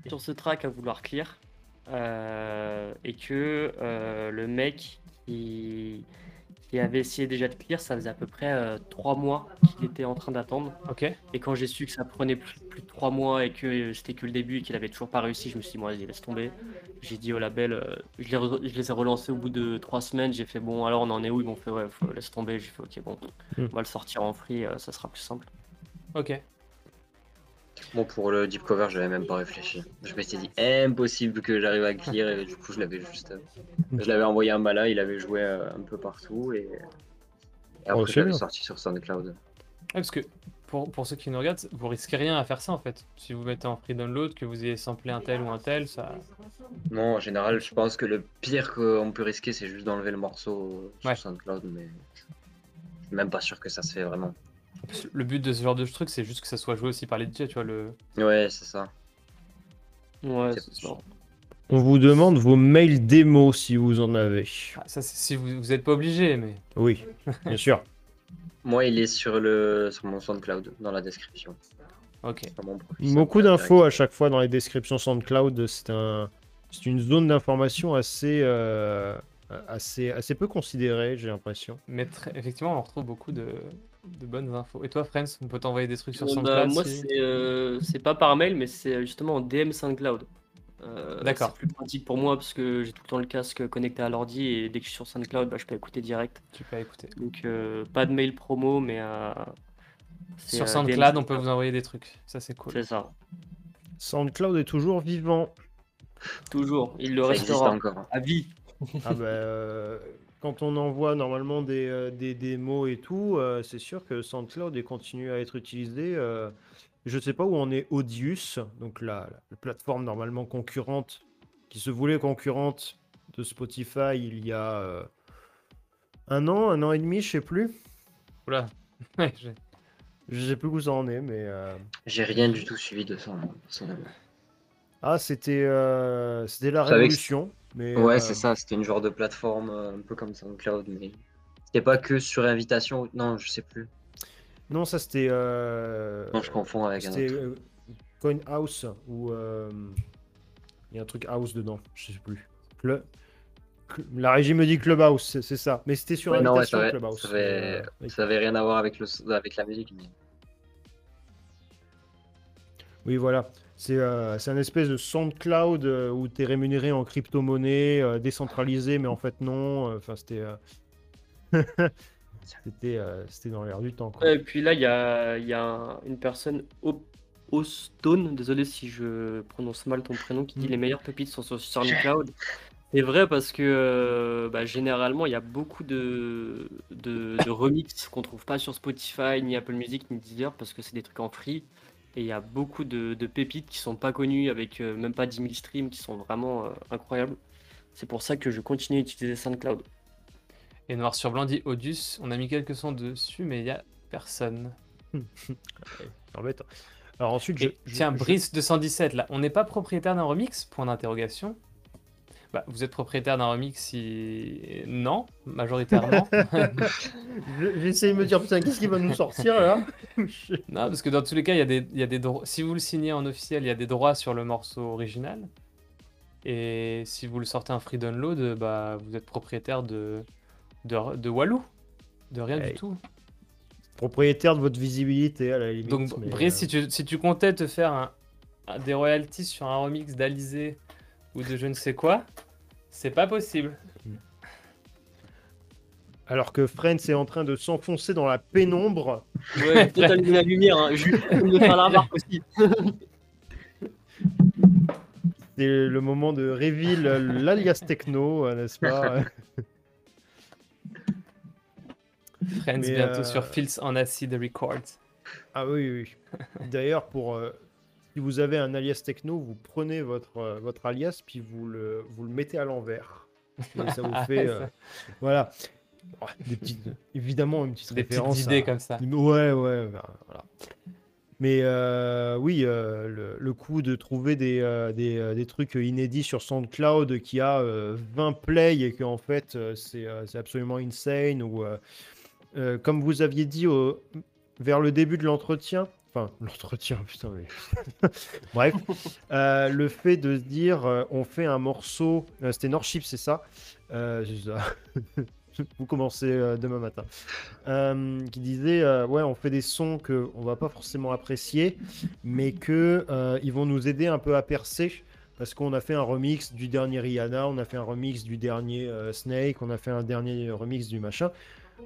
C: Sur ce track à vouloir clear. euh, et que le mec qui, qui avait essayé déjà de clear, ça faisait à peu près euh, trois mois qu'il était en train d'attendre.
A: Ok.
C: Et quand j'ai su que ça prenait plus, plus de trois mois et que euh, c'était que le début et qu'il avait toujours pas réussi, je me suis dit, bon, vas-y, laisse tomber. J'ai dit au label, euh, je, les re- je les ai relancés au bout de trois semaines. J'ai fait, bon, alors on en est où? Ils m'ont fait, ouais, faut, laisse tomber. J'ai fait, ok, bon,
B: Hmm.
C: on va le sortir en free, euh, ça sera plus simple.
A: Ok.
D: Bon, pour le deep cover, j'avais même pas réfléchi. Je m'étais dit impossible que j'arrive à clear et du coup, je l'avais juste. euh, Je l'avais envoyé un Mala, il avait joué euh, un peu partout et, et
B: Oh,
D: après,
B: c'est
D: je l'avais sorti sur SoundCloud.
A: Ouais, parce que pour, pour ceux qui nous regardent, vous risquez rien à faire ça en fait. Si vous mettez en free download, que vous ayez samplé un tel ou un tel, ça.
D: Non, en général, je pense que le pire qu'on peut risquer, c'est juste d'enlever le morceau sur
A: Ouais.
D: SoundCloud, mais je suis même pas sûr que ça se fait vraiment.
A: Le but de ce genre de truc, c'est juste que ça soit joué aussi par les DJ, tu vois. Le...
D: Ouais, c'est ça.
C: Ouais,
D: C'est
C: ça.
B: On vous demande vos mails démo si vous en avez.
A: Ah, ça, c'est si vous, vous êtes pas obligé, mais.
B: Oui, bien sûr.
D: Moi, il est sur, le, sur mon SoundCloud, dans la description.
A: Ok.
B: Beaucoup d'infos à chaque fois dans les descriptions SoundCloud. C'est un, c'est une zone d'information assez, euh, assez, assez peu considérée, j'ai l'impression.
A: Mais très- effectivement, on retrouve beaucoup de, de bonnes infos. Et toi, Friends, on peut t'envoyer des trucs sur
C: Euh, bah,
A: SoundCloud
C: moi,
A: si-
C: c'est euh, c'est pas par mail, mais c'est justement en DM SoundCloud. Euh,
A: D'accord.
C: C'est plus pratique pour moi parce que j'ai tout le temps le casque connecté à l'ordi et dès que je suis sur SoundCloud, bah, je peux écouter direct.
A: tu peux écouter.
C: Donc, euh, pas de mail promo, mais. euh,
A: Sur SoundCloud,
C: DM
A: on peut vous envoyer des trucs. Ça, c'est cool.
C: C'est ça.
B: SoundCloud est toujours vivant.
C: Toujours. Il le
D: Ça
C: restera.
D: encore.
C: À vie.
B: Ah bah, euh, quand on envoie normalement des, euh, des démos et tout, euh, c'est sûr que SoundCloud est continue à être utilisé. euh, je ne sais pas où on est Audius, donc la, la plateforme normalement concurrente, qui se voulait concurrente de Spotify il y a euh, un an, un an et demi, je sais plus.
A: Oula. Ouais, j'ai-
B: Je sais plus où ça en est, mais. euh,
D: J'ai rien du tout suivi de ça, hein, personnellement.
B: Ah, c'était euh, c'était la
D: Je que
B: révolution. Mais,
D: Ouais,
B: euh,
D: c'est ça, c'était une genre de plateforme euh, un peu comme SoundCloud, mais c'était pas que sur invitation. Non, je sais plus.
B: Non, ça c'était. euh,
D: Non, je confonds avec un autre.
B: euh, Coin House ou. euh, Il y a un truc house dedans, je sais plus. Cl- La régie me dit Clubhouse, c'est- ça. Mais c'était sur
D: Ouais, non, ouais,
B: invitation
D: ça avait,
B: Clubhouse.
D: ça, avait,
B: Euh, oui.
D: ça avait rien à voir avec, le, avec la musique. mais-
B: Oui, voilà. C'est euh, c'est un espèce de SoundCloud euh, où tu es rémunéré en crypto-monnaie, euh, décentralisé, mais en fait non. Euh, Enfin, c'était. euh, C'était dans l'air du temps. Quoi.
C: Et puis là, il y a, il y a un- une personne, Ostone, désolé si je prononce mal ton prénom, qui dit
B: Mm.
C: les meilleures pépites sont sur SoundCloud. C'est vrai parce que bah, généralement, il y a beaucoup de, de, de remix qu'on trouve pas sur Spotify, ni Apple Music, ni Deezer, parce que c'est des trucs en free. Et il y a beaucoup de, de pépites qui sont pas connues, avec euh, même pas 10 000 streams, qui sont vraiment euh, incroyables. C'est pour ça que je continue à utiliser SoundCloud.
A: Et noir sur blanc dit Odus. On a mis quelques sons dessus, mais il y a personne.
B: Embêtant. Alors ensuite, je,
A: Et
B: je-
A: tiens,
B: je-
A: Brice 217 là, on n'est pas propriétaire d'un remix? Point d'interrogation. Bah, vous êtes propriétaire d'un remix si non, majoritairement.
B: je- j'essaie de me dire, putain, qu'est-ce qui va nous sortir là
A: non, parce que dans tous les cas, il y a des, il y a des droits. Si vous le signez en officiel, il y a des droits sur le morceau original. Et si vous le sortez en free download, bah, vous êtes propriétaire de, de, de Walou. De rien
B: Hey.
A: du tout.
B: Propriétaire de votre visibilité à la limite.
A: Donc,
B: mais,
A: Brice,
B: euh,
A: si tu, si tu comptais te faire un- un- des royalties sur un remix d'Alizé ou de je ne sais quoi, c'est pas possible.
B: Alors que Friends est en train de s'enfoncer dans la pénombre.
C: Ouais, allumé la lumière, hein. je je vais faire la remarque aussi.
B: C'est le moment de reveal l'alias techno, euh, n'est-ce pas
A: Friends
B: Mais,
A: bientôt
B: euh,
A: sur Fields en Acid Records.
B: Ah oui, oui. D'ailleurs, pour euh, si vous avez un alias techno, vous prenez votre, euh, votre alias puis vous le, vous le mettez à l'envers. Et ça vous fait. euh, voilà. Des petites, évidemment, une petite
A: Des petites
B: référence.
A: idées
B: à-
A: comme ça.
B: Ouais, ouais, ben, voilà. Mais euh, oui, euh, le, le coup de trouver des, euh, des, des trucs inédits sur SoundCloud qui a euh, 20 plays et qu'en fait euh, c'est absolument insane ou comme vous aviez dit au- vers le début de l'entretien, l'entretien, putain, mais bref, euh, le fait de dire euh, on fait un morceau, euh, c'était Norship, c'est ça, vous commencez demain matin, qui disait ouais on fait des sons que on va pas forcément apprécier, mais que ils vont nous aider un peu à percer. Parce qu'on a fait un remix du dernier Rihanna, on a fait un remix du dernier Snake, on a fait un dernier remix du machin.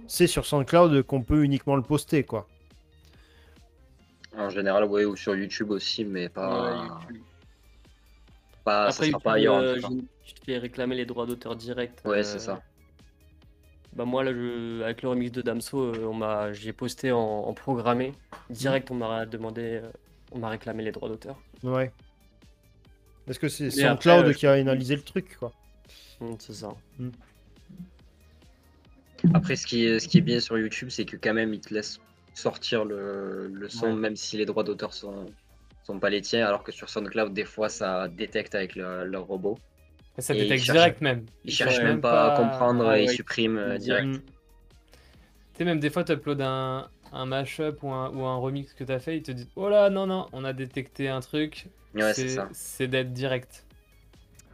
B: C'est sur SoundCloud qu'on peut uniquement le poster, quoi.
D: En général, ouais, ou sur YouTube aussi, mais pas.
C: Ouais,
D: pas ça
C: Après,
D: sera pas
C: YouTube,
D: ailleurs.
C: euh,
D: cas.
C: je- tu te fais réclamer les droits d'auteur direct.
D: Ouais,
C: euh,
D: c'est ça.
C: Bah moi là, je, avec le remix de Damso, euh, on m'a, j'ai posté en, en programmé. Direct, on m'a demandé, euh, on m'a réclamé les droits d'auteur.
B: Ouais. Parce que c'est SoundCloud
C: euh,
B: qui a analysé le truc, quoi.
C: Mm, c'est ça.
D: Après, ce qui est, ce qui est bien sur YouTube, c'est que quand même, ils te laissent sortir le, le son,
C: Ouais.
D: même si les droits d'auteur sont, sont pas les tiens, alors que sur SoundCloud, des fois, ça détecte avec le- leur robot.
A: Et ça
D: Et
A: détecte
D: cherchent-
A: direct même.
D: Ils cherchent
C: Ouais,
D: même pas à comprendre
C: Ah
D: et ils
C: ouais.
D: suppriment euh, direct.
B: Mm.
A: Tu sais, même des fois, tu uploads un, un mashup ou un, ou un remix que tu as fait, ils te disent Oh là, non, non, on a détecté un truc.
D: Ouais, c'est ça.
A: C'est d'être direct.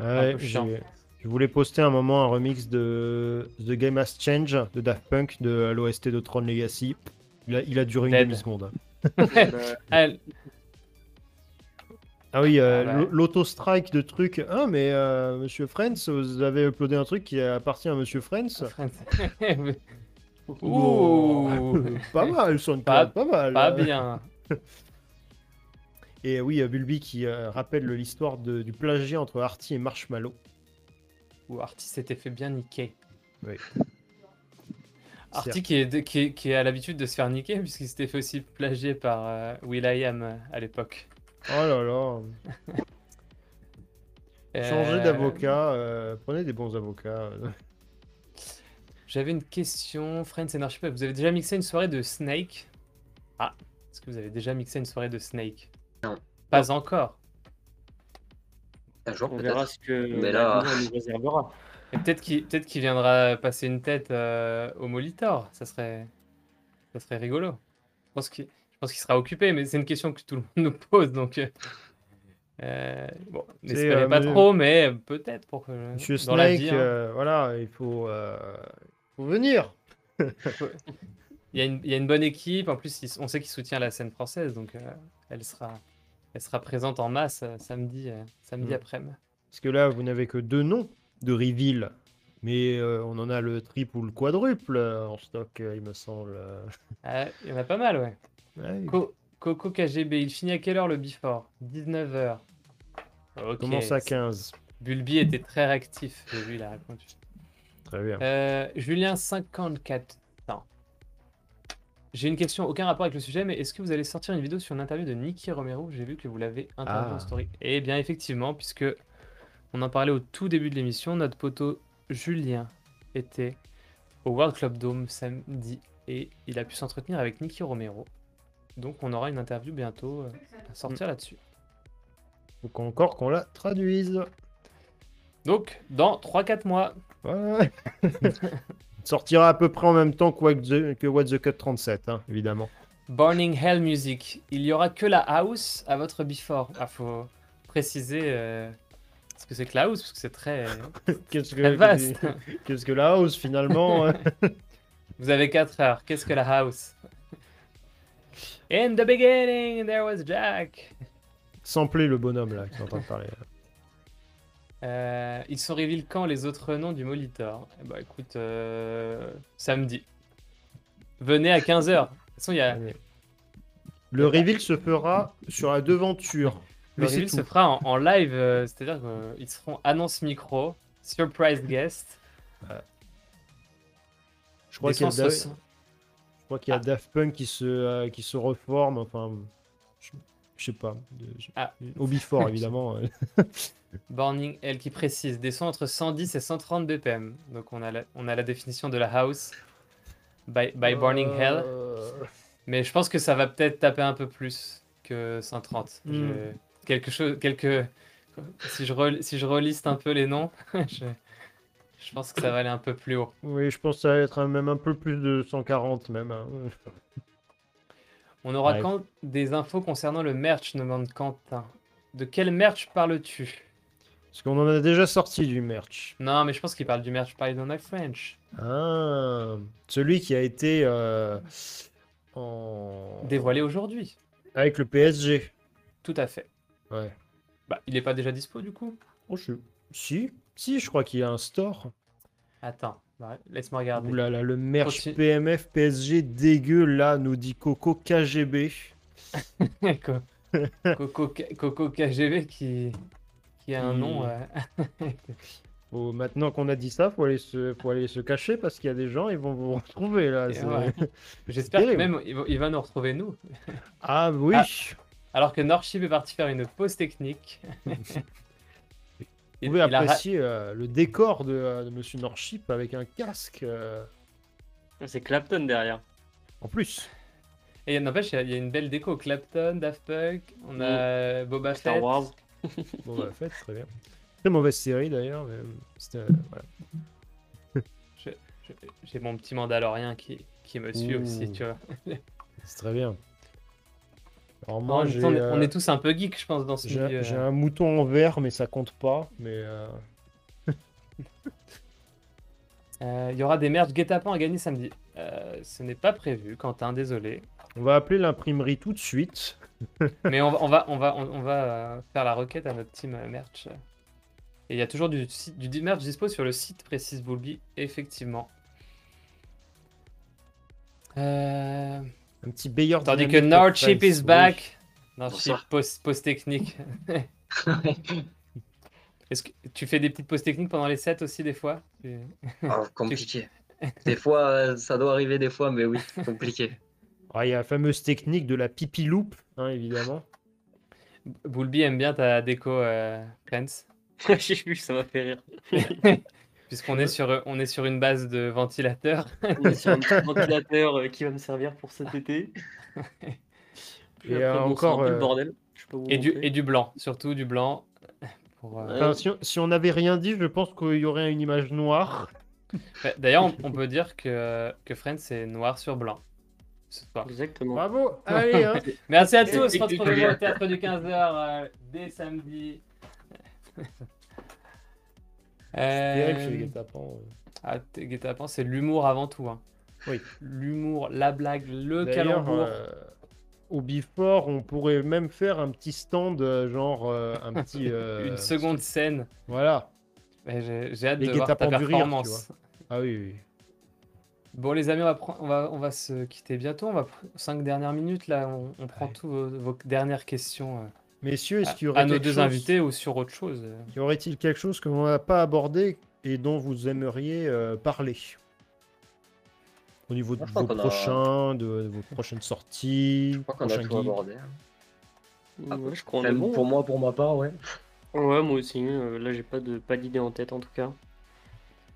B: Ouais,
A: peu chiant.
B: j'ai- je voulais poster un moment un remix de The Game Has Change de Daft Punk de l'OST de Tron Legacy. Il a, il a duré une demi-seconde.
A: Elle-
B: Ah oui, euh,
A: Ah ouais.
B: l'au- l'auto-strike de trucs. Ah, mais euh, Monsieur Friends, vous avez uploadé un truc qui appartient à Monsieur Friends
A: Ouh,
B: Pas mal, SoundCloud,
A: Pas-
B: pas, mal.
A: pas bien.
B: Et oui, euh, Bulby qui euh, rappelle l'histoire du plagiat entre Artie et Marshmallow.
A: Ou Artie s'était fait bien niquer.
B: Oui.
A: Artie qui est, qui, est, qui a l'habitude de se faire niquer puisqu'il s'était fait aussi plagier par euh, Will.i.am euh, à l'époque.
B: Oh là là. Changez
A: Euh,
B: d'avocat, euh, prenez des bons avocats.
A: J'avais une question, Friends and Archipel. Vous avez déjà mixé une soirée de Snake? Est-ce que vous avez déjà mixé une soirée de Snake?
D: Non.
A: Pas encore.
D: Un jour,
C: On verra
D: peut-être.
C: ce que
D: Mais là-
C: nous réservera.
A: Et peut-être qu'il peut viendra passer une tête euh, au Molitor. Ça serait, ça serait rigolo. Je pense qu'il sera occupé, mais c'est une question que tout le monde nous pose. Donc, euh, euh, bon, n'espérez pas trop, mais peut-être pour que
B: Monsieur
A: dans la vie, hein.
B: voilà, il faut, faut venir.
A: Il y, a une, il y a une bonne équipe. En plus, il- on sait qu'il soutient la scène française, donc euh, elle sera, elle sera présente en masse euh, samedi, euh, samedi
B: Mm.
A: après-midi.
B: Parce que là, vous n'avez que deux noms de reveal. Mais euh, on en a le triple ou le quadruple euh, en stock, euh, il me semble.
A: Ah, il y en a pas mal, ouais.
B: Ouais,
A: Co- Coco KGB, il finit à quelle heure le before 19h.
B: il
A: Ok.
B: commence à 15.
A: Bulbi était très réactif, j'ai vu, il a répondu.
B: Très bien.
A: Julien 54. Non. J'ai une question, aucun rapport avec le sujet, mais est-ce que vous allez sortir une vidéo sur une interview de Nicky Romero? J'ai vu que vous l'avez interviewé en
B: Ah.
A: story. Eh bien, effectivement, puisque on en parlait au tout début de l'émission, notre poteau Julien était au World Club Dome samedi et il a pu s'entretenir avec Nicky Romero. Donc, on aura une interview bientôt euh, à sortir là-dessus.
B: Faut encore qu'on la traduise.
A: Donc, dans 3-4 mois,
B: Voilà. Sortira à peu près en même temps que What the, que What the Cut 37, hein, évidemment.
A: Burning Hell Music. Il y aura que la house à votre before. Ah, faut préciser euh, ce que c'est que la house, parce que c'est très,
B: Qu'est-ce que,
A: vaste.
B: qu'est-ce que la house finalement hein
A: Vous avez 4 heures. Qu'est-ce que la house? In the beginning, there was Jack.
B: Sampler le bonhomme là qui est en train de parler.
A: Euh, ils sont reveal quand les autres noms du Molitor? Eh Bah écoute, euh, samedi. Venez à 15h. De toute façon, il y a...
B: Le reveal se fera sur la devanture.
A: Le
B: Mais
A: reveal se fera en, en live, euh, c'est-à-dire qu'ils seront annonce micro, surprise guest.
B: Je crois
A: des
B: qu'il y a,
A: sens
B: Da-
A: au-
B: je crois qu'il y a
A: Ah.
B: Daft Punk qui se, euh, qui se reforme. Enfin, je, je sais pas. je-
A: Ah.
B: Évidemment. euh.
A: Burning Hell qui précise des sons entre 110 et 130 BPM. Donc on a la, on a la définition de la house by, by Burning Hell.
B: Euh,
A: Mais je pense que ça va peut-être taper un peu plus que 130.
B: Hmm.
A: Je- quelque chose, quelques... Si je, si je reliste un peu les noms, je... je pense que ça va aller un peu plus haut.
B: Oui, je pense que ça va être même un peu plus de 140 même. hein.
A: On aura
B: Ouais.
A: quand des infos concernant le merch, demande Quentin. De quel merch parles-tu?
B: Parce qu'on en a déjà sorti du merch.
A: Non, mais je pense qu'il parle du merch Pardon My French.
B: Ah, celui qui a été euh, en...
A: Dévoilé aujourd'hui.
B: avec le PSG.
A: Tout à fait.
B: Ouais.
A: Bah, il est pas déjà dispo du coup?
B: Oh, je... Si, si, je crois qu'il y a un store.
A: Attends, bah, laisse-moi regarder.
B: Là là, le merch
A: Continue.
B: PMF PSG dégueu là, nous dit Coco KGB.
A: Co- Coco, Coco KGB qui, qui a un nom. euh,
B: Faut- maintenant qu'on a dit ça, faut aller se, faut aller se cacher parce qu'il y a des gens, ils vont vous retrouver là.
A: Ouais. J'espère que même il va, il va nous retrouver nous.
B: Ah oui.
A: Ah. Alors que Norship est parti faire une pause technique.
B: Vous
A: Il-
B: pouvez
A: il
B: apprécier euh, le décor de, euh, de Monsieur Norship avec un casque. euh,
C: C'est Clapton derrière.
B: En plus.
A: Et n'empêche, il y a- il y, a une belle déco. Clapton, Daft Punk, on a Boba
C: Star
A: Fett.
C: Wars.
B: Bon bah fait, très bien. Très mauvaise série d'ailleurs. Mais... c'était, euh, voilà.
A: Je- J'ai mon petit Mandalorien qui, qui me suit
B: Ouh.
A: aussi, tu vois.
B: C'est très bien. Alors
A: En
B: moi,
A: même
B: j'ai,
A: temps, on, est,
B: euh,
A: est tous un peu geeks, je pense, dans ce
B: j'ai,
A: milieu.
B: j'ai un mouton en vert, mais ça compte pas. Mais euh,
A: Euh, Il y aura des merch guet-apens à gagner samedi. Euh, ce n'est pas prévu, Quentin, désolé.
B: on va appeler l'imprimerie tout de suite.
A: Mais on va, on va, on va, on, va euh, faire la requête à notre team euh, merch. Et il y a toujours du, merch dispo sur le site Précise Bulby, effectivement. Euh,
B: Un petit Bayer.
A: tandis que Nordship is back. Nordship post, post technique. Est-ce que tu fais des petites pauses techniques pendant les sets aussi des fois?
D: Ah, compliqué. Des fois, euh, ça doit arriver des fois, mais oui, compliqué.
B: Ah, il y a la fameuse technique de la pipi loop, hein, évidemment.
A: Bulby aime bien ta déco, euh, Prince.
C: J'ai vu, ça m'a fait rire.
A: Puisqu'on est sur, on est sur une base de ventilateur.
C: On est sur un petit ventilateur euh, qui va me servir pour cet été. Puis
B: Et,
C: après,
B: euh, encore, euh,
C: bordel.
A: Et du, et du blanc, surtout du blanc. Pour, euh,
C: Ouais.
B: Enfin, si, on- si on n'avait rien dit, je pense qu'il y aurait une image noire.
A: ouais, D'ailleurs, on, on peut dire que, que Friends, c'est noir sur blanc.
C: Exactement.
B: Bravo, allez, hein.
A: Merci à tous.
D: et-
A: Retrouvez-moi au théâtre du 15h dès samedi.
B: Chez les
A: Euh,
B: guet-apens,
A: ah, guet-apens, c'est l'humour avant tout. hein.
B: Oui.
A: L'humour, la blague, le calembour.
B: euh, au Before, on pourrait même faire un petit stand, euh, genre euh, un petit. euh,
A: Une seconde scène.
B: Voilà.
A: J'ai j'ai hâte
B: Les
A: de voir ta
B: rire, tu
A: performance.
B: Ah oui, oui.
A: Bon les amis, on va, pre- on va, on va se quitter bientôt. On va pr- cinq dernières minutes là. On, on prend
B: Ouais.
A: toutes vos, vos dernières questions
B: Messieurs, est-ce qu'il y aurait
A: à nos deux
B: chose-
A: invités ou sur autre chose. euh.
B: Y aurait-il quelque chose que l'on n'a pas abordé et dont vous aimeriez euh, parler Au niveau de vos
D: a-
B: prochains, de, de vos prochaines sorties,
D: Je crois qu'on a tout abordé. hein.
C: Ouais, je crois bon.
D: Pour moi, pour ma part, ouais.
C: Ouais, moi aussi. euh, là, j'ai pas de pas d'idée en tête en tout cas.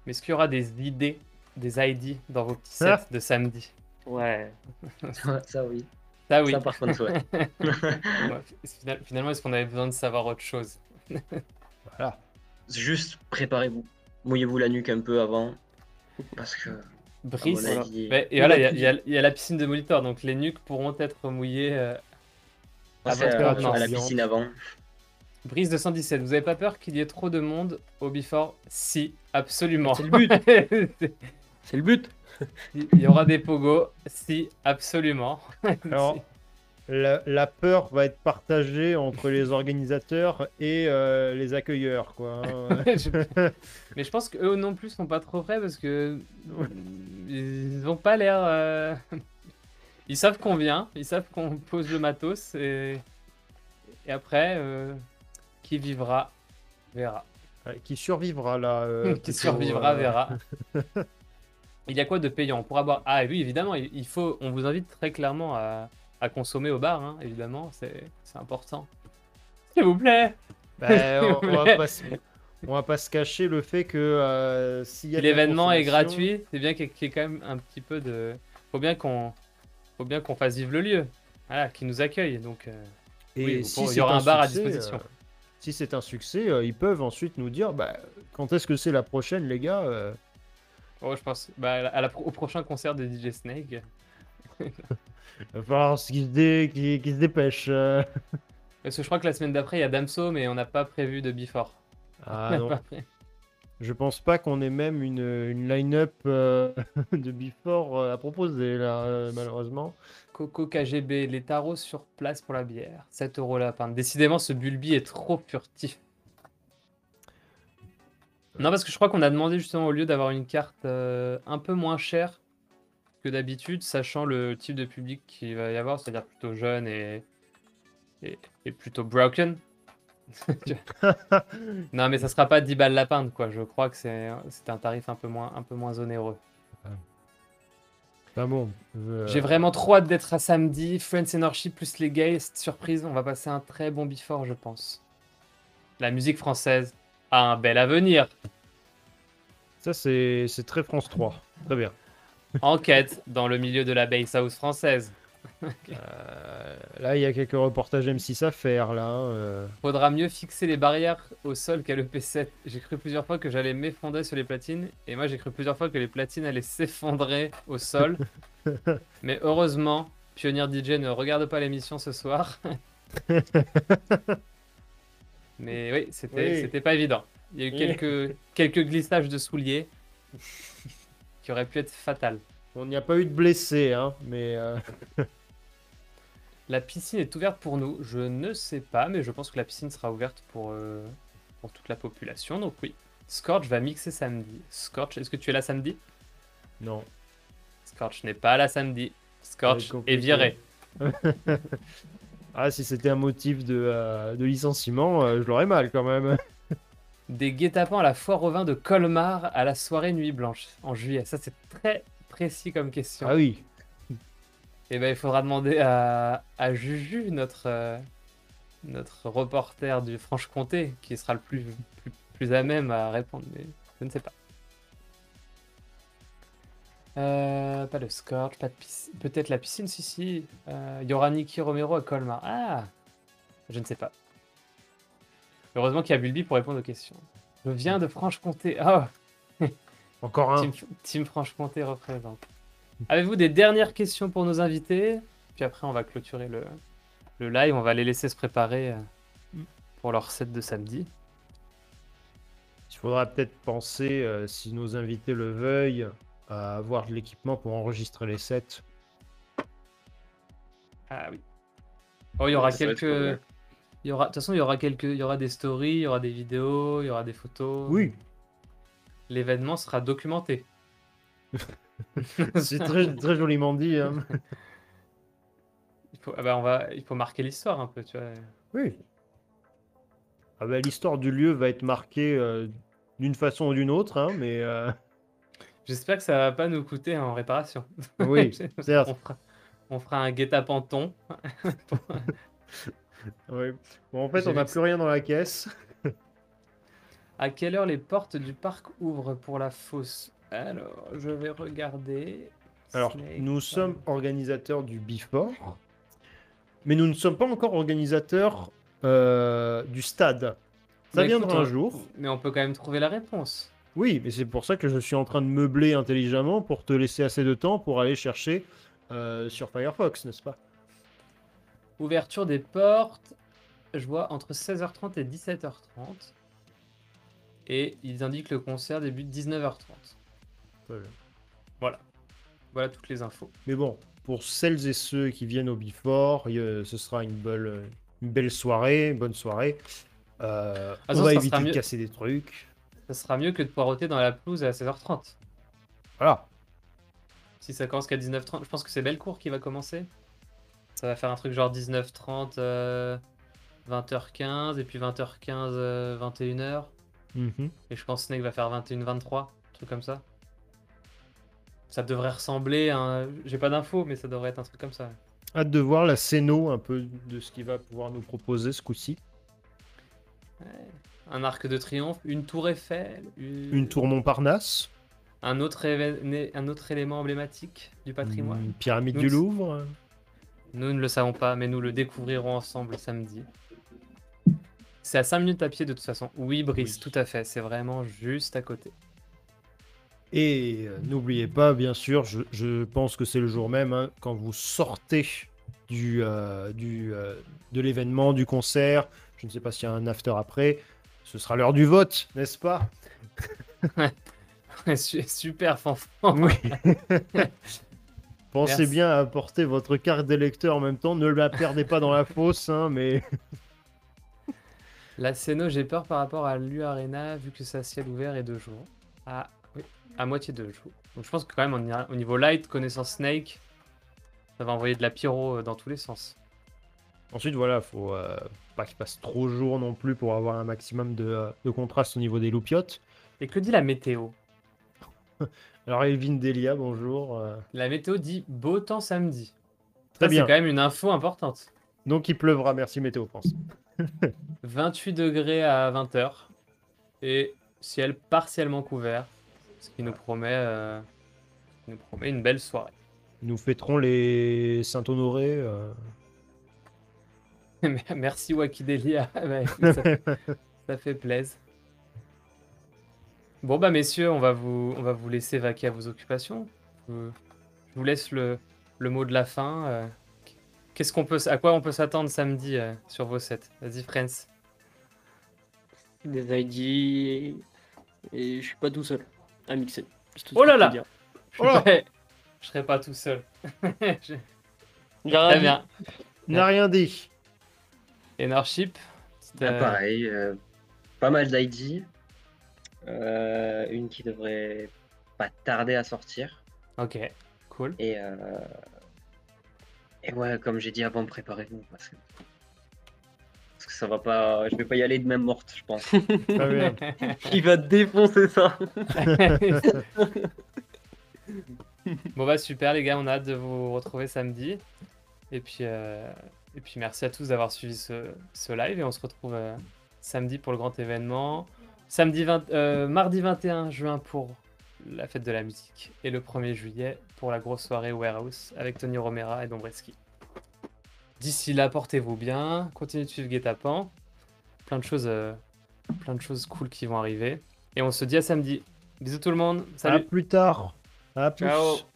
A: Mais est-ce qu'il y aura des idées, des ID dans vos petits sets
B: Ah.
A: de samedi?
C: Ouais.
D: Ça, oui.
A: Ah oui.
D: Ça, par contre, ouais.
A: Ouais, final- Finalement, est-ce qu'on avait besoin de savoir autre chose?
B: Voilà.
D: Juste préparez-vous. Mouillez-vous la nuque un peu avant. Parce que,
A: Brice. et voilà,
C: a
A: il y a-
C: tout
A: il y, a- il y a la piscine de Molitor, donc les nuques pourront être mouillées. euh, à
D: la piscine avant.
A: Brice de 117, vous avez pas peur qu'il y ait trop de monde au Before Si, absolument.
C: C'est le but.
A: C'est
C: le but.
A: Il y aura des pogos Si, absolument.
B: Alors, la, la peur va être partagée entre les organisateurs et euh, les accueilleurs, quoi. hein.
A: Mais je pense qu'eux non plus sont pas trop prêts parce que ils ont pas l'air. euh, Ils savent qu'on vient, ils savent qu'on pose le matos et, et après, euh, qui vivra verra.
B: Qui survivra là
A: qui survivra verra. Il y a quoi de payant On pourra boire. Ah oui, évidemment, il faut. On vous invite très clairement à, à consommer au bar, hein, évidemment, c'est important. S'il vous plaît.
B: bah, on, on va pas se, on va pas se cacher le fait que euh,
A: Si l'événement est gratuit, c'est bien qu'il y ait- quand même un petit peu de. Faut bien qu'on, faut bien qu'on fasse vivre le lieu. Voilà, qui nous accueille. Donc, euh,
B: Et
A: Oui,
B: si
A: il y aura un bar à disposition.
B: euh, si c'est un succès, ils peuvent ensuite nous dire bah, quand est-ce que c'est la prochaine, les gars
A: oh, je pense, bah, à la pro- au prochain concert de DJ Snake.
B: Falloir qu'ils se, dé- qu'ils se dépêchent. euh.
A: Parce que je crois que la semaine d'après, il y a Damso, mais on n'a pas prévu de Before.
B: Ah non, je pense pas qu'on ait même une, une line-up euh, de Before euh, à proposer là, euh, malheureusement.
A: Coco KGB, les tarots sur place pour la bière. 7 euros la pinte. Décidément, ce Bulbi est trop furtif. Non, parce que je crois qu'on a demandé justement au lieu d'avoir une carte euh, un peu moins chère que d'habitude, sachant le type de public qu'il va y avoir, c'est-à-dire plutôt jeune et, et, et plutôt broken. Non, mais ça sera pas 10 balles la pinte, quoi. Je crois que c'est un tarif un peu moins, un peu moins onéreux.
B: Bon. euh,
A: J'ai vraiment trop hâte d'être à samedi. Friends Energy plus les gays, surprise. On va passer un très bon before, je pense. La musique française a un bel avenir.
B: Ça, c'est très France 3. Très bien.
A: Enquête dans le milieu de la bass house française.
B: Euh, là, il y a quelques reportages M6 à faire là. hein, euh.
A: Faudra mieux fixer les barrières au sol qu'à l'EP7. J'ai cru plusieurs fois que j'allais m'effondrer sur les platines. Et moi, j'ai cru plusieurs fois que les platines allaient s'effondrer au sol. Mais heureusement, Pionnier DJ ne regarde pas l'émission ce soir. Mais oui, c'était
B: Oui.
A: c'était pas évident. Il y a eu
B: Oui.
A: quelques, quelques glissages de souliers qui auraient pu être fatals.
B: On n'y a pas eu de blessés, hein, mais euh,
A: La piscine est ouverte pour nous. Je ne sais pas, mais je pense que la piscine sera ouverte pour, euh, pour toute la population. Donc oui. Scorch va mixer samedi. Scorch, est-ce que tu es là samedi?
B: Non.
A: Scorch n'est pas là samedi. Scorch est viré.
B: Ah, si c'était un motif de, euh, de licenciement, euh, je l'aurais mal quand même.
A: Des guet-apens à la foire au vin de Colmar à la soirée Nuit Blanche en juillet. Ça, c'est très précis comme question.
B: Ah oui.
A: Et ben, il faudra demander à, à Juju, notre, euh, notre reporter du Franche-Comté, qui sera le plus, plus, plus à même à répondre. Mais je ne sais pas. Euh, pas de Scorch, pas de piscine. Peut-être la piscine, si, si. Euh, Il y aura Nicky Romero à Colmar. Ah Je ne sais pas. Heureusement qu'il y a Bulby pour répondre aux questions. Je viens de Franche-Comté. Ah
B: Encore un.
A: Team, Team Franche-Comté représente. Avez-vous des dernières questions pour nos invités? Puis après, on va clôturer le, le live. On va les laisser se préparer euh, pour leur set de samedi.
B: Il faudra peut-être penser, euh, si nos invités le veuillent, à avoir de l'équipement pour enregistrer les sets.
A: Ah oui. Oh, il y aura quelques. Il y aura, de toute façon, il y aura quelques, il y aura des stories, il y aura des vidéos, il y aura des photos.
B: Oui,
A: L'événement sera documenté.
B: c'est très, très joliment dit. hein.
A: Il faut, ah bah, on va, il faut marquer l'histoire un peu, tu vois.
B: Oui. Ah bah, L'histoire du lieu va être marquée euh, d'une façon ou d'une autre, hein, mais euh,
A: J'espère que ça va pas nous coûter en réparation.
B: oui, certes.
A: on, fera, on fera un guet-apens thon.
B: oui. Bon, en fait, on n'a plus rien dans la caisse.
A: À quelle heure les portes du parc ouvrent pour la fosse? Alors, je vais regarder.
B: Alors,
A: Snake,
B: nous sommes organisateurs du Before, mais nous ne sommes pas encore organisateurs euh, du stade. Ça
A: Mais
B: viendra
A: écoute,
B: un jour.
A: Mais on peut quand même trouver la réponse.
B: Oui, mais c'est pour ça que je suis en train de meubler intelligemment pour te laisser assez de temps pour aller chercher euh, sur Firefox, n'est-ce pas?
A: Ouverture des portes, je vois entre 16h30 et 17h30. Et ils indiquent le concert débute 19h30.
B: Voilà.
A: Voilà toutes les infos.
B: Mais bon, pour celles et ceux qui viennent au Before, a- ce sera une belle, une belle soirée, bonne soirée. Euh,
A: Ah,
B: on
A: ça,
B: va
A: ça
B: éviter de
A: mieux.
B: casser des trucs.
A: Ça sera mieux que de poireauter dans la pelouse à 16h30.
B: Voilà.
A: Si ça commence qu'à 19h30, je pense que c'est Bellecour qui va commencer. Ça va faire un truc genre 19h30, euh, 20h15, et puis 20h15, euh, 21h.
B: Mhm.
A: Et je pense que Snake va faire 21-23, un truc comme ça. Ça devrait ressembler à un... J'ai pas d'infos, mais ça devrait être un truc comme ça.
B: Hâte de voir la scéno un peu de ce qu'il va pouvoir nous proposer ce coup-ci.
A: Ouais. Un arc de triomphe, une tour Eiffel, une,
B: Une tour Montparnasse,
A: Un, autre évén- un autre élément emblématique du patrimoine.
B: une pyramide du Louvre.
A: Nous ne le savons pas, mais nous le découvrirons ensemble samedi. C'est à 5 minutes à pied de toute façon. Oui, Brice,
B: Oui.
A: tout à fait. C'est vraiment juste à côté.
B: Et euh, n'oubliez pas, bien sûr, je, je pense que c'est le jour même, hein, quand vous sortez du, euh, du, euh, de l'événement, du concert, je ne sais pas s'il y a un after après, ce sera l'heure du vote, n'est-ce pas
A: Su- Super fanfan.
B: Oui. Pensez
A: Merci.
B: bien à apporter votre carte d'électeur en même temps, ne la perdez pas dans la fosse, hein, mais
A: La Céno, j'ai peur par rapport à l'U Arena, vu que à ciel ouvert et deux jours. Ah, oui, à moitié deux jours. Donc je pense que quand même, on ira- au niveau light, connaissant Snake, ça va envoyer de la pyro euh, dans tous les sens.
B: Ensuite voilà, faut euh, pas qu'il passe trop jour non plus pour avoir un maximum de, euh, de contraste au niveau des loupiottes.
A: Et que dit la météo?
B: Alors Elvin Delia, bonjour. euh,
A: La météo dit beau temps samedi.
B: Très
A: Ça,
B: bien.
A: C'est quand même une info importante.
B: Donc il pleuvra, merci Météo France.
A: 28 degrés à 20h et ciel partiellement couvert, ce qui nous promet, euh, nous une belle soirée.
B: Nous fêterons les Saint-Honoré. euh,
A: Merci Wakidelia, écoute, ça, ça fait plaisir. Bon bah messieurs, on va vous, on va vous laisser vaquer à vos occupations. Je vous laisse le, le mot de la fin. euh. Qu'est-ce qu'on peut, à quoi on peut s'attendre samedi euh, sur vos sets Vas-y Friends.
C: Des ID et je suis pas tout seul à mixer.
A: Oh
C: que
A: là là. Je
B: Oh là
A: serai- je serai pas tout seul. Je-
C: J'ai
A: Très
C: rien
A: bien.
B: N'a rien dit.
A: Enership.
D: Ah, pareil, euh, pas mal d'ID. Euh, une qui devrait pas tarder à sortir.
A: Ok, cool.
D: Et, euh, et ouais, comme j'ai dit avant, préparez-vous parce que... parce que ça va pas. Je vais pas y aller de même morte, je pense.
B: Bien.
C: Il va défoncer ça?
A: bon bah super les gars, on a hâte de vous retrouver samedi. Et puis, euh, et puis merci à tous d'avoir suivi ce, ce live et on se retrouve euh, samedi pour le grand événement. Samedi 20, euh, mardi 21 juin pour la fête de la musique. Et le 1er juillet pour la grosse soirée Warehouse avec Tony Romera et Dombreski. D'ici là, portez-vous bien, continuez de suivre Guetapan. Plein de choses, euh, plein de choses cool qui vont arriver. Et on se dit à samedi. Bisous tout le monde.
B: À
A: Salut.
B: plus tard. À plus.
C: Ciao.